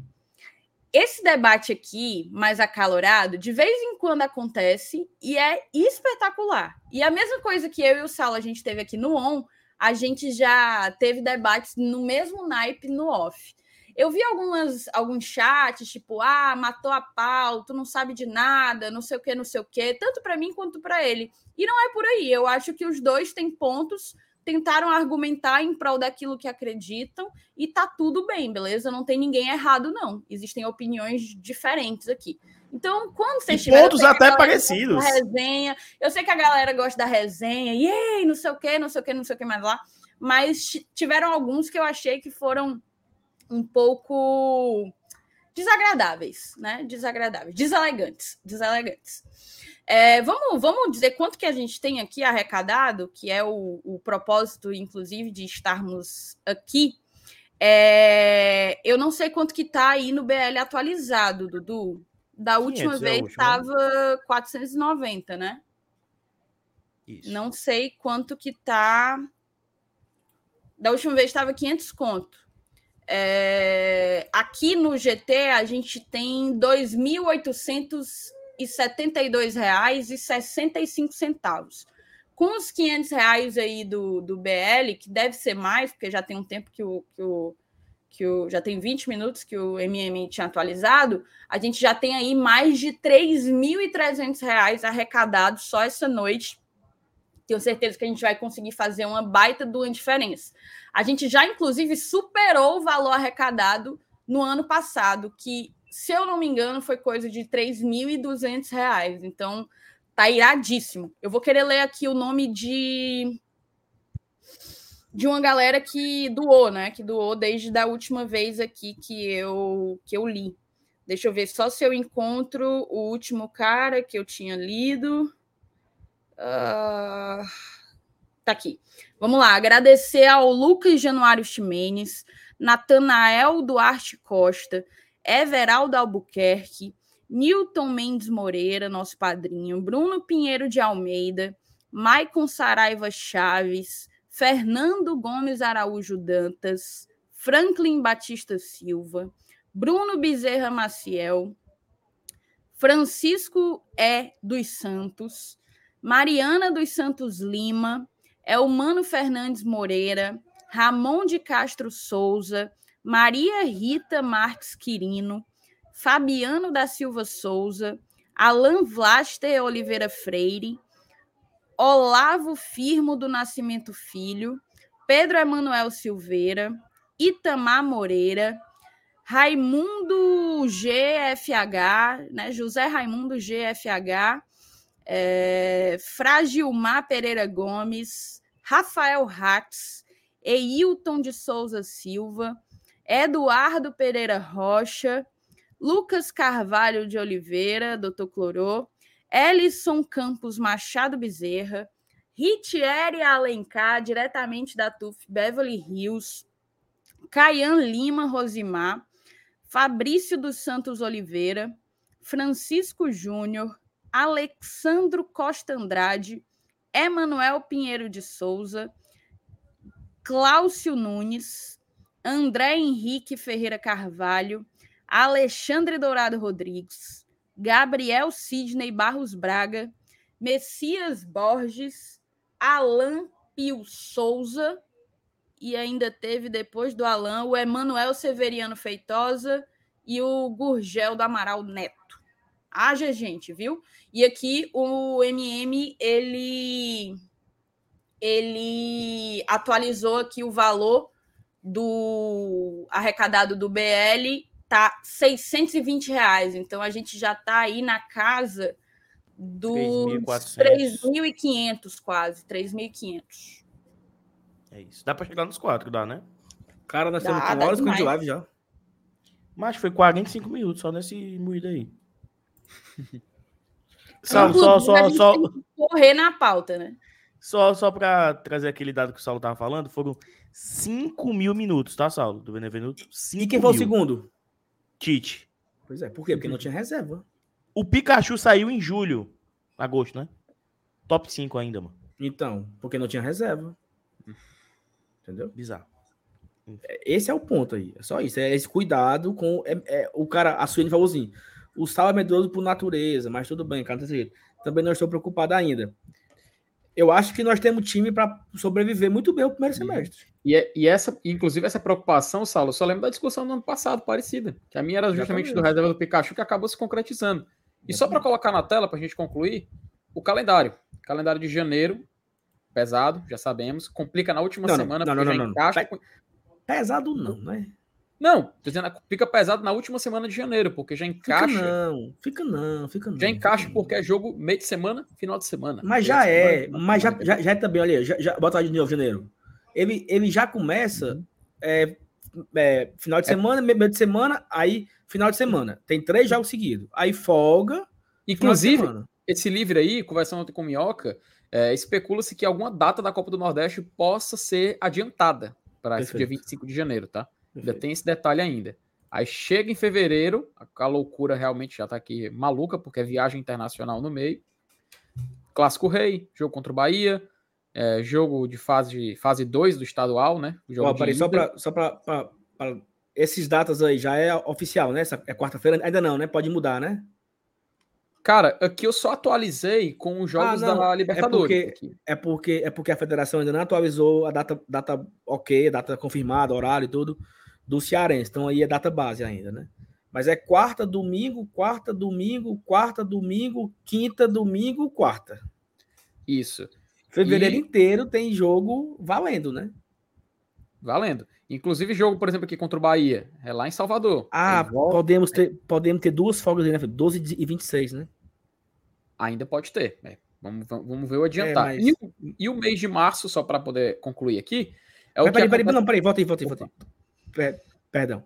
Esse debate aqui, mais acalorado, de vez em quando acontece e é espetacular. E a mesma coisa que eu e o Sal a gente teve aqui no ON, a gente já teve debates no mesmo naipe no off. Eu vi algumas, alguns chats, tipo, ah, matou a pau, tu não sabe de nada, não sei o que, não sei o que, tanto para mim quanto para ele. E não é por aí. Eu acho que os dois têm pontos, tentaram argumentar em prol daquilo que acreditam e tá tudo bem, beleza? Não tem ninguém errado, não. Existem opiniões diferentes aqui. Então, quando vocês tiverem. a até parecidos. Resenha, eu sei que a galera gosta da resenha, e não sei o que, não sei o que, não sei o que mais lá. Mas ti- tiveram alguns que eu achei que foram um pouco desagradáveis, né? Desagradáveis, deselegantes, deselegantes. É, vamos, vamos dizer quanto que a gente tem aqui arrecadado, que é o, o propósito, inclusive, de estarmos aqui. É, eu não sei quanto que tá aí no BL atualizado, Dudu. Da última 500 é vez estava 490, né? Isso. Não sei quanto que tá. Da última vez estava 500 conto. É, Aqui no GT a gente tem R$ 2.872,65 Com os 500 reais aí do, do BL, que deve ser mais, porque já tem um tempo que o, que o, que o, já tem 20 minutos que o MM tinha atualizado, a gente já tem aí mais de 3.300 reais arrecadados só essa noite. Tenho certeza que a gente vai conseguir fazer uma baita de uma diferença. A gente já, inclusive, superou o valor arrecadado no ano passado, que, se eu não me engano, foi coisa de 3.200 reais. Então, tá iradíssimo. Eu vou querer ler aqui o nome de de uma galera que doou, né? Que doou desde a última vez aqui que eu que eu li. Deixa eu ver só se eu encontro o último cara que eu tinha lido. Uh, tá aqui. Vamos lá. Agradecer ao Lucas Januário Ximenes, Natanael Duarte Costa, Everaldo Albuquerque, Newton Mendes Moreira, nosso padrinho, Bruno Pinheiro de Almeida, Maicon Saraiva Chaves, Fernando Gomes Araújo Dantas, Franklin Batista Silva, Bruno Bezerra Maciel, Francisco E. dos Santos, Mariana dos Santos Lima, Elmano Fernandes Moreira, Ramon de Castro Souza, Maria Rita Marques Quirino, Fabiano da Silva Souza, Alan Vlaster Oliveira Freire, Olavo Firmo do Nascimento Filho, Pedro Emanuel Silveira, Itamar Moreira, Raimundo GFH, né, José Raimundo GFH, é, Pereira Gomes, Rafael Rax, Eilton de Souza Silva, Eduardo Pereira Rocha, Lucas Carvalho de Oliveira, doutor Clorô, Ellison Campos Machado Bezerra, Ritieri Alencar, diretamente da TUF Beverly Hills, Caian Lima Rosimar, Fabrício dos Santos Oliveira, Francisco Júnior, Alexandro Costa Andrade, Emanuel Pinheiro de Souza, Cláudio Nunes, André Henrique Ferreira Carvalho, Alexandre Dourado Rodrigues, Gabriel Sidney Barros Braga, Messias Borges, Alan Pio Souza, e ainda teve depois do Alan o Emanuel Severiano Feitosa e o Gurgel do Amaral Neto. Haja gente, viu? E aqui o MM ele ele atualizou aqui o valor do arrecadado do BL tá 620 reais. Então a gente já tá aí na casa dos 3.500 quase, 3.500. É isso. Dá para chegar nos quatro, dá, né? Cara, nós estamos com horas de live já. Mas foi 45 minutos só nesse moído aí. [LAUGHS] Saulo, só, só, só. Correr na pauta, né? Só, só para trazer aquele dado que o Saulo tava falando, foram 5 mil minutos, tá, Saulo? Do Benevenuto. E quem foi o segundo? Tite. Pois é, por quê? Porque não tinha reserva. O Pikachu saiu em julho, agosto, né? Top 5 ainda, mano. Então, porque não tinha reserva. Entendeu? Bizarro. Esse é o ponto aí. É só isso. É esse cuidado com. É, é, o cara, a Suene falou assim: o sal é medroso por natureza, mas tudo bem, cara. Também não estou preocupado ainda. Eu acho que nós temos time para sobreviver muito bem o primeiro semestre. E, é, e, essa, inclusive, essa preocupação, Saulo, eu só lembro da discussão do ano passado, parecida. Que a minha era justamente do reserva do Pikachu que acabou se concretizando. E só para colocar na tela, para a gente concluir, o calendário. Calendário de janeiro, pesado, já sabemos. Complica na última não, semana, não, não, não, não, encaixa... Pesado não, né? Não, dizendo, fica pesado na última semana de janeiro, porque já encaixa. Fica não, fica não, fica não. Já encaixa porque é jogo meio de semana, final de semana. Mas já é, mas já, já, já é também, olha, já, já, bota lá de novo, janeiro. Ele, ele já começa uhum. é, é, final de é. semana, meio de semana, aí final de semana. Tem três jogos seguidos. Aí folga. Inclusive, esse livro aí, conversando ontem com o Minhoca, é, especula-se que alguma data da Copa do Nordeste possa ser adiantada para esse dia 25 de janeiro, tá? Ainda tem esse detalhe ainda. Aí chega em fevereiro, a, loucura realmente já tá aqui maluca, porque é viagem internacional no meio. Clássico Rei, jogo contra o Bahia, é, jogo de fase fase 2 do estadual, né? O jogo Ó, só para só para esses datas aí já é oficial, né? Essa é quarta-feira, ainda não, né? Pode mudar, né? Cara, aqui eu só atualizei com os jogos ah, da Libertadores. É porque, é porque, é porque a federação ainda não atualizou a data, data ok, a data confirmada, horário e tudo. Do Cearense. Então aí é data base ainda, né? Mas é quarta, domingo, quarta, domingo, quarta, domingo, quinta, domingo, quarta. Isso. Fevereiro E- inteiro tem jogo valendo, né? Valendo. Inclusive, jogo, por exemplo, aqui contra o Bahia. É lá em Salvador. Ah, volta- podemos ter, podemos ter duas folgas aí, né? Felipe? 12 e 26, né? Ainda pode ter. né? Vamos, vamos ver o adiantar. mas- E, o, e o mês de março, só para poder concluir aqui, é o Mas que peraí, peraí, acontece- não, peraí, volta aí, volta aí, volta aí. Per- Perdão.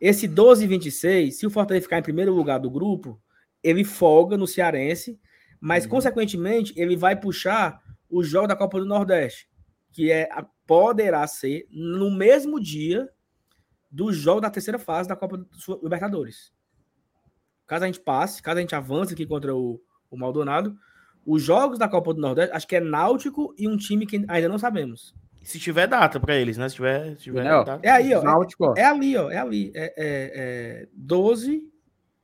Esse 12 e 26, se o Fortaleza ficar em primeiro lugar do grupo, ele folga no Cearense, mas, Uhum. consequentemente, ele vai puxar o jogo da Copa do Nordeste, que é a- poderá ser no mesmo dia do jogo da terceira fase da Copa do Libertadores. Caso a gente passe, caso a gente avance aqui contra o, o Maldonado, os jogos da Copa do Nordeste, acho que é Náutico e um time que ainda não sabemos. Se tiver data pra eles, né? Se tiver, se tiver Não, data. É aí, ó. Náutico, ó. É ali, ó. É ali. É, é, é 12,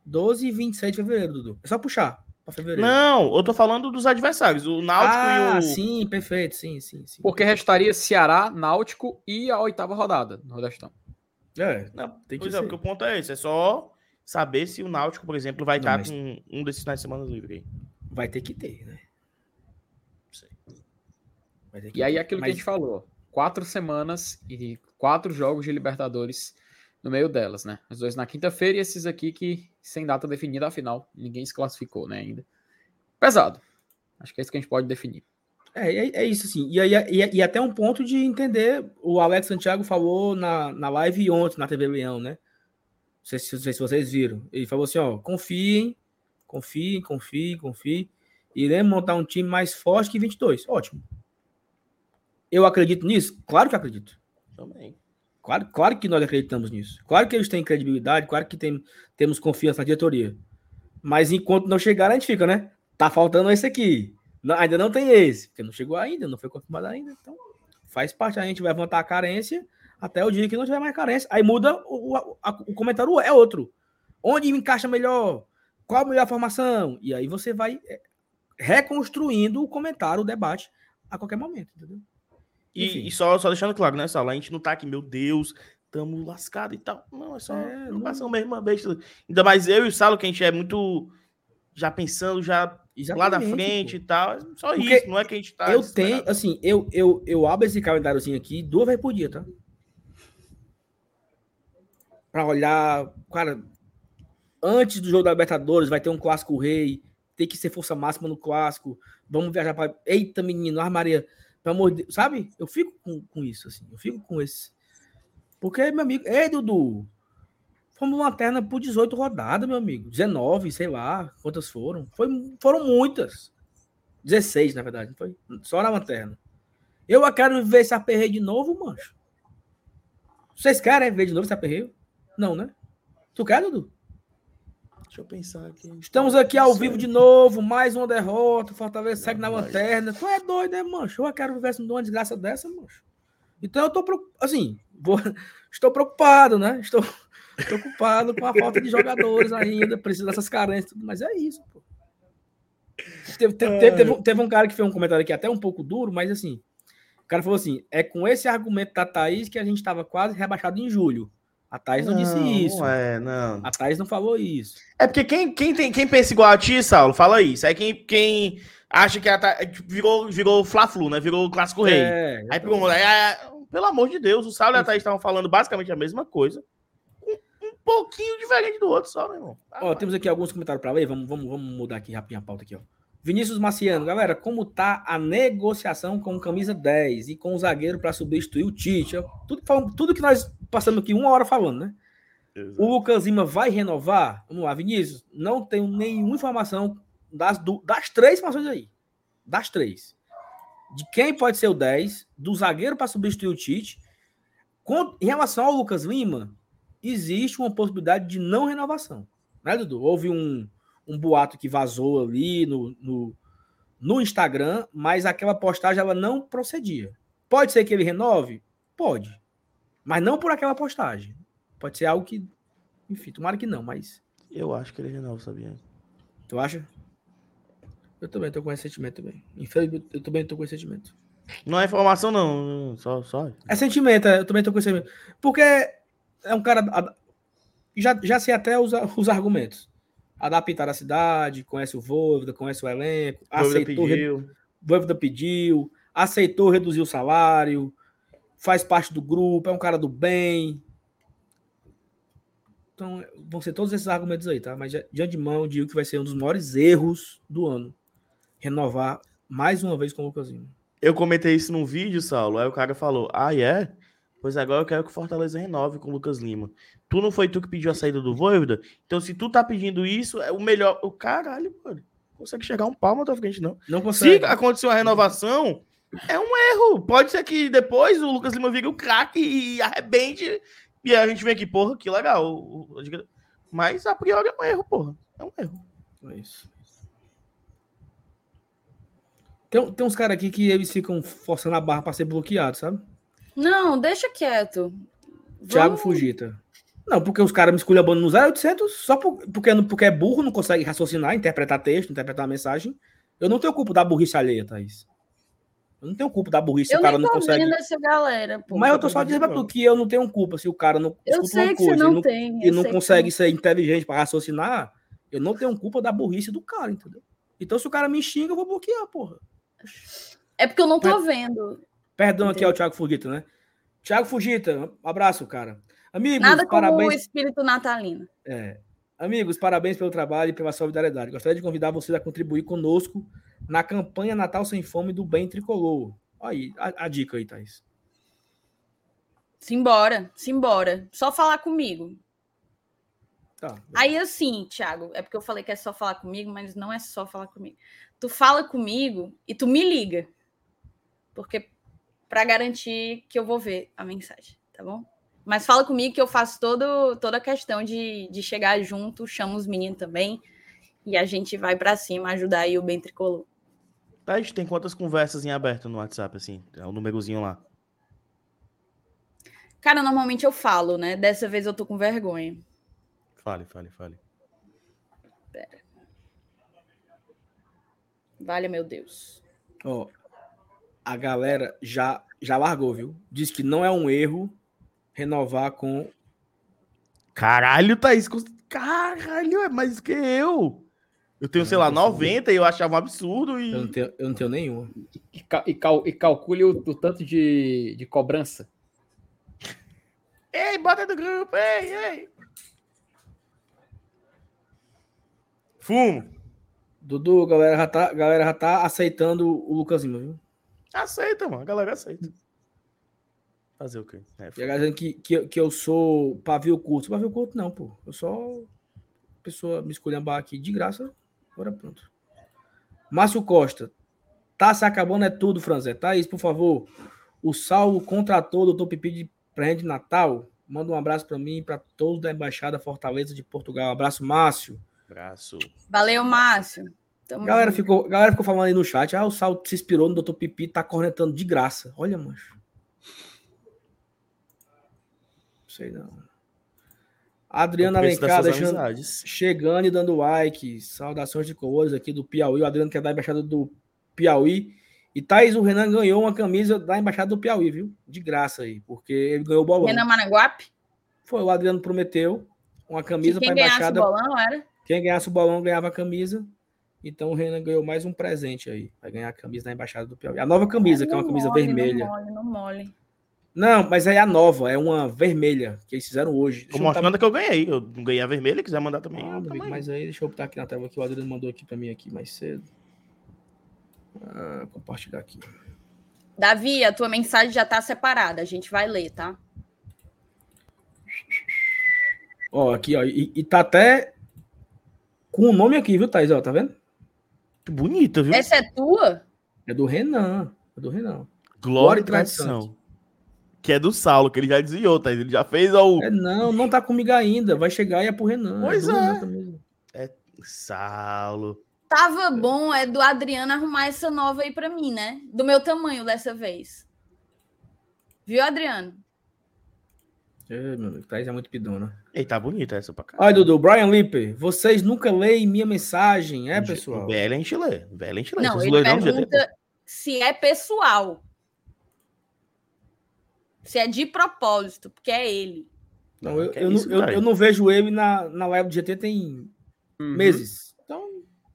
12 e 26 de fevereiro, Dudu. É só puxar pra fevereiro. Não, eu tô falando dos adversários. O Náutico ah, e o. sim, perfeito. Sim, sim, sim. Porque restaria Ceará, Náutico e a oitava rodada do Nordestão. É, Não, Tem que pois é, ser. porque o ponto é esse. É só saber se o Náutico, por exemplo, vai Não, estar mas- com um desses finais de semana livre aí. vai ter que ter, né? Vai ter que E aí, ter. aquilo Mas- que a gente falou: quatro semanas e quatro jogos de Libertadores no meio delas, né? Os dois na quinta-feira e esses aqui que sem data definida, afinal, ninguém se classificou, né? Ainda. Pesado. Acho que é isso que a gente pode definir. É, é, é isso, assim. E, e, e até um ponto de entender, o Alex Santiago falou na, na live ontem, na TV Leão, né? Não sei, se, não sei se vocês viram. Ele falou assim, ó, confiem, confiem, confiem, confiem. Iremos montar um time mais forte que 22. Ótimo. Eu acredito nisso? Claro que acredito. Também. Claro, claro que nós acreditamos nisso. Claro que eles têm credibilidade, claro que tem, temos confiança na diretoria. Mas enquanto não chegar, a gente fica, né? Tá faltando esse aqui. Não, ainda não tem esse, porque não chegou ainda, não foi confirmado ainda. Então, faz parte, a gente vai levantar a carência até o dia que não tiver mais carência. Aí muda o, o, a- o comentário, é outro. Onde encaixa melhor? Qual a melhor formação? E aí você vai é, reconstruindo o comentário, o debate a qualquer momento, entendeu? E, e só, só deixando claro, né, Sala? A gente não tá aqui, meu Deus, tamo lascado e tal. Não, é só É, não não- mesmo uma besta. Ainda mais eu e o Salo, que a gente é muito já pensando já lá da Exatamente, frente pô. e tal. Só Porque isso, não é que a gente tá. eu tenho, assim, eu, eu, eu abro esse calendáriozinho aqui duas vezes por dia, tá? Pra olhar, cara, antes do jogo da Libertadores vai ter um clássico rei, tem que ser força máxima no clássico, vamos viajar para Eita, menino, Maria, de Deus, sabe? Eu fico com, com isso, assim, eu fico com esse. Porque, meu amigo, ei, Dudu, fomos lanterna por 18 rodadas, meu amigo, 19, sei lá, quantas foram? Foi, foram muitas. 16, na verdade, foi? Só na lanterna. Eu quero ver esse aperreio de novo, mancho. Vocês querem ver de novo esse aperreio? Não, né? Tu quer, Dudu? Deixa eu pensar aqui. Estamos aqui ao vivo de novo, mais uma derrota. Fortaleza segue na lanterna. Tu é doido, né, mancho? Eu quero viver uma desgraça dessa, mancho. Então eu tô, assim, vou- [LAUGHS] estou preocupado, né? Estou [LAUGHS] preocupado com a falta de jogadores ainda, preciso dessas carências, tudo, mas é isso, pô. Teve, teve- teve- um- teve um cara que fez um comentário aqui até um pouco duro, mas assim, o cara falou assim: é com esse argumento da Thaís que a gente estava quase rebaixado em julho. A Thaís não, disse isso. Não é, não. A Thaís não falou isso. É porque quem, quem, tem, quem pensa igual a ti, Saulo, fala isso. É quem, quem acha que ela tá, tipo, virou, virou Fla-Flu, né? Virou o Clássico Rei. É, Aí pergunta, aí, ah, pelo amor de Deus, o Saulo e a Thaís estavam falando basicamente a mesma coisa. Um, um pouquinho diferente do outro só, meu irmão. Ah, Ó, temos aqui alguns comentários para ler. Vamos, vamos, vamos mudar aqui rapidinho a pauta aqui, ó. Vinícius Marciano, galera, como tá a negociação com camisa 10 e com o zagueiro para substituir o Tite? Tudo, tudo que nós passamos aqui uma hora falando, né? O Lucas Lima vai renovar? Vamos lá, Vinícius. Não tenho nenhuma informação das, du- das três informações aí. Das três. De quem pode ser o 10, do zagueiro para substituir o Tite. Com- em relação ao Lucas Lima, existe uma possibilidade de não renovação. Né, Dudu? Houve um, um boato que vazou ali no, no, no Instagram, mas aquela postagem ela não procedia. Pode ser que ele renove? Pode. Mas não por aquela postagem. Pode ser algo que. Enfim, tomara que não, mas. Eu acho que ele renova, sabia? Tu acha? Eu também tô com esse sentimento também. Infelizmente, eu também tô com esse sentimento. Não é informação, não. Só, só. É sentimento, é, eu também tô com esse sentimento. Porque é um cara. Já, já sei até os, os argumentos. Adaptar a cidade, conhece o Voivoda, conhece o elenco, Dúvida aceitou, pediu. Voivoda pediu, aceitou reduzir o salário, faz parte do grupo, é um cara do bem. Então, vão ser todos esses argumentos aí, tá? Mas de antemão, digo que vai ser um dos maiores erros do ano. Renovar mais uma vez com o Lucas Lima. Eu comentei isso num vídeo, Saulo. Aí o cara falou: Ah, é? Pois agora eu quero que o Fortaleza renove com o Lucas Lima. Tu não foi tu que pediu a saída do Voivoda? Então, se tu tá pedindo isso, é o melhor. O caralho, mano. Não consegue chegar um palmo à tua frente, não. Não Se consegue. acontecer uma renovação, é um erro. Pode ser que depois o Lucas Lima vire o craque e arrebente. E a gente vem aqui, porra, que legal. Mas a priori é um erro, porra. É um erro. É isso. Tem, tem uns caras aqui que eles ficam forçando a barra para ser bloqueado, sabe? Não, deixa quieto. Thiago Vamos- Fugita. Não, porque os caras me esculhambando no 0800 só por- porque, não- porque é burro, não consegue raciocinar, interpretar texto, interpretar mensagem. Eu não tenho culpa da burrice alheia, Thaís. Eu não tenho culpa da burrice se Eu o cara não consegue. essa galera, pô. Mas eu tô só dizendo pra tu que eu não tenho culpa se o cara não Eu sei que você coisa não, e não, tem. e não sei que consegue ser inteligente para raciocinar. Eu não tenho culpa da burrice do cara, entendeu? Então, se o cara me xinga, eu vou bloquear, porra. É porque eu não tô vendo. Perdão aqui ao Thiago Fugita, né? Thiago Fugita, um abraço, cara. Amigos, Nada como o parabéns. espírito natalino. É. Amigos, parabéns pelo trabalho e pela solidariedade. Gostaria de convidar vocês a contribuir conosco na campanha Natal Sem Fome do Bem Tricolor. Aí, a, a dica aí, Thaís. Simbora, simbora. Só falar comigo. Tá. Aí assim, Thiago, é porque eu falei que é só falar comigo, mas não é só falar comigo. Tu fala comigo e tu me liga. Porque para garantir que eu vou ver a mensagem, tá bom? Mas fala comigo que eu faço todo, toda a questão de, de chegar junto, chamo os meninos também e a gente vai para cima ajudar aí o bem tricolor. Tá, a gente tem quantas conversas em aberto no WhatsApp, assim? É o númerozinho lá. Cara, normalmente eu falo, né? Dessa vez eu tô com vergonha. Fale, fale, fale. Vale, meu Deus. Ó, a galera já, já largou, viu? Diz que não é um erro renovar com. Caralho, Thaís. Caralho, é mais que eu. Eu tenho, Eu sei lá, consigo. 90 e eu achava um absurdo e. Eu não tenho, eu não tenho nenhuma. E, cal- e cal- e calcule o, o tanto de, de cobrança. Ei, bota do grupo, ei, ei. Fumo. Dudu, galera já tá, galera já tá aceitando o Lucas Lima, viu? Aceita, mano. A galera aceita. Fazer o quê? É, E a galera dizendo que, que, eu- que eu sou pavio curto. Pavio curto não, pô. Eu só pessoa me escolhendo aqui de graça. Agora pronto. Márcio Costa. Tá se acabando é tudo, Franzé. Thaís, por favor. O Saulo contratou o doutor Pipi de presente de Natal. Manda um abraço para mim e para todos da Embaixada Fortaleza de Portugal. abraço, Márcio. Braço. Valeu, Márcio. Tamo Galera junto. ficou, galera ficou falando aí no chat. Ah, o Saulo se inspirou no doutor Pipi, tá cornetando de graça. Olha, mancho. Sei não. Adriano É Alencar deixando, amizades. chegando e dando like. Saudações de colores aqui do Piauí. O Adriano que é da Embaixada do Piauí. E Thaís, o Renan ganhou uma camisa da Embaixada do Piauí, viu? De graça aí, porque ele ganhou o bolão. Renan Managuape? Foi, o Adriano prometeu uma camisa para quem a ganhasse o Embaixada. bolão era? Quem ganhasse o bolão ganhava a camisa. Então o Renan ganhou mais um presente aí. Vai ganhar a camisa da Embaixada do Piauí. A nova camisa, que é uma camisa mole, vermelha. Não mole, não mole. Não, mas é a nova, é uma vermelha que eles fizeram hoje. Tô mostrando que eu ganhei. Eu não ganhei a vermelha, quiser mandar também. Ah, amigo, mas aí deixa eu botar aqui na tela que o Adriano mandou aqui para mim aqui mais cedo. Ah, compartilhar aqui. Davi, a tua mensagem já tá separada. A gente vai ler, tá? Ó, aqui, ó, e, e tá até com o nome aqui, viu, Thaís? Ó, tá vendo? Que bonita, viu? Essa é tua? É do Renan. É do Renan. Glória e tradição. tradição. Que é do Saulo, que ele já desviou, tá? Ele já fez o. É não, não tá comigo ainda. Vai chegar e é pro Renan. Pois do é. Renan também. Saulo. Tava bom, é do Adriano arrumar essa nova aí pra mim, né? Do meu tamanho dessa vez. Viu, Adriano? É, meu amigo, Thaís é muito pidona. Ei, tá bonita essa pra cá. Olha, Dudu, Brian Lipper, vocês nunca leem minha mensagem, é, pessoal? BL a gente lê. BL a gente lê. Não, Vocês ele pergunta se é pessoal. Se é de propósito, porque é ele. Não, eu, Que é eu, isso, eu, eu não vejo ele na, na live do GT tem Uhum. meses. Então,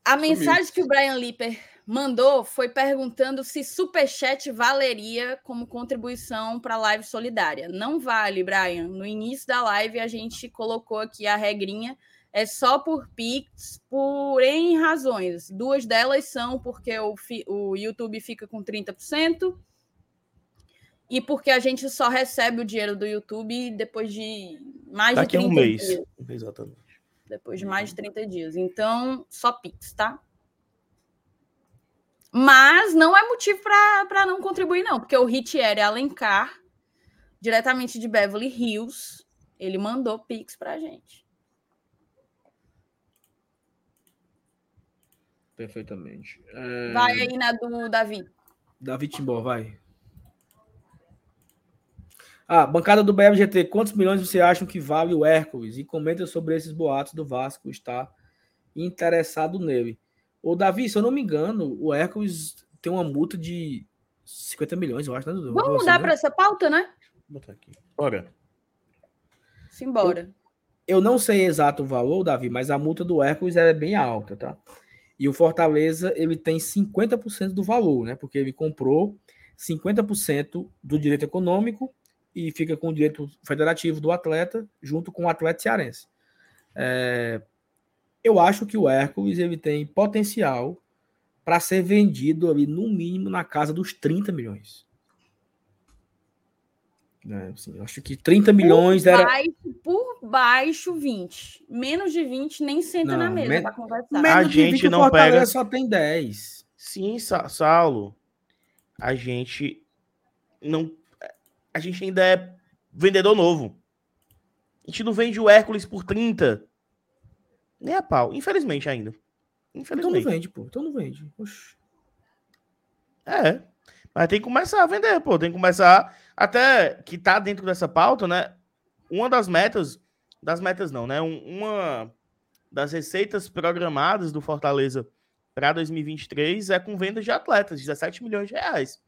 A mensagem que o Brian Lipper mandou foi perguntando se superchat valeria como contribuição para a live solidária. Não vale, Brian. No início da live a gente colocou aqui a regrinha é só por Pix, por N razões. Duas delas são porque o, fi- o YouTube fica com 30% e porque a gente só recebe o dinheiro do YouTube depois de mais Daqui a de um 30 mês. dias. Exatamente. Depois de mais de 30 dias. Então, só Pix, tá? Mas não é motivo para não contribuir, não, porque o Ritieri Alencar, diretamente de Beverly Hills, ele mandou Pix pra gente. perfeitamente. É, Vai aí na do Davi. Davi Timbó, vai. Ah, bancada do BFGT, quantos milhões você acham que vale o Hércules? E comenta sobre esses boatos do Vasco estar interessado nele. Ô, Davi, se eu não me engano, o Hércules tem uma multa de 50 milhões, eu acho, né, Dudu? Vamos Você, mudar né? para essa pauta, né? Vou botar aqui. Bora. Simbora. Eu não sei exato o valor, Davi, mas a multa do Hércules é bem alta, tá? E o Fortaleza, ele tem 50% do valor, né? Porque ele comprou 50% do direito econômico e fica com o direito federativo do atleta, junto com o atleta cearense. É, Eu acho que o Hércules, ele tem potencial para ser vendido ali, no mínimo, na casa dos 30 milhões. É, assim, eu acho que 30 milhões por, era... baixo, por baixo, 20. Menos de 20, nem senta Não, na mesa men- para conversar. Men- A de gente 20, o não pega- só tem 10. Sim, Sa- Saulo. A gente não. A gente ainda é vendedor novo. A gente não vende o Hércules por 30. Nem a pau. Infelizmente ainda. Então não Infelizmente. vende, pô. Então não vende. Oxi. É. Mas tem que começar a vender, pô. Tem que começar. Até que tá dentro dessa pauta, né? Uma das metas. Das metas não, né? Um- uma das receitas programadas do Fortaleza para 2023 é com venda de atletas, 17 milhões de reais.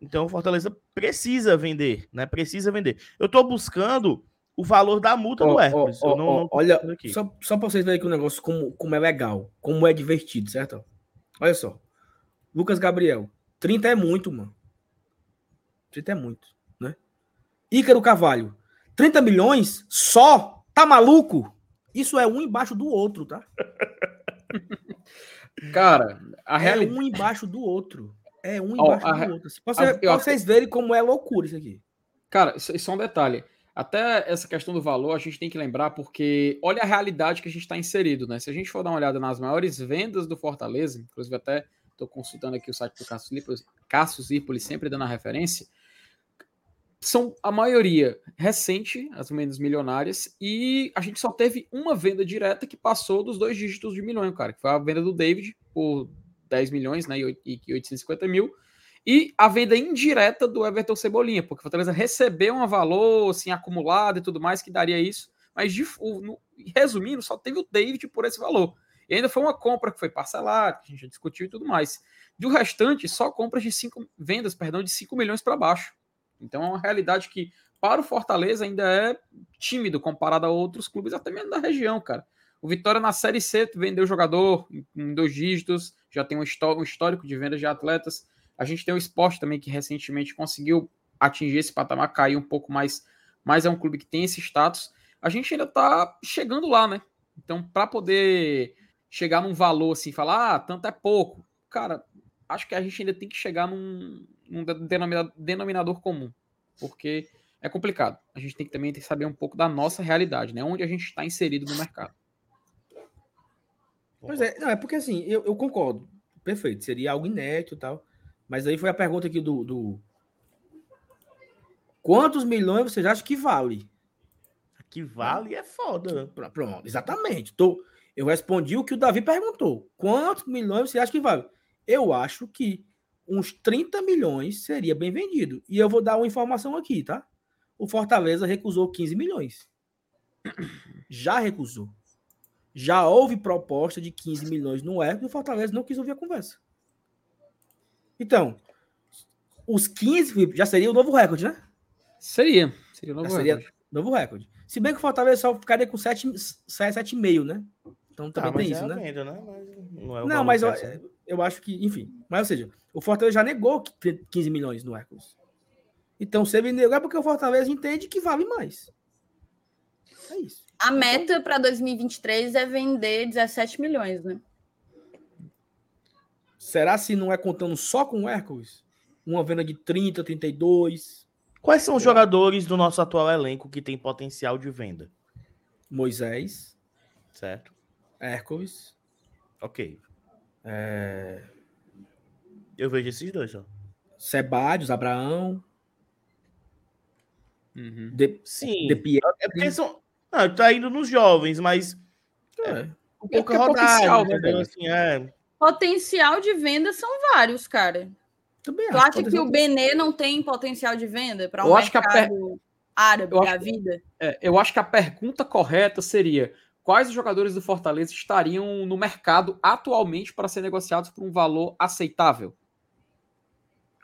Então o Fortaleza precisa vender, né? Precisa vender. Eu tô buscando o valor da multa Ó, do Hércules. ó, eu não, não olha, aqui. só, só pra vocês verem que o negócio como, como é legal, como é divertido, certo? Olha só. Lucas Gabriel. 30 é muito, mano. 30 é muito, né? Ícaro Carvalho. 30 milhões só? Tá maluco? Isso é um embaixo do outro, tá? [LAUGHS] Cara, a É realidade. um embaixo do outro. É um embaixo a do outro. Você- a- eu vocês verem como é loucura isso aqui. Cara, isso, isso é um detalhe. Até essa questão do valor, a gente tem que lembrar, porque olha a realidade que a gente está inserido, né? Se a gente for dar uma olhada nas maiores vendas do Fortaleza, inclusive até estou consultando aqui o site do Cassius Zirpoli, sempre dando a referência, são a maioria recente, as vendas milionárias, e a gente só teve uma venda direta que passou dos dois dígitos de milhão, cara, que foi a venda do David por 10 milhões, né, e oit- e 850 mil, e a venda indireta do Everton Cebolinha, porque o Fortaleza recebeu um valor assim, acumulado e tudo mais que daria isso, mas de, no- resumindo, só teve o David por esse valor. E ainda foi uma compra que foi parcelada, que a gente já discutiu e tudo mais. Do restante, só compras de cinco vendas, perdão, de 5 milhões para baixo. Então é uma realidade que para o Fortaleza ainda é tímido comparado a outros clubes, até mesmo da região, cara. O Vitória na Série C vendeu jogador em- dois dígitos, já tem um histó- histórico de vendas de atletas. A gente tem o esporte também que recentemente conseguiu atingir esse patamar, cair um pouco mais, mas é um clube que tem esse status. A gente ainda tá chegando lá, né? Então, para poder chegar num valor assim, falar, ah, tanto é pouco, cara, acho que a gente ainda tem que chegar num, num denominador, comum, porque é complicado. A gente tem que também saber um pouco da nossa realidade, né? Onde a gente está inserido no mercado. Pois é, não, é porque assim, eu, eu concordo. Perfeito, seria algo inédito e tal. Mas aí foi a pergunta aqui do, do. Quantos milhões vocês acham que vale? Que vale é foda. Pr- Pronto, exatamente. Tô, eu respondi o que o Davi perguntou. Quantos milhões você acha que vale? Eu acho que uns 30 milhões seria bem vendido. E eu vou dar uma informação aqui, tá? O Fortaleza recusou 15 milhões. Já recusou. Já houve proposta de 15 milhões no Hércules e o Fortaleza não quis ouvir a conversa. Então, os 15 já seria o novo recorde, né? Seria. Seria o novo Já seria recorde. novo recorde. Se bem que o Fortaleza só ficaria com 7,5, né? Então também mas tem é isso, a né? venda, né? Mas não é o Não, mas eu, né? eu acho que, enfim. Mas, ou seja, o Fortaleza já negou que 15 milhões no Hércules. Então, se ele negou é porque o Fortaleza entende que vale mais. É isso. A meta para 2023 é vender 17 milhões, né? Será se não é contando só com o Hércules? Uma venda de 30, 32, Quais são os jogadores do nosso atual elenco que tem potencial de venda? Moisés, Certo? Hércules, Ok. é, Eu vejo esses dois, ó. Sebadios, Abraão, Uhum. De, Sim. De Pietri. É porque são. Não, tá indo nos jovens, mas É. com É pouca porque é rodagem, potencial, né, entendeu? Assim, é. Potencial de venda são vários, cara. Também Tu acho. acha que o Benê não tem potencial de venda para um Eu acho que a mercado árabe eu acho da que- vida? É, eu acho que a pergunta correta seria: quais os jogadores do Fortaleza estariam no mercado atualmente para ser negociados por um valor aceitável?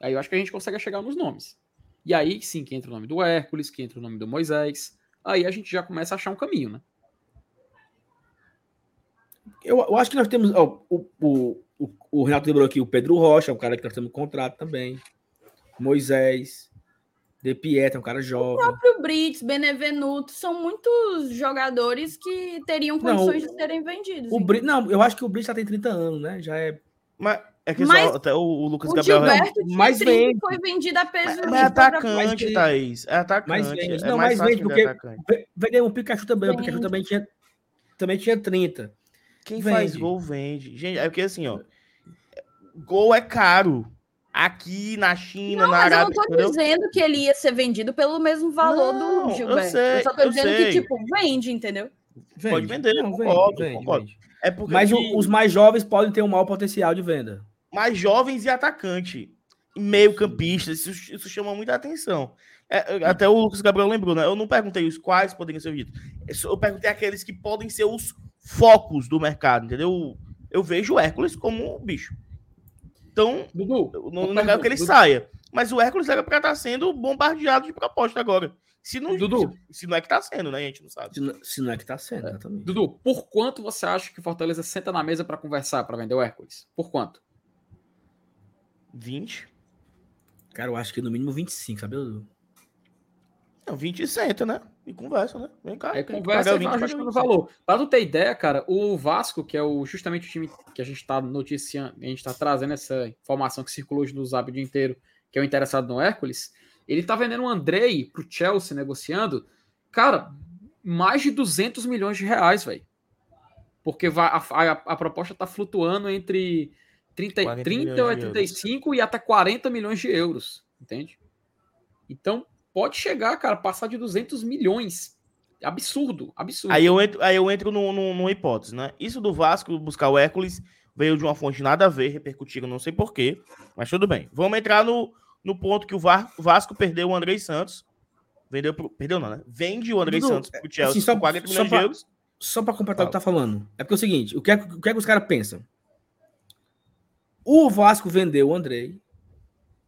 Aí eu acho que a gente consegue chegar nos nomes. E aí sim que entra o nome do Hércules, que entra o nome do Moisés. Aí a gente já começa a achar um caminho, né? Eu, eu acho que nós temos. ó, o, o, o, o Renato lembrou aqui o Pedro Rocha, um cara que nós temos contrato também. Moisés. De Pietro, um cara jovem. O Brits, Benevenuto, são muitos jogadores que teriam Não, condições de serem vendidos. O Bri... Não, eu acho que o Brito já tem 30 anos, né? Já é. Mas é que Mas só, até o, o Lucas O Gabriel. Gilberto tinha mais 30 vende. foi vendido a peso Mas, de mas é atacante, vende. Thaís. É atacante. Mais vende. É Não, mais mais fácil vende, porque- atacante. Vendeu o Pikachu também. O Pikachu Vende. também tinha, também tinha 30. Quem vende. faz gol vende. Gente, é porque assim, ó. Gol é caro. Aqui na China, Não, na mas eu não Arábia. tô entendeu? dizendo que ele ia ser vendido pelo mesmo valor Não, do eu Gilberto. sei, só tô eu dizendo sei. que, tipo, vende, entendeu? Pode vender, Não, concordo, concordo. É porque Mas que- os mais jovens podem ter um maior potencial de venda. Mais jovens e atacante. Meio campista, isso, isso chama muita atenção. É, é, até o Lucas Gabriel lembrou, né? Eu não perguntei os quais poderiam ser vendidos. Eu perguntei aqueles que podem ser os focos do mercado, entendeu? Eu vejo o Hércules como um bicho. Então, Dudu, eu não, não quero pergunta, que ele Dudu. saia. Mas o Hércules era pra estar sendo bombardeado de proposta agora. Se não, Dudu. se, se não é que tá sendo, né? A gente não sabe. Se não, se não é que tá sendo, exatamente. Dudu, por quanto você acha que o Fortaleza senta na mesa para conversar para vender o Hércules? Por quanto? 20? Cara, eu acho que no mínimo 25, sabe, Dudu? Não, 20 e senta, né? E conversa, né? Vem cá. Conversa e vai 20, ajustando o paga 20. valor. Pra tu ter ideia, cara, o Vasco, que é o, justamente o time que a gente tá noticiando, a gente tá trazendo essa informação que circulou hoje no Zap o dia inteiro, que é o interessado no Hércules, ele tá vendendo o Andrei pro Chelsea negociando, cara, mais de 200 milhões de reais, velho. Porque vai, a, a, a proposta tá flutuando entre 30, 40 30 milhões ou de 35 e até 40 milhões de euros, entende? Então, pode chegar, cara, passar de 200 milhões. Absurdo, absurdo. Aí eu entro, aí eu entro num- num- numa hipótese, né? Isso do Vasco buscar o Hércules veio de uma fonte nada a ver, repercutiram, não sei porquê, mas tudo bem. Vamos entrar no, no ponto que o Va- Vasco perdeu o Andrei Santos. Vendeu pro, perdeu não, né? Vende o Andrei Dudu, Santos pro Chelsea assim, só- por 40 só milhões pra- de euros. Só pra completar o que Fala. tá falando. É porque é o seguinte, o que é, o que, é que os caras pensam? O Vasco vendeu o Andrei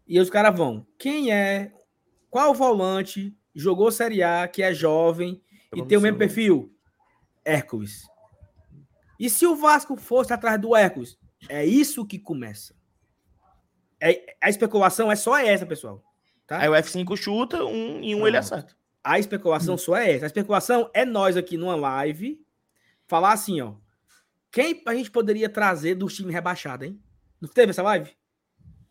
e os caras vão, quem é, qual volante, jogou Série A, que é jovem e tem o mesmo perfil? Hércules. E se o Vasco fosse atrás do Hércules? É isso que começa. É, a especulação é só essa, pessoal. Tá? Aí o F5 chuta um, e um ele Pronto. acerta. A especulação só é essa. A especulação é nós aqui numa live falar assim, ó. Quem a gente poderia trazer dos times rebaixados, hein? Não teve essa live?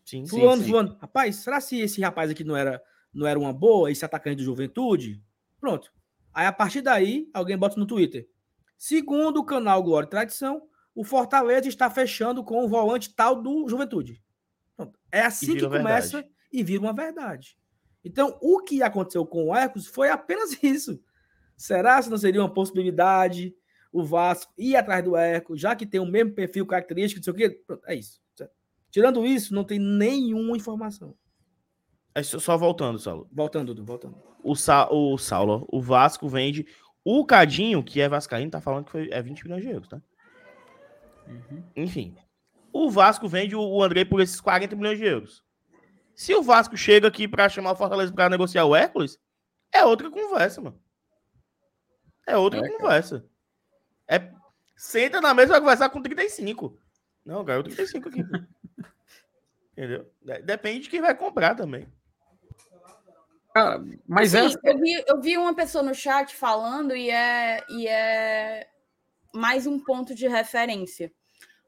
Sim, sim, Fulano, sim. fulano. Rapaz, será se esse rapaz aqui não era, não era uma boa, esse atacante do Juventude? Pronto. Aí, a partir daí, alguém bota no Twitter. Segundo o canal Glória e Tradição, o Fortaleza está fechando com o volante tal do Juventude. Pronto. É assim que começa verdade. e vira uma verdade. Então, o que aconteceu com o Hércules foi apenas [LAUGHS] isso. Será se não seria uma possibilidade o Vasco ir atrás do Hércules, já que tem o mesmo perfil característico, não sei o quê? Pronto, é isso. Tirando isso, não tem nenhuma informação. Aí só- voltando, Saulo. Voltando, Dudu, voltando. O, Sa o Saulo, o Vasco vende. O Cadinho, que é Vascaíno, tá falando que foi, é 20 milhões de euros, tá? Uhum. Enfim. O Vasco vende o- André por esses 40 milhões de euros. Se o Vasco chega aqui pra chamar o Fortaleza pra negociar o Hércules, é outra conversa, mano. É outra É, cara. conversa. É, senta na mesa e vai conversar com 35. Não, cara, eu 35 aqui. Entendeu? De- Depende de quem vai comprar também. Cara, mas Sim, é. eu, vi, eu vi uma pessoa no chat falando e é, e é mais um ponto de referência.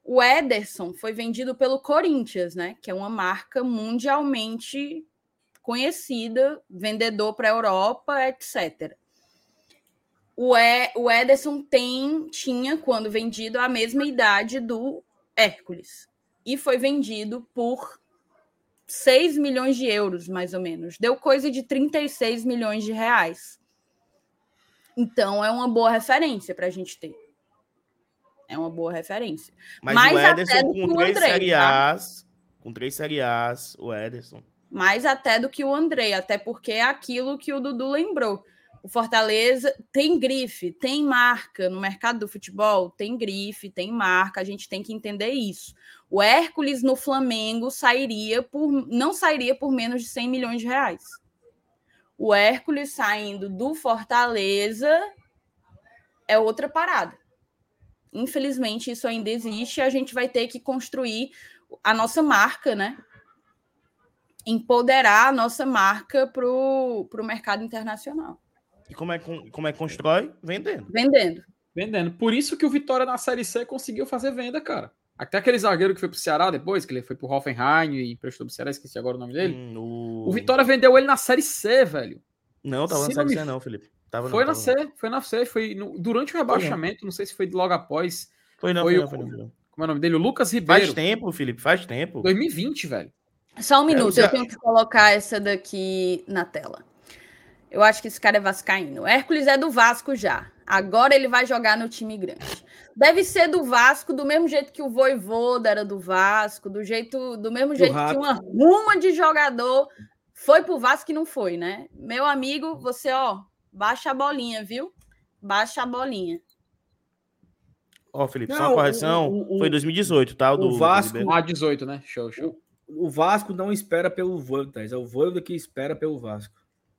O Ederson foi vendido pelo Corinthians, né? Que é uma marca mundialmente conhecida, vendedor para a Europa, etc. O, e, o Ederson tem, tinha, quando vendido, a mesma idade do Hércules. E foi vendido por 6 milhões de euros, mais ou menos. Deu coisa de 36 milhões de reais. Então, é uma boa referência para a gente ter. É uma boa referência. Mas Mais o até Ederson do que com o três Andrei, Série tá? As, com três Série As, o Ederson. Mais até do que o André, até porque é aquilo que o Dudu lembrou. O Fortaleza tem grife, tem marca no mercado do futebol, tem grife, tem marca, a gente tem que entender isso. O Hércules no Flamengo sairia por não sairia por menos de 100 milhões de reais. O Hércules saindo do Fortaleza é outra parada. Infelizmente, isso ainda existe e a gente vai ter que construir a nossa marca, né? Empoderar a nossa marca para o mercado internacional. E como é, que- como é que constrói? Vendendo. Vendendo. Vendendo. Por isso que o Vitória na Série C conseguiu fazer venda, cara. Até aquele zagueiro que foi pro Ceará depois, que ele foi pro Hoffenheim e emprestou pro Ceará, esqueci agora o nome dele. Hum, o... O Vitória vendeu ele na Série C, velho. Não, tava Se na não Série me- C não, Felipe. Tava Foi não, na tava C, foi na C, foi no- durante o rebaixamento, não sei se foi logo após. não. Foi não, Foi o- não, foi não, foi não. Como é o nome dele? O Lucas Faz Ribeiro. tempo, Felipe, faz tempo. 2020, velho. Só um minuto, já- eu tenho que colocar essa daqui na tela. Eu acho que esse cara é vascaíno. O Hércules é do Vasco já. Agora ele vai jogar no time grande. Deve ser do Vasco, do mesmo jeito que o Voivoda era do Vasco, do jeito, do mesmo jeito que uma ruma de jogador foi pro Vasco e não foi, né? Meu amigo, você, ó, baixa a bolinha, viu? Baixa a bolinha. Ó, Felipe, só Não, uma correção. o- o- foi 2018, tá? O, do, o Vasco- do. Ah, 18, né? Show, show. O Vasco não espera pelo Voivoda, é o Voivoda que espera pelo Vasco.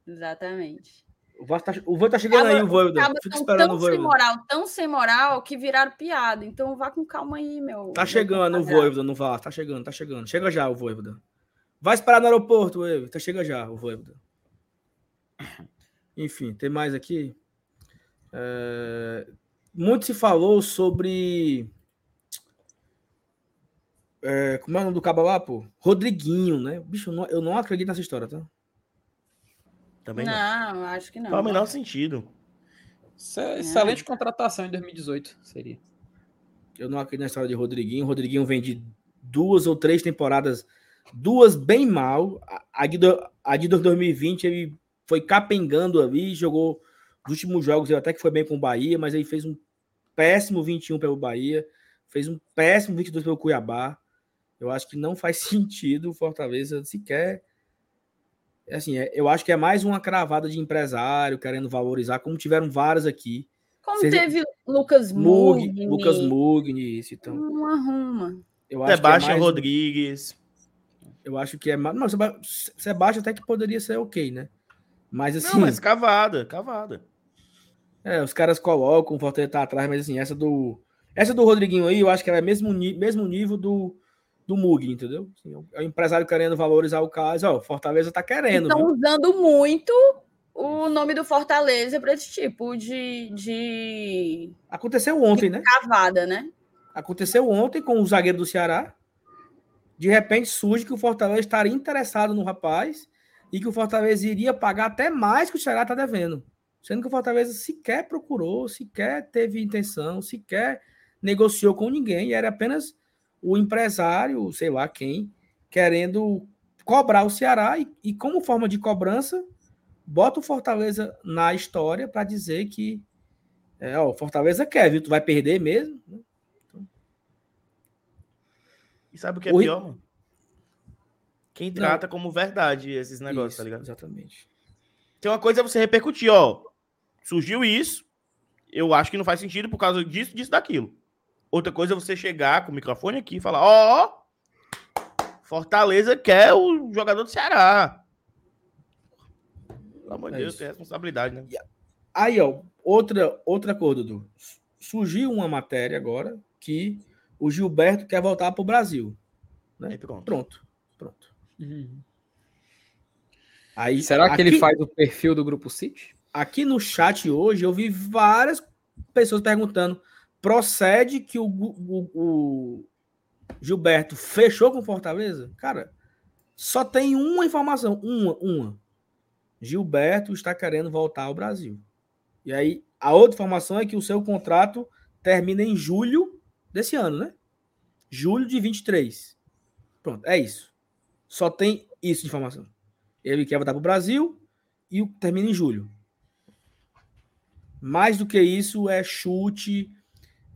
Exatamente. O Vasco tá, o tá chegando aí, o. Acaba Fica tão, esperando tão o sem moral, tão sem moral que viraram piada. Então vá com calma aí, meu. Tá chegando o. Voivoda no Vasco, tá chegando, tá chegando. Chega já o Voivoda. Vai esperar no aeroporto, Voivoda. Tá chega já o Voivoda. Enfim, tem mais aqui. É, Muito se falou sobre. É, Como é o nome do cabo lá, pô? Rodriguinho, né? Bicho, não, eu não acredito nessa história, tá? Também não. Não, acho que não. Faz o menor sentido. Isso é excelente contratação em 2018, seria. Eu não acredito na história de Rodriguinho. O Rodriguinho vem de duas ou três temporadas, duas bem mal. A- de, do- a de 2020 ele foi capengando ali, jogou os últimos jogos, ele até que foi bem com o Bahia, mas ele fez um péssimo 21 pelo Bahia, fez um péssimo 22 pelo Cuiabá. Eu acho que não faz [LAUGHS] sentido o Fortaleza sequer. Assim, é- eu acho que é mais uma cravada de empresário querendo valorizar, como tiveram várias aqui. Como Seja- teve Lucas Mug, Mugni. Lucas Mugni, isso, então. Não arruma. Eu acho que é Sebastião mais- Rodrigues. Eu acho que é mais. Não, Seba- Sebastião até que poderia ser ok, né? Mas assim, Não, mas cavada, cavada. é, os caras colocam, o Fortaleza tá atrás, mas assim, essa do. Essa do Rodriguinho aí, eu acho que ela é mesmo, ni- mesmo nível do, do Mug, entendeu? Assim, é o empresário querendo valorizar o caso, ó, o Fortaleza tá querendo, Estão usando muito o nome do Fortaleza para esse tipo de, de Aconteceu ontem, né? cavada, né? Aconteceu ontem com o zagueiro do Ceará. De repente surge que o Fortaleza estaria interessado no rapaz e que o Fortaleza iria pagar até mais que o Ceará está devendo. Sendo que o Fortaleza sequer procurou, sequer teve intenção, sequer negociou com ninguém. E era apenas o empresário, sei lá quem, querendo cobrar o Ceará e, e como forma de cobrança, bota o Fortaleza na história para dizer que é, ó, o Fortaleza quer, viu? Tu vai perder mesmo. E sabe o que é O- pior, mano? Quem trata como verdade esses negócios, Isso, tá ligado? Exatamente. Tem uma coisa é você repercutir, ó. Surgiu isso, eu acho que não faz sentido por causa disso, disso, daquilo. Outra coisa é você chegar com o microfone aqui e falar, ó, ó, Fortaleza quer o jogador do Ceará. Pelo amor de É Deus, isso. tem responsabilidade, né? Aí, ó, outra, outra coisa, Dudu. Surgiu uma matéria agora que o Gilberto quer voltar para o Brasil. Aí pronto. Pronto, pronto. Uhum. Aí, Será que ele aqui- faz o perfil do Grupo City? Aqui no chat hoje eu vi várias pessoas perguntando: procede que o, o- o Gilberto fechou com Fortaleza? Cara, só tem uma informação, uma, uma. Gilberto está querendo voltar ao Brasil. E aí, a outra informação é que o seu contrato termina em julho desse ano, né? Julho de 23. Pronto, é isso. Só tem isso de informação. Ele quer voltar para o Brasil e termina em julho. Mais do que isso é chute,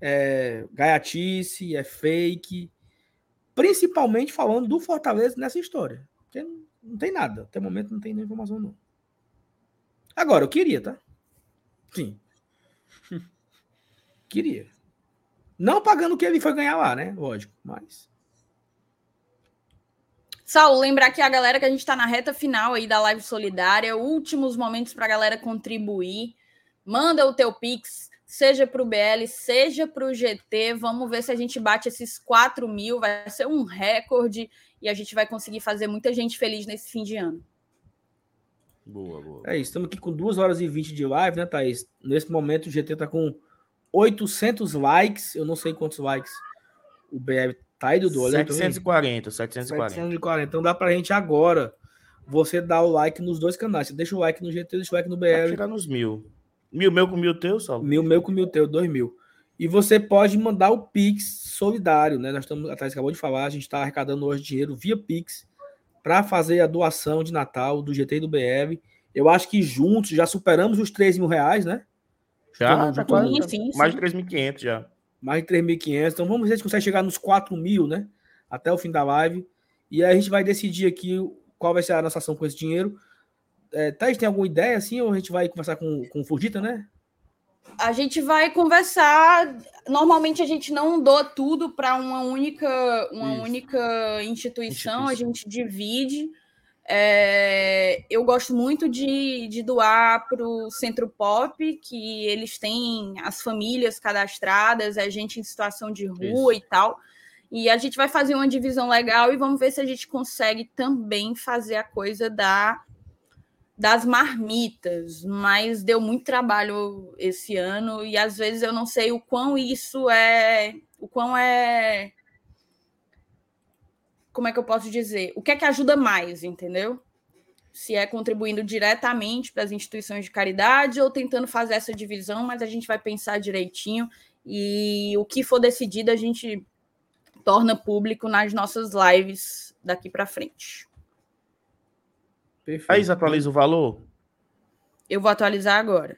é gaiatice, é fake. Principalmente falando do Fortaleza nessa história. Porque não, tem nada. Até o momento não tem nenhuma informação, não. Agora, eu queria, tá? Sim. [LAUGHS] queria. Não pagando o que ele foi ganhar lá, né? Lógico, mas. Saulo, lembrar que a galera que a gente está na reta final aí da live solidária, últimos momentos para a galera contribuir. Manda o teu Pix, seja para o BL, seja para o GT. Vamos ver se a gente bate esses 4 mil. Vai ser um recorde e a gente vai conseguir fazer muita gente feliz nesse fim de ano. Boa, boa. É isso. Estamos aqui com 2 horas e 20 de live, né, Thaís? Nesse momento o GT tá com 800 likes. Eu não sei quantos likes o BL tá aí, Dudu. Olha aí pra mim. 740, 740. 740. Então dá pra gente agora você dar o like nos dois canais. Você deixa o like no GT, deixa o like no Vai BL. chegar nos mil. Mil meu com mil teu, Saulo? Mil meu com mil teu, dois mil. E você pode mandar o Pix solidário, né? Nós estamos, a Thaís acabou de falar, a gente está arrecadando hoje dinheiro via Pix para fazer a doação de Natal do GT e do BR. Eu acho que juntos já superamos os 3 mil reais, né? Já, Sim, tá sim, quase. sim, Mais de 3.500 já. mais de 3.500. Então vamos ver se consegue chegar nos 4 mil, né? Até o fim da live. E aí a gente vai decidir aqui qual vai ser a nossa ação com esse dinheiro. É, Thaís, tem alguma ideia assim? Ou a gente vai conversar com, com o Fugita, né? A gente vai conversar. Normalmente a gente não doa tudo para uma única, uma Isso. única instituição, a Instituição. gente divide. É, eu gosto muito de, de doar para o Centro Pop, que eles têm as famílias cadastradas, a gente em situação de rua e tal. E a gente vai fazer uma divisão legal e vamos ver se a gente consegue também fazer a coisa da das marmitas, mas deu muito trabalho esse ano e às vezes eu não sei o quão isso é, o quão é como é que eu posso dizer? O que é que ajuda mais, entendeu? Se é contribuindo diretamente para as instituições de caridade ou tentando fazer essa divisão, mas a gente vai pensar direitinho e o que for decidido a gente torna público nas nossas lives daqui para frente. Perfeito. Thaís, atualiza o valor? Eu vou atualizar agora.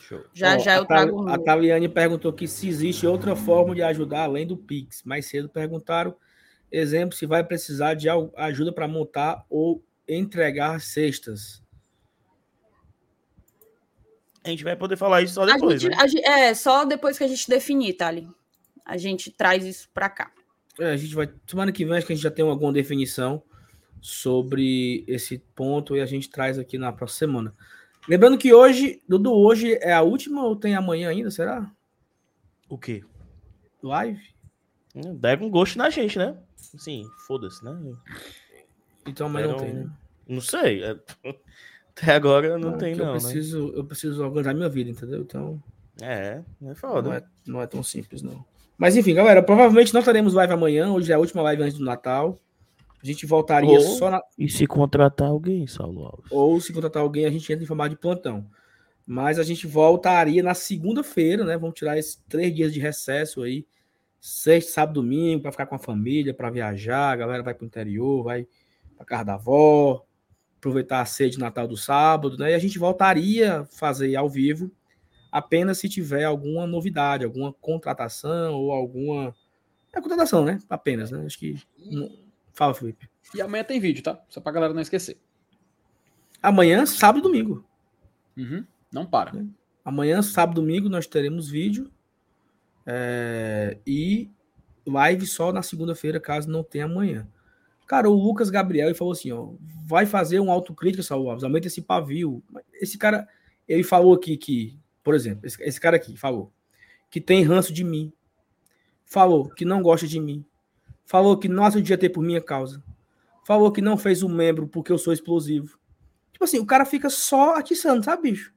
Show. Já Ó, já a eu trago A. Taliane perguntou que se existe outra forma de ajudar além do Pix. Mais cedo perguntaram, exemplo, se vai precisar de ajuda para montar ou entregar cestas. A gente vai poder falar isso só A depois, gente, né? a gen- é, só depois que a gente definir, Thali. A gente traz isso para cá. É, a gente vai. Semana que vem acho que a gente já tem alguma definição sobre esse ponto e a gente traz aqui na próxima semana. Lembrando que hoje, Dudu, hoje é a última ou tem amanhã ainda, será? O quê? Live? Deve um gosto na gente, né? Sim, foda-se, né? Então amanhã não tem, né? Não sei. é- [LAUGHS] Até agora não Ah, tem, que eu não, né? preciso, Eu preciso organizar minha vida, entendeu? Então É, é não foda. é, não é tão simples, não. Mas enfim, galera, provavelmente não teremos live amanhã. Hoje é a última live antes do Natal. A gente voltaria Ou- só na, E se contratar alguém, Saulo Alves? ou se contratar alguém, a gente entra em formato de plantão. Mas a gente voltaria na segunda-feira, né? Vamos tirar esses três dias de recesso aí. Sexta, sábado, domingo, para ficar com a família, para viajar. A galera vai para o interior, vai para casa da avó, aproveitar a ceia de Natal do sábado, né? E a gente voltaria a fazer ao vivo apenas se tiver alguma novidade, alguma contratação ou alguma. É contratação, né? Apenas, né? Acho que. Fala, Felipe. E amanhã tem vídeo, tá? Só pra galera não esquecer. Amanhã, sábado e domingo. Uhum. Não para. Amanhã, sábado, domingo, nós teremos vídeo. é, e live só na segunda-feira, caso não tenha amanhã. Cara, o Lucas Gabriel ele falou assim: ó, vai fazer um autocrítica, Saulo Alves, aumenta esse pavio. Esse cara, Ele falou aqui que, por exemplo, esse, esse cara aqui falou que tem ranço de mim. Falou que não gosta de mim. Falou que não dia ter por minha causa. Falou que não fez o membro porque eu sou explosivo. Tipo assim, o cara fica só atiçando, sabe, bicho?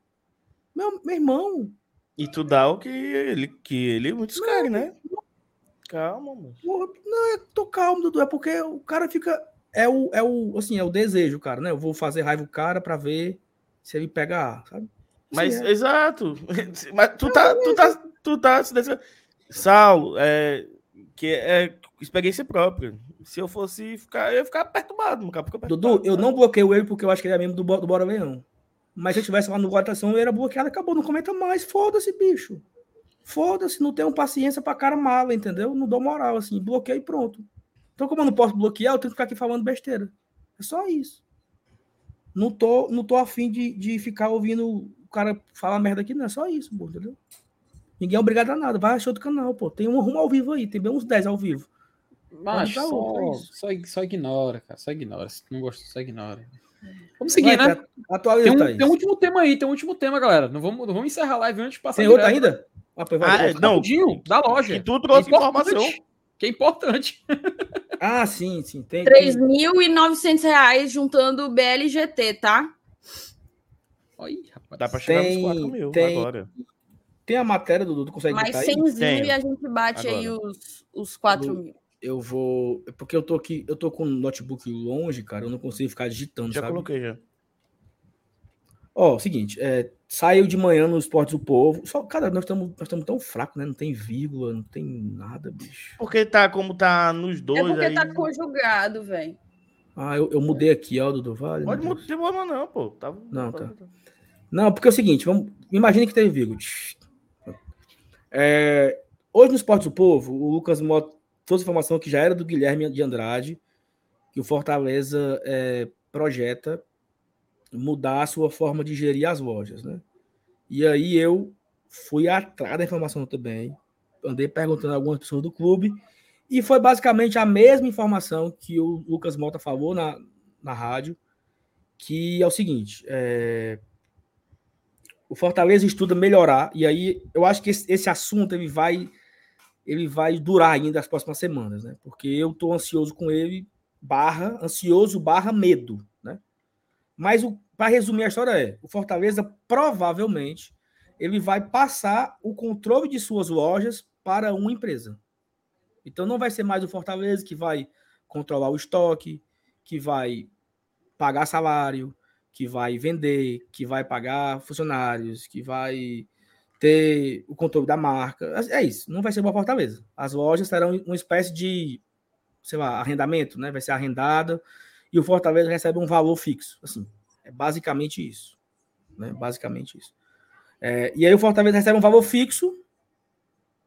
Meu, meu irmão, E tu dá o que ele, que ele muitos querem, né? Calma, mano. Não, é, tô calmo, Dudu. É porque o cara fica. É o, é o, assim, é o desejo, cara, né? Eu vou fazer raiva o cara pra ver se ele pega A, sabe? Mas, Assim, é. exato. [LAUGHS] Mas tu tá, tu tá, tu tá se deixando- Sal, é, que é experiência própria. Se eu fosse ficar, eu ia ficar perturbado, cara. Fica Dudu, perturbado, eu sabe? não bloqueei ele porque eu acho que ele é membro do, do Bora Leão. Mas se eu tivesse lá no votação, eu era bloqueado, acabou. Não comenta mais. Foda-se, bicho. Foda-se, não tenho paciência pra cara mala, entendeu? Não dou moral, assim. Bloqueei e pronto. Então, como eu não posso bloquear, eu tenho que ficar aqui falando besteira. É só isso. Não tô, não tô afim de, de ficar ouvindo o cara falar merda aqui, não. É só isso, pô, entendeu? Ninguém é obrigado a nada. Vai achar outro canal, pô. Tem um rumo ao vivo aí. Tem bem uns 10 ao vivo. Mas só, é isso. só, só ignora, cara. Só ignora. Se não gostou, só ignora. Vamos seguir, Vai, né? Atualiza, Tem um, tem um último tema aí, tem um último tema, galera. Não vamos, não vamos encerrar a live antes de passar Tem outro direto. ainda? Ah, pois vai. Ah, é, não. Rapidinho, da loja. Que tu trouxe é importante, informação. Que é importante. [LAUGHS] Ah, sim, sim. Tem, tem- 3.900 reais juntando o BLGT, tá? Oi, rapaz. Dá pra chegar Tem- nos 4 mil tem- agora. Tem a matéria, Dudu, tu consegue Mais botar aí? 100 Tenho. e a gente bate aí Agora. os, os 4 Lu- mil. Eu vou... Porque eu tô aqui, eu tô com o notebook longe, cara, eu não consigo ficar digitando, Já sabe? coloquei já. Ó, seguinte, é, saiu de manhã nos Esportes do Povo, só, cara, nós estamos nós estamos tão fracos, né? Não tem vírgula, não tem nada, bicho. Porque tá como tá nos dois É porque aí. tá conjugado, velho. Ah, eu, eu mudei aqui, ó, Dudu, vale. Pode mudar, tem problema não, pô. Tá, Não, tá. Não, porque é o seguinte, vamos, imagine que teve vírgula. É, hoje no Esportes do Povo, o Lucas Mota trouxe informação que já era do Guilherme de Andrade, que o Fortaleza é, projeta mudar a sua forma de gerir as lojas, né? E aí eu fui atrás da informação também, andei perguntando a algumas pessoas do clube, e foi basicamente a mesma informação que o Lucas Mota falou na, na rádio, que é o seguinte, é, o Fortaleza estuda melhorar, e aí eu acho que esse, esse assunto ele vai ele vai durar ainda as próximas semanas, né? Porque eu tô ansioso com ele, barra, ansioso, barra, medo, né? Mas para resumir a história é, o Fortaleza provavelmente ele vai passar o controle de suas lojas para uma empresa. Então não vai ser mais o Fortaleza que vai controlar o estoque, que vai pagar salário, que vai vender, que vai pagar funcionários, que vai ter o controle da marca. É isso, não vai ser uma Fortaleza. As lojas terão uma espécie de, sei lá, arrendamento, né? Vai ser arrendada e o Fortaleza recebe um valor fixo. Assim, é basicamente isso. Né? Basicamente isso. É, e aí o Fortaleza recebe um valor fixo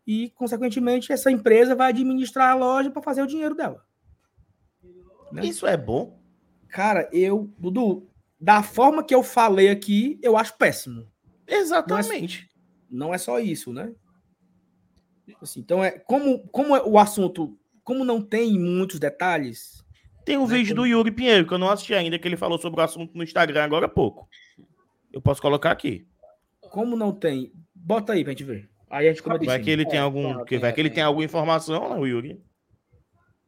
e, consequentemente, essa empresa vai administrar a loja para fazer o dinheiro dela. Né? Isso é bom. Cara, eu, Dudu, da forma que eu falei aqui, eu acho péssimo. Exatamente. Não é só isso, né? Assim, então, é como, como é o assunto, como não tem muitos detalhes, Tem um Né, vídeo do Yuri Pinheiro que eu não assisti ainda, que ele falou sobre o assunto no Instagram agora há pouco. Eu posso colocar aqui. como não tem, bota aí pra gente ver. Aí a gente comenta em Vai cima. que ele tem É, algum, que vai que ele tem. tem alguma informação, né, o Yuri?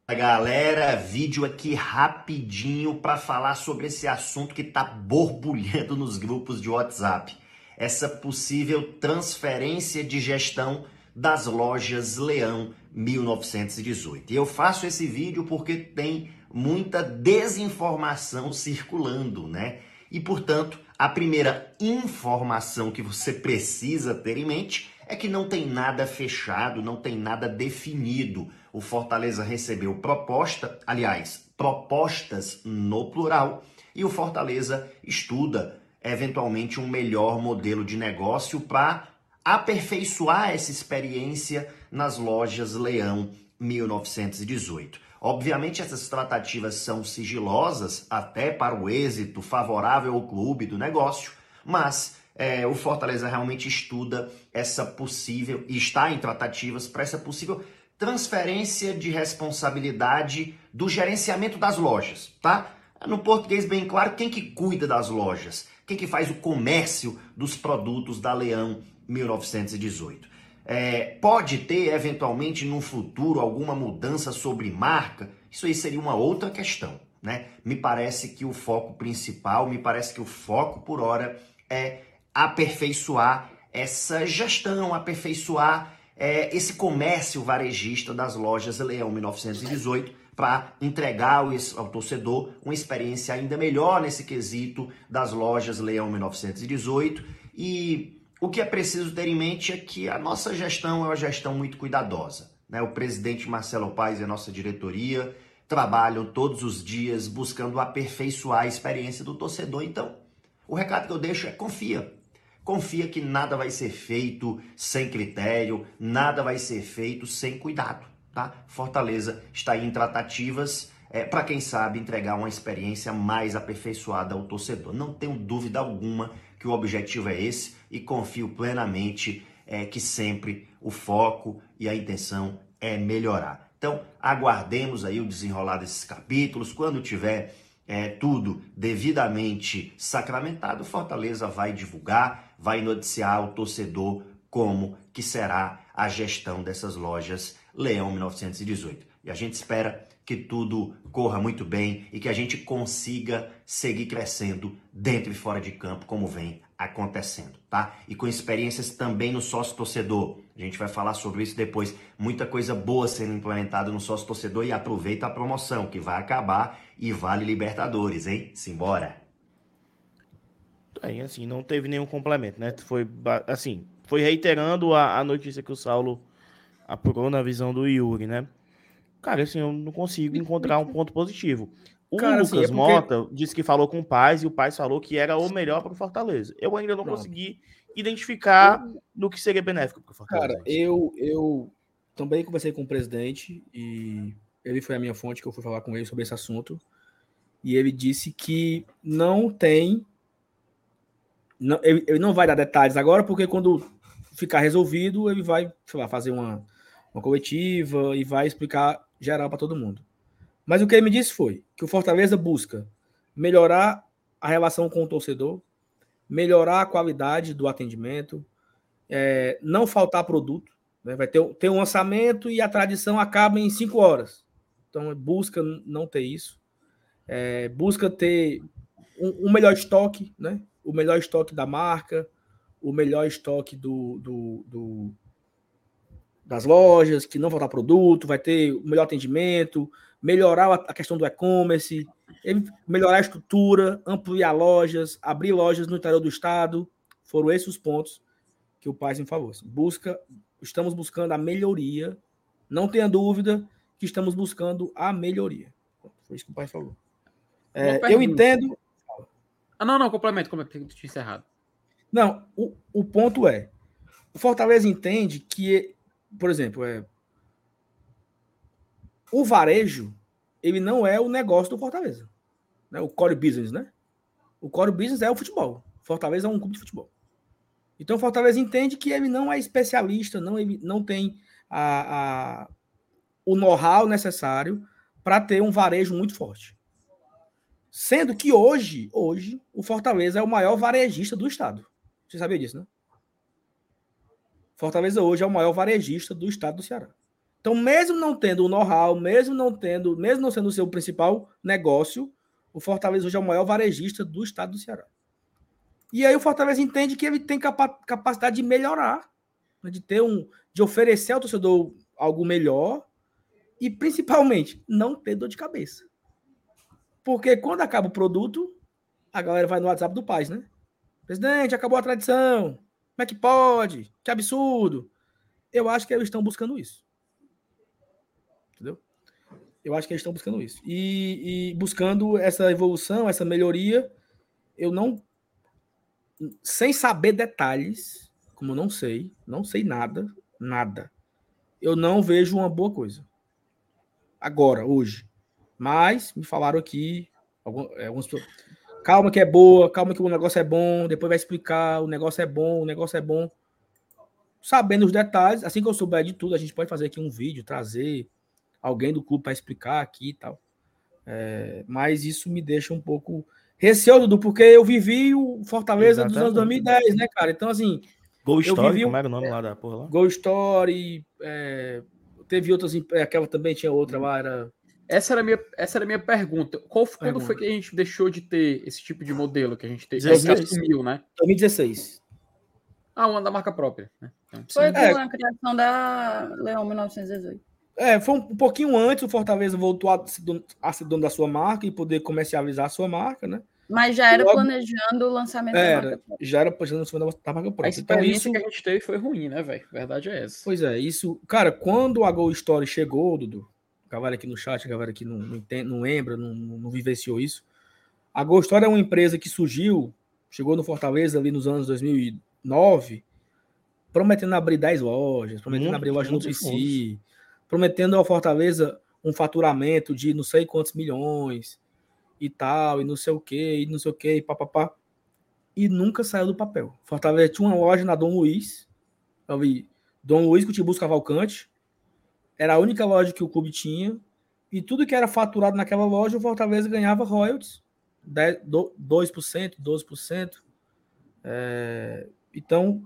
Galera, vídeo aqui rapidinho para falar sobre esse assunto que tá borbulhando nos grupos de WhatsApp. Essa possível transferência de gestão das lojas Leão 1918. E eu faço esse vídeo porque tem muita desinformação circulando, né? E portanto, a primeira informação que você precisa ter em mente é que não tem nada fechado, não tem nada definido. O Fortaleza recebeu proposta, aliás, propostas no plural, e o Fortaleza estuda eventualmente um melhor modelo de negócio para aperfeiçoar essa experiência nas lojas Leão 1918. Obviamente, essas tratativas são sigilosas até para o êxito favorável ao clube do negócio, mas é, o Fortaleza realmente estuda essa possível e está em tratativas para essa possível transferência de responsabilidade do gerenciamento das lojas, tá? No português bem claro, quem que cuida das lojas? Quem que faz o comércio dos produtos da Leão 1918? É, pode ter, eventualmente, no futuro, alguma mudança sobre marca? Isso aí seria uma outra questão. Né? Me parece que o foco principal, me parece que o foco por hora é aperfeiçoar essa gestão, aperfeiçoar é, esse comércio varejista das lojas Leão 1918 para entregar ao, torcedor uma experiência ainda melhor nesse quesito das lojas Leão 1918 e o que é preciso ter em mente é que a nossa gestão é uma gestão muito cuidadosa. Né? O presidente Marcelo Paes e a nossa diretoria trabalham todos os dias buscando aperfeiçoar a experiência do torcedor. Então, o recado que eu deixo é confia. Confia que nada vai ser feito sem critério, nada vai ser feito sem cuidado, tá? Fortaleza está aí em tratativas é, para quem sabe entregar uma experiência mais aperfeiçoada ao torcedor. Não tenho dúvida alguma que o objetivo é esse e confio plenamente é, que sempre o foco e a intenção é melhorar. Então, aguardemos aí o desenrolar desses capítulos. Quando tiver é, tudo devidamente sacramentado, Fortaleza vai divulgar, vai noticiar ao torcedor como que será a gestão dessas lojas Leão 1918. E a gente espera que tudo corra muito bem e que a gente consiga seguir crescendo dentro e fora de campo, como vem acontecendo, tá? E com experiências também no sócio torcedor. A gente vai falar sobre isso depois. Muita coisa boa sendo implementada no sócio torcedor e aproveita a promoção que vai acabar e vale Libertadores, hein? Simbora. Aí, assim, não teve nenhum complemento, né? Foi assim, foi reiterando a, a notícia que o Saulo apurou na visão do Yuri, né? Cara, assim, eu não consigo encontrar um ponto positivo. O Cara, assim, Lucas é porque- Mota disse que falou com o Paz e o Paz falou que era o melhor para o Fortaleza. Eu ainda não Pronto. consegui identificar no que seria benéfico para o Fortaleza. Cara, eu, eu também conversei com o presidente e ele foi a minha fonte que eu fui falar com ele sobre esse assunto. E ele disse que não tem. Não, ele, ele não vai dar detalhes agora, porque quando ficar resolvido, ele vai, sei lá, fazer uma, uma coletiva e vai explicar geral para todo mundo. Mas o que ele me disse foi que o Fortaleza busca melhorar a relação com o torcedor, melhorar a qualidade do atendimento, é, não faltar produto. né? Vai ter, ter um lançamento e a tradição acaba em cinco horas. Então, busca não ter isso. É, busca ter um, um melhor estoque, né? o melhor estoque da marca, o melhor estoque do, do- do- das lojas, que não faltar produto, vai ter o melhor atendimento, melhorar a, questão do e-commerce, melhorar a estrutura, ampliar lojas, abrir lojas no interior do estado. Foram esses os pontos que o Paz me falou. busca, estamos buscando a melhoria. Não tenha dúvida que estamos buscando a melhoria. Foi isso que o Paz falou. É, eu entendo. Ah, não, não, complemento, como é que eu tinha encerrado. Não, o, o ponto é: o Fortaleza entende que, por exemplo, é, o varejo ele não é o negócio do Fortaleza. Né? O core business, né? O core business é o futebol. Fortaleza é um clube de futebol. Então, Fortaleza entende que ele não é especialista, não, ele não tem a, a- o know-how necessário para ter um varejo muito forte. Sendo que hoje, hoje, o Fortaleza é o maior varejista do estado. Você sabia disso, né? Fortaleza hoje é o maior varejista do estado do Ceará. Então, mesmo não tendo o know-how, mesmo não tendo, mesmo não sendo o seu principal negócio, o Fortaleza hoje é o maior varejista do estado do Ceará. E aí o Fortaleza entende que ele tem capa- capacidade de melhorar, né, de ter um, de oferecer ao torcedor algo melhor e principalmente não ter dor de cabeça. Porque quando acaba o produto, a galera vai no WhatsApp do Paz, né? Presidente, acabou a tradição. Como é que pode? Que absurdo. Eu acho que eles estão buscando isso. Entendeu? Eu acho que eles estão buscando isso. E, e buscando essa evolução, essa melhoria, eu não. Sem saber detalhes, como eu não sei, não sei nada, nada, eu não vejo uma boa coisa. Agora, hoje. Mas me falaram aqui, é, algumas pessoas, calma que é boa, calma que o negócio é bom, depois vai explicar, o negócio é bom, o negócio é bom. Sabendo os detalhes, assim que eu souber de tudo, a gente pode fazer aqui um vídeo, trazer alguém do clube para explicar aqui e tal. É, mas isso me deixa um pouco Receou, Dudu, porque eu vivi o Fortaleza dos anos Exatamente. 2010, né, cara? Então, assim, Gol Story, vivi como era o nome lá da porra lá? Gol Story, é, teve outras, em- aquela também tinha outra lá, era... Essa era a minha, essa era a minha pergunta. Qual, quando Pergunta. foi que a gente deixou de ter esse tipo de modelo que a gente teve? Que 16. assumiu, né? 2016. Ah, uma da marca própria. Né? Então, Foi com É. a criação da Leão 1918. É, foi um, um pouquinho antes, o Fortaleza voltou a ser, dono, a ser dono da sua marca e poder comercializar a sua marca, né? Mas já era Logo- planejando o lançamento da Era, marca própria. já era planejando em cima da, da marca A própria. Então, experiência isso, que a gente teve foi ruim, né, velho? Verdade é essa. Pois é, isso. Cara, quando a Gol Story chegou, Dudu, a galera aqui no chat, a galera aqui não, não, entende, não lembra, não, não, vivenciou isso. A Gol Story é uma empresa que surgiu, chegou no Fortaleza ali nos anos 2009, prometendo abrir 10 lojas, prometendo Muitos, abrir loja no PC, prometendo ao Fortaleza um faturamento de não sei quantos milhões e tal, e não sei o que, e não sei o que, e papapá. E nunca saiu do papel. Fortaleza tinha uma loja na Dom Luiz, eu vi Dom Luiz Cutibus Cavalcante, era a única loja que o clube tinha, e tudo que era faturado naquela loja, o Fortaleza ganhava royalties, 10, do- 2%, 12%. É, então,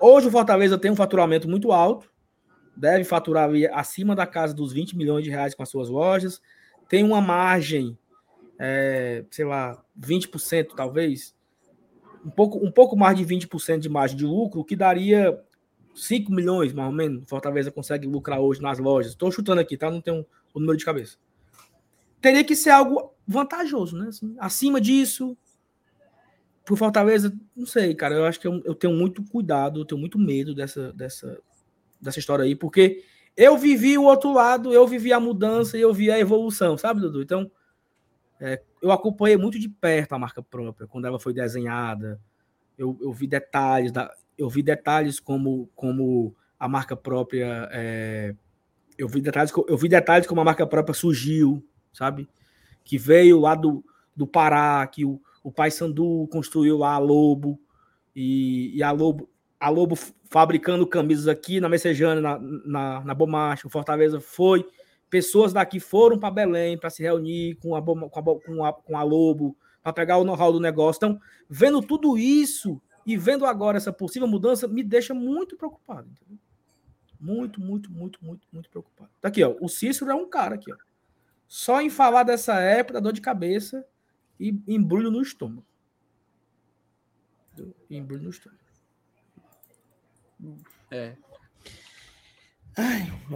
hoje o Fortaleza tem um faturamento muito alto, deve faturar acima da casa dos 20 milhões de reais com as suas lojas, tem uma margem, é, sei lá, 20% talvez, um pouco, um pouco mais de 20% de margem de lucro, que daria 5 milhões, mais ou menos, Fortaleza consegue lucrar hoje nas lojas. Estou chutando aqui, tá? Não tenho o número de cabeça. Teria que ser algo vantajoso, né? Assim, acima disso, pro Fortaleza, não sei, cara. Eu acho que eu, eu tenho muito cuidado, eu tenho muito medo dessa, dessa, dessa história aí, porque eu vivi o outro lado, eu vivi a mudança e eu vi a evolução, sabe, Dudu? Então, é, eu acompanhei muito de perto a marca própria, quando ela foi desenhada. Eu, eu vi detalhes, da, eu vi detalhes como, como a marca própria. é, eu, vi detalhes, eu vi detalhes como a marca própria surgiu, sabe? Que veio lá do, do Pará, que o, o Pai Sandu construiu lá a Lobo, e, e a Lobo. A Lobo fabricando camisas aqui na Messejana, na, na, na Fortaleza foi pessoas daqui foram para Belém para se reunir com a, com a, com a, com a Lobo, para pegar o know-how do negócio. Então, vendo tudo isso e vendo agora essa possível mudança, me deixa muito preocupado. entendeu? Muito, muito, muito, muito, muito preocupado. Tá aqui, ó. O Cícero é um cara aqui, ó. Só em falar dessa época, dá dor de cabeça e embrulho no estômago. Embrulho no estômago. É.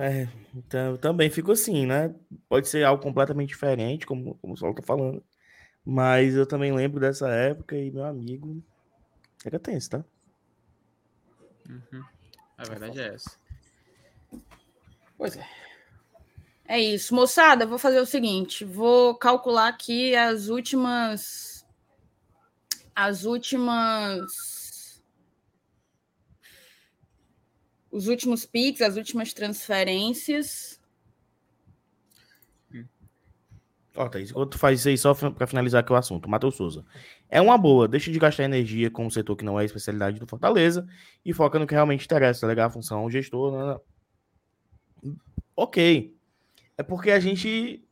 É, então, também fico assim, né? Pode ser algo completamente diferente, como, como o Saulo tá falando. Mas eu também lembro dessa época e meu amigo. Era tenso, tá? Uhum. A verdade é essa. Pois é. É isso, moçada. Vou fazer o seguinte: vou calcular aqui as últimas. As últimas. Os últimos Pix, as últimas transferências. Ó, Thaís, enquanto tu faz isso aí, só para finalizar aqui o assunto, Matheus Souza. É uma boa, deixa de gastar energia com um setor que não é especialidade do Fortaleza e foca no que realmente interessa, legal? A função, o gestor. né? Ok. É porque a gente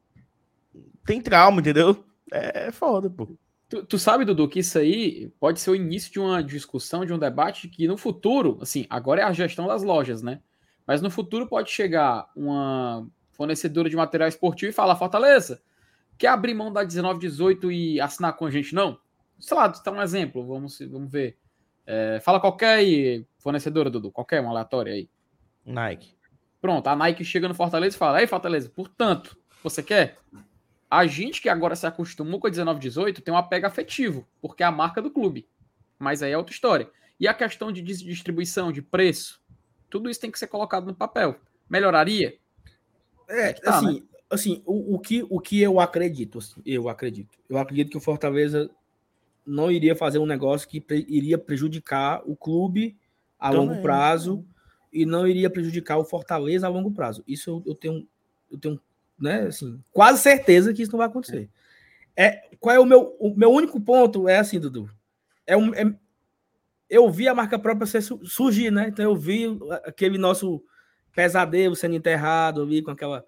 tem trauma, entendeu? É foda, pô. Tu, tu sabe, Dudu, que isso aí pode ser o início de uma discussão, de um debate que no futuro, assim, agora é a gestão das lojas, né? Mas no futuro pode chegar uma fornecedora de material esportivo e falar, Fortaleza, quer abrir mão da 1918 e assinar com a gente, não? Sei lá, tá um exemplo, vamos, vamos ver. É, fala qualquer aí, fornecedora, Dudu, qualquer uma aleatória aí. Nike. Pronto, a Nike chega no Fortaleza e fala: Ei, Fortaleza, portanto, você quer? A gente que agora se acostumou com a 1918 tem um apego afetivo, porque é a marca do clube. Mas aí é outra história. E a questão de dis- distribuição, de preço, tudo isso tem que ser colocado no papel. Melhoraria? É, que tá, assim, assim o, o, que, o que eu acredito, assim, eu acredito. Eu acredito que o Fortaleza não iria fazer um negócio que pre- iria prejudicar o clube a Também, longo prazo e não iria prejudicar o Fortaleza a longo prazo. Isso eu, eu tenho, eu tenho, né, assim, quase certeza que isso não vai acontecer. É, qual é o meu, o meu único ponto é assim, Dudu. É um, é- eu vi a marca própria surgir, né? Então eu vi aquele nosso pesadelo sendo enterrado ali com aquela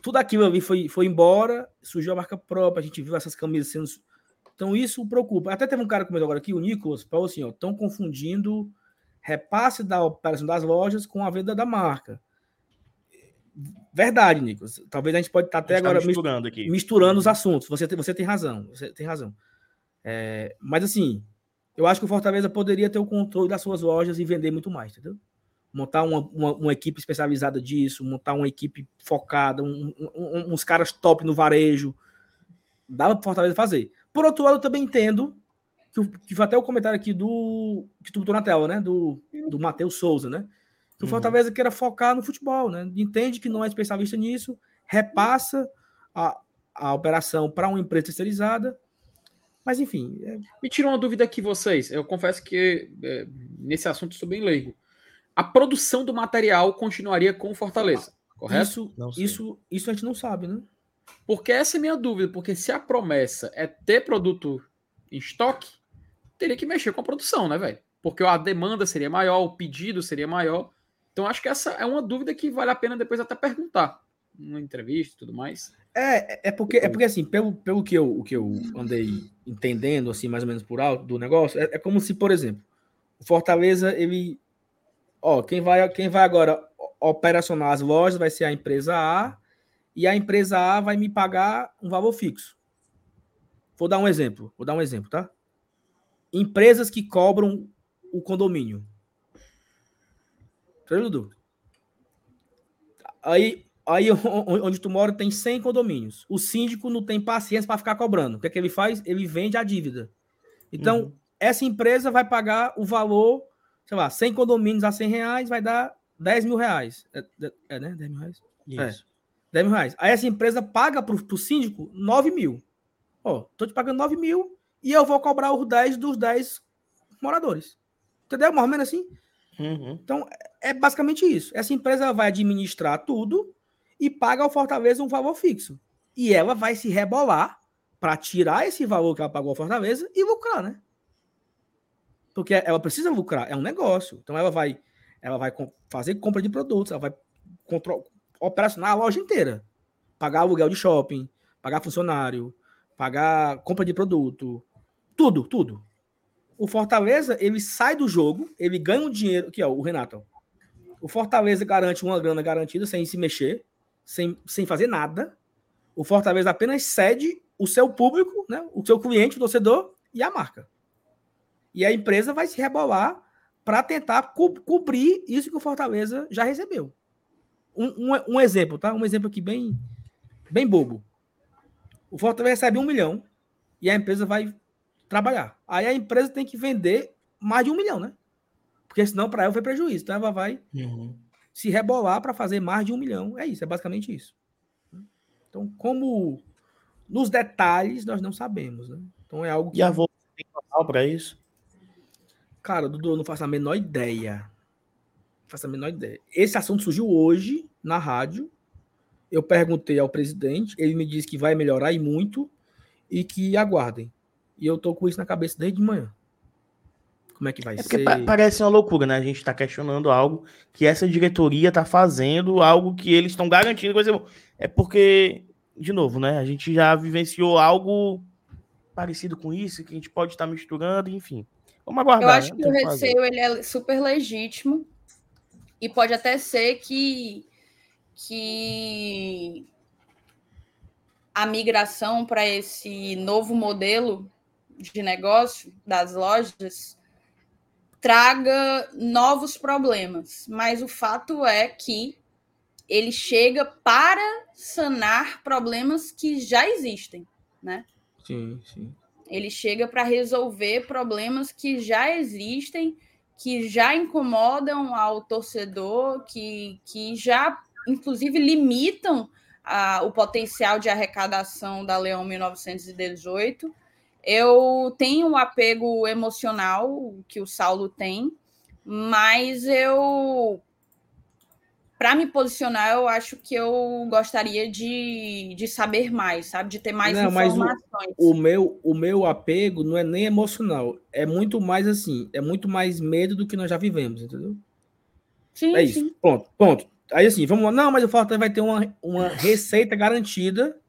tudo aquilo ali foi, foi embora, surgiu a marca própria, a gente viu essas camisas sendo. Então isso preocupa. Até teve um cara que comentou agora aqui, o Nicolas, falou assim: ó, estão confundindo repasse da operação das lojas com a venda da marca. Verdade, Nicolas. Talvez a gente pode estar até tá agora mis- misturando aqui. misturando os assuntos. Você tem, você tem razão. Você tem razão. É, mas assim, eu acho que o Fortaleza poderia ter o controle das suas lojas e vender muito mais, entendeu? Montar uma, uma, uma equipe especializada disso, montar uma equipe focada, um- um- uns caras top no varejo. Dava para Fortaleza fazer. Por outro lado, eu também entendo que, que foi até o comentário aqui do que tu botou na tela, né? Do, do Matheus Souza, né? Que o Uhum. Fortaleza queira focar no futebol, né? Entende que não é especialista nisso, repassa a, a operação para uma empresa terceirizada. Mas enfim, é- Me tira uma dúvida aqui, vocês. Eu confesso que é, nesse assunto eu sou bem leigo. A produção do material continuaria com o Fortaleza, correto? isso, isso, isso a gente não sabe, né? Porque essa é a minha dúvida. Porque se a promessa é ter produto em estoque, teria que mexer com a produção, né, velho? Porque a demanda seria maior, o pedido seria maior. Então acho que essa é uma dúvida que vale a pena depois até perguntar numa entrevista e tudo mais. É, é porque, é porque assim, pelo, pelo que, eu, o que eu andei entendendo, assim, mais ou menos por alto do negócio, é, é como se, por exemplo, o Fortaleza, ele. Ó, quem vai, quem vai agora operacionar as lojas vai ser a empresa A, e a empresa A vai me pagar um valor fixo. Vou dar um exemplo, vou dar um exemplo, tá? Empresas que cobram o condomínio. Entendeu? Aí, aí [LAUGHS] onde tu mora tem 100 condomínios. O síndico não tem paciência para ficar cobrando. O que, é que ele faz? Ele vende a dívida. Então, Uhum. essa empresa vai pagar o valor, sei lá, 100 condomínios a 100 reais, vai dar 10 mil reais. É, é- é, né? 10 mil reais? Isso. 10 mil reais. Aí essa empresa paga para o síndico 9 mil. Ó, tô te pagando 9 mil e eu vou cobrar os 10 dos 10 moradores. Entendeu? Mais ou menos assim? Uhum. Então, é basicamente isso. Essa empresa vai administrar tudo e paga ao Fortaleza um valor fixo. E ela vai se rebolar para tirar esse valor que ela pagou ao Fortaleza e lucrar, né? Porque ela precisa lucrar, é um negócio. Então ela vai, ela vai fazer compra de produtos, ela vai contro- operacionar a loja inteira, pagar aluguel de shopping, pagar funcionário, pagar compra de produto, tudo, tudo. O Fortaleza, ele sai do jogo, ele ganha um dinheiro, aqui ó, o Renato. O Fortaleza garante uma grana garantida sem se mexer, sem, sem fazer nada. O Fortaleza apenas cede o seu público, né, o seu cliente, o torcedor e a marca. E a empresa vai se rebolar para tentar co- cobrir isso que o Fortaleza já recebeu. Um, um, um exemplo, tá? Um exemplo aqui bem, bem bobo. O Fortaleza recebe um milhão e a empresa vai trabalhar. Aí a empresa tem que vender mais de um milhão, né? Porque senão para ela foi prejuízo. Então ela vai Uhum. se rebolar para fazer mais de um milhão. É isso, é basicamente isso. Então, como nos detalhes nós não sabemos, né? Então é algo que, E a Volta tem para isso? cara, Dudu, eu não faço a menor ideia. Faço a menor ideia. Esse assunto surgiu hoje na rádio. Eu perguntei ao presidente, ele me disse que vai melhorar e muito e que aguardem. E eu tô com isso na cabeça desde de manhã. Como é que vai É porque ser? pa- parece uma loucura, né? A gente tá questionando algo que essa diretoria tá fazendo, algo que eles estão garantindo. Boa. É porque, de novo, né? A gente já vivenciou algo parecido com isso, que a gente pode estar misturando, enfim. Vamos aguardar. Eu acho né? que o que receio ele é super legítimo e pode até ser que, que a migração para esse novo modelo de negócio das lojas traga novos problemas, mas o fato é que ele chega para sanar problemas que já existem, né? Sim, sim. Ele chega para resolver problemas que já existem, que já incomodam ao torcedor, que, que já, inclusive, limitam a- o potencial de arrecadação da Leão 1918. Eu tenho o apego emocional que o Saulo tem, mas eu. Para me posicionar, eu acho que eu gostaria de, de saber mais, sabe? De ter mais Não, mas o- informações. o meu, o meu apego não é nem emocional, é muito mais assim, é muito mais medo do que nós já vivemos, entendeu? sim, É isso. sim. Ponto, ponto. Aí assim, vamos lá. Não, mas o Fortaleza vai ter uma, uma receita garantida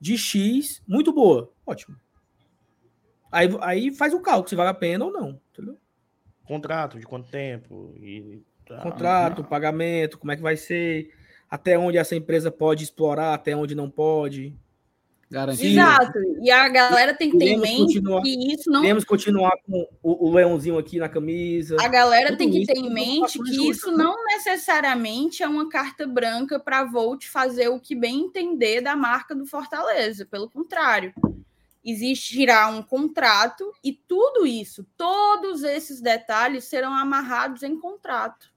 de X muito boa. Ótimo. Aí, aí faz o cálculo se vale a pena ou não. Entendeu? Contrato de quanto tempo? E... tá. Contrato, pagamento, como é que vai ser, até onde essa empresa pode explorar, até onde não pode. Garantido. Exato. E a galera tem que ter em mente que isso não Temos que continuar com o, o leãozinho aqui na camisa. A galera Tudo tem que isso ter em mente que isso né? não necessariamente é uma carta branca para a Volt fazer o que bem entender da marca do Fortaleza. Pelo contrário, existirá um contrato e tudo isso, todos esses detalhes serão amarrados em contrato.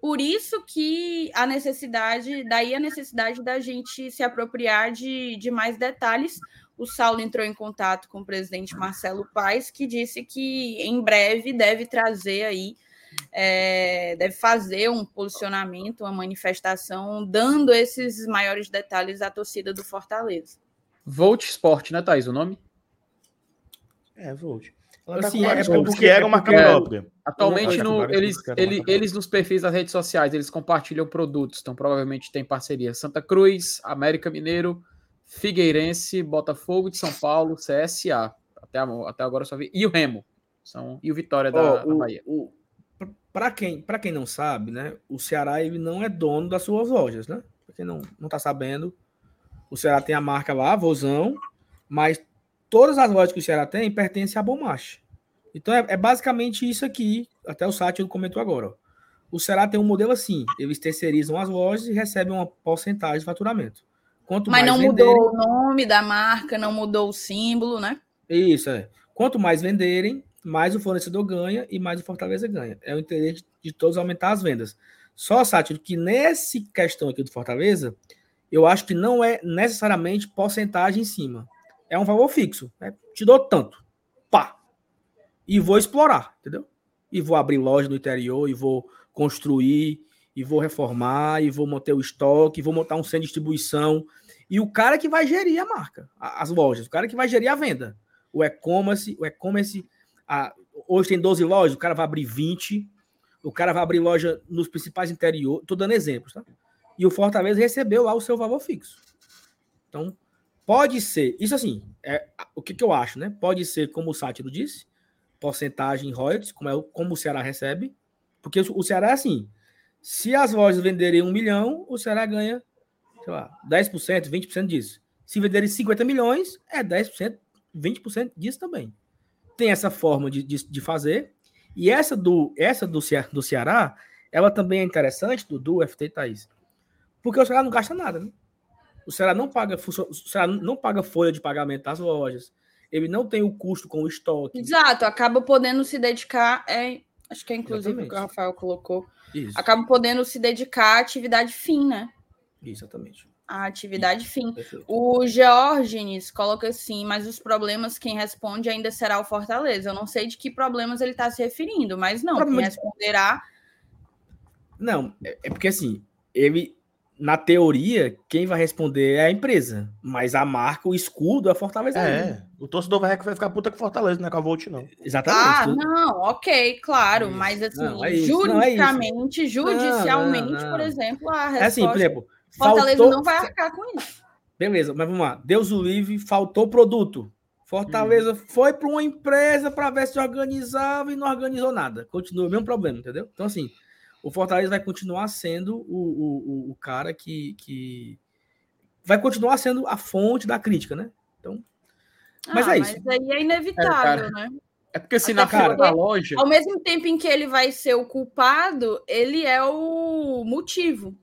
Por isso que a necessidade, daí a necessidade da gente se apropriar de, de mais detalhes. O Saulo entrou em contato com o presidente Marcelo Paes, que disse que em breve deve trazer aí, é, deve fazer um posicionamento, uma manifestação, dando esses maiores detalhes à torcida do Fortaleza. Volt Sport, né, Thaís? O nome? É, Volt. Assim, Ela tá é com- porque- porque era uma marca é- própria. Atualmente, no- eles, ele- eles nos perfis das redes sociais, eles compartilham produtos, então provavelmente tem parceria Santa Cruz, América Mineiro, Figueirense, Botafogo de São Paulo, CSA. Até, até agora eu só vi. E o Remo. São, e o Vitória da, Ó, da o- Bahia. o- pra- Pra quem, pra quem não sabe, né? O Ceará ele não é dono das suas lojas, né? Pra quem não, não tá sabendo, o Ceará tem a marca lá, Vozão, mas todas as lojas que o Ceará tem pertencem à Bomache. Então é, é basicamente isso aqui. Até o Sátiro comentou agora. ó. O Ceará tem um modelo assim: eles terceirizam as lojas e recebem uma porcentagem de faturamento. Quanto Mas mais não venderem, mudou o nome da marca, não mudou o símbolo, né? Isso, é. Quanto mais venderem, mais o fornecedor ganha e mais o Fortaleza ganha. É o interesse de todos aumentar as vendas. Só, Sátiro, que nesse questão aqui do Fortaleza, eu acho que não é necessariamente porcentagem em cima. É um valor fixo. né? Te dou tanto. Pá. E vou explorar, entendeu? E vou abrir loja no interior, e vou construir, e vou reformar, e vou manter o estoque, e vou montar um centro de distribuição. E o cara que vai gerir a marca, as lojas, o cara que vai gerir a venda. O e-commerce, o e-commerce, a- hoje tem 12 lojas, o cara vai abrir 20, o cara vai abrir loja nos principais interiores, tô dando exemplos, tá? E o Fortaleza recebeu lá o seu valor fixo. Então, pode ser, isso assim, é o que, que eu acho, né? Pode ser, como o Sátiro disse, porcentagem em royalties, como, é, como o Ceará recebe, porque o Ceará é assim, se as lojas venderem um milhão, o Ceará ganha, sei lá, 10%, 20% disso. Se venderem 50 milhões, é 10%, 20% disso também. Tem essa forma de, de, de fazer, e essa do, essa do, do Ceará, ela também é interessante, do, do FT Thaís, porque o Ceará não gasta nada, né? O Ceará não paga, o Ceará não paga folha de pagamento das lojas, ele não tem o custo com o estoque. Exato, acaba podendo se dedicar, é, acho que é inclusive o que o Exatamente. Rafael colocou, Isso, acaba podendo se dedicar à atividade fim, né? exatamente. A atividade fim. Perfeito. O Georgines coloca assim, mas os problemas quem responde ainda será o Fortaleza. Eu não sei de que problemas ele está se referindo, mas não, Problema quem de- responderá. Não, é, é porque assim, ele, na teoria, quem vai responder é a empresa, mas a marca, o escudo é a Fortaleza. É, o torcedor vai vai ficar puta com Fortaleza, não é com a Volt, não. Exatamente. Ah, tudo- não, ok, claro, Isso. mas assim, Não, é isso, não, é juridicamente, judicialmente, não, não. por exemplo, a É assim, por resposta, exemplo, Fortaleza faltou- não vai arcar com isso. Beleza, mas vamos lá. Deus o livre, faltou produto. Fortaleza foi para uma empresa para ver se organizava e não organizou nada. Continua o mesmo problema, entendeu? Então, assim, o Fortaleza vai continuar sendo o, o, o- o cara que, que. Vai continuar sendo a fonte da crítica, né? Mas Ah, é isso. Mas aí é inevitável, cara. né? É porque assim, Até na fila porque- da loja. Ao mesmo tempo em que ele vai ser o culpado, ele é o motivo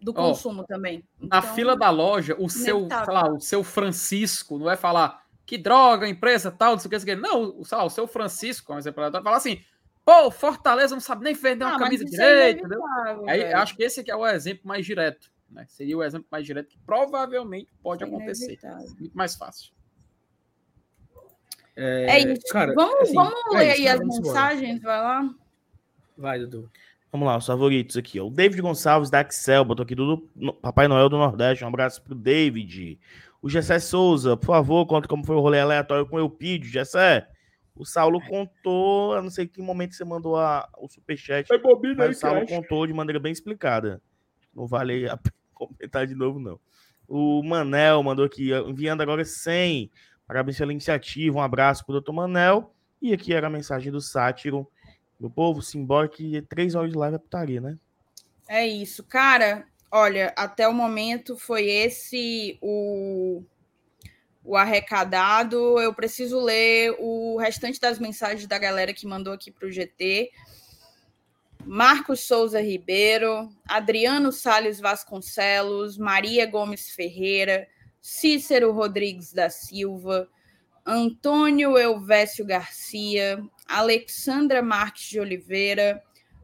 do Ó, consumo também. Na Então, fila da loja, o seu, lá, o seu Francisco não vai falar que droga, empresa tal, não sei o que, não sei o que. Não, o- sei lá, o seu Francisco, como exemplo, vai falar assim, pô, Fortaleza não sabe nem vender uma Ah, camisa é direita, entendeu? inevitável, Aí velho. acho que esse aqui é o exemplo mais direto, né? Seria o exemplo mais direto que provavelmente pode É acontecer. Muito mais fácil. É isso. cara, vamos assim, vamos é ler isso, aí as Vamos embora. mensagens, vai lá. Vai, Dudu. Vamos lá, os favoritos aqui. ó. O David Gonçalves da Axel, botou aqui do Papai Noel do Nordeste. Um abraço pro David. O Gessé Souza, por favor, conta como foi o rolê aleatório com o Eupídio. Gessé, o Saulo contou, eu não sei em que momento você mandou a, o superchat, bobina mas o Saulo contou de maneira bem explicada. Não vale a pena [LAUGHS] comentar de novo, não. O Manel mandou aqui, enviando agora 100. Parabéns pela iniciativa. Um abraço para o doutor Manel. E aqui era a mensagem do Sátiro. Meu povo, simbora que três horas de live é putaria, né? É isso, cara. Olha, até o momento foi esse o, o arrecadado. Eu preciso ler o restante das mensagens da galera que mandou aqui para o GT. Marcos Souza Ribeiro, Adriano Sales Vasconcelos, Maria Gomes Ferreira, Cícero Rodrigues da Silva, Antônio Elvésio Garcia, Alexandra Marques de Oliveira,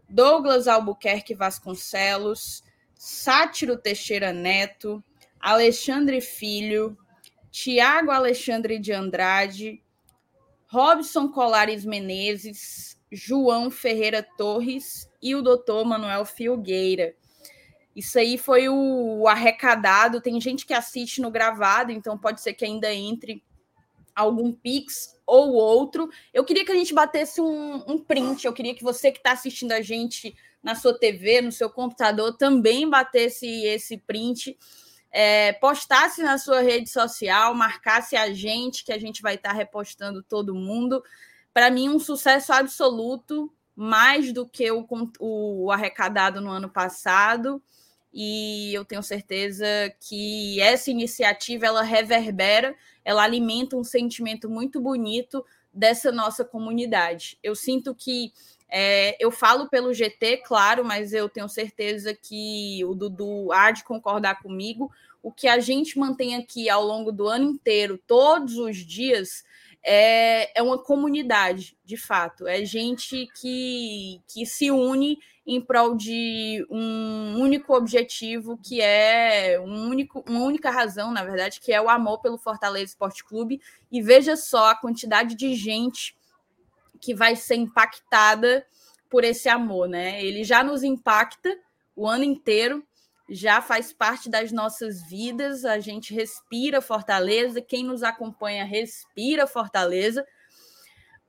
Douglas Albuquerque Vasconcelos, Sátiro Teixeira Neto, Alexandre Filho, Tiago Alexandre de Andrade, Robson Colares Menezes, João Ferreira Torres e o doutor Manuel Filgueira. Isso aí foi o, arrecadado. Tem gente que assiste no gravado, então pode ser que ainda entre algum Pix ou outro. Eu queria que a gente batesse um, um print. Eu queria que você que está assistindo a gente na sua TV, no seu computador, também batesse esse print. É, postasse na sua rede social, marcasse a gente, que a gente vai estar tá repostando todo mundo. Para mim, um sucesso absoluto, mais do que o, o arrecadado no ano passado. E eu tenho certeza que essa iniciativa ela reverbera, ela alimenta um sentimento muito bonito dessa nossa comunidade. Eu sinto que é, eu falo pelo GT, claro, mas eu tenho certeza que o Dudu há de concordar comigo. O que a gente mantém aqui ao longo do ano inteiro, todos os dias, é, é uma comunidade, de fato. É gente que, que se une em prol de um único objetivo, que é um único, uma única razão, na verdade, que é o amor pelo Fortaleza Esporte Clube. E veja só a quantidade de gente que vai ser impactada por esse amor, né? Ele já nos impacta o ano inteiro, já faz parte das nossas vidas, a gente respira Fortaleza, quem nos acompanha respira Fortaleza,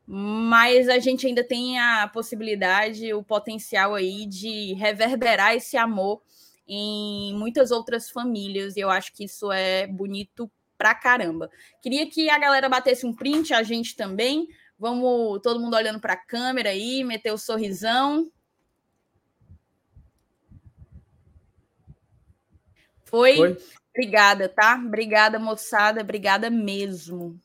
mas a gente ainda tem a possibilidade, o potencial aí de reverberar esse amor em muitas outras famílias, e eu acho que isso é bonito pra caramba. Queria que a galera batesse um print, a gente também. Vamos todo mundo olhando para a câmera aí, meter o sorrisão. Foi? Foi? Obrigada, tá? Obrigada, moçada. Obrigada mesmo.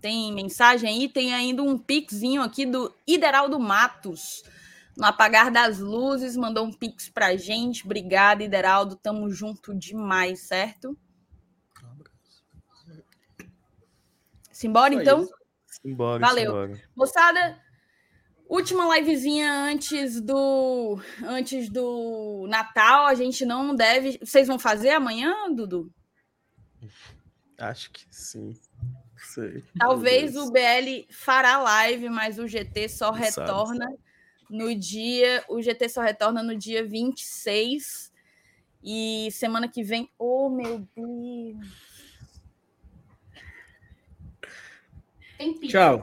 Tem mensagem aí? Tem ainda um pixinho aqui do Ideraldo Matos. No apagar das luzes, mandou um pix pra gente. Obrigada, Ideraldo. Tamo junto demais, certo? Simbora, então? Simbora, Valeu. Simbora. Moçada, Última livezinha antes do antes do Natal, a gente não deve. Vocês vão fazer amanhã, Dudu? Acho que sim. Sei. Talvez o BL fará live, mas o GT só retorna no dia. O GT só retorna no dia 26. E semana que vem. Oh, meu Deus! Tem pizza. Tchau.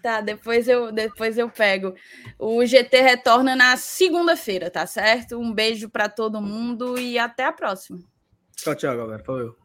Tá, depois eu, depois eu pego. O GT retorna na segunda-feira, tá certo? Um beijo para todo mundo e até a próxima. Tchau, tchau, galera. Valeu.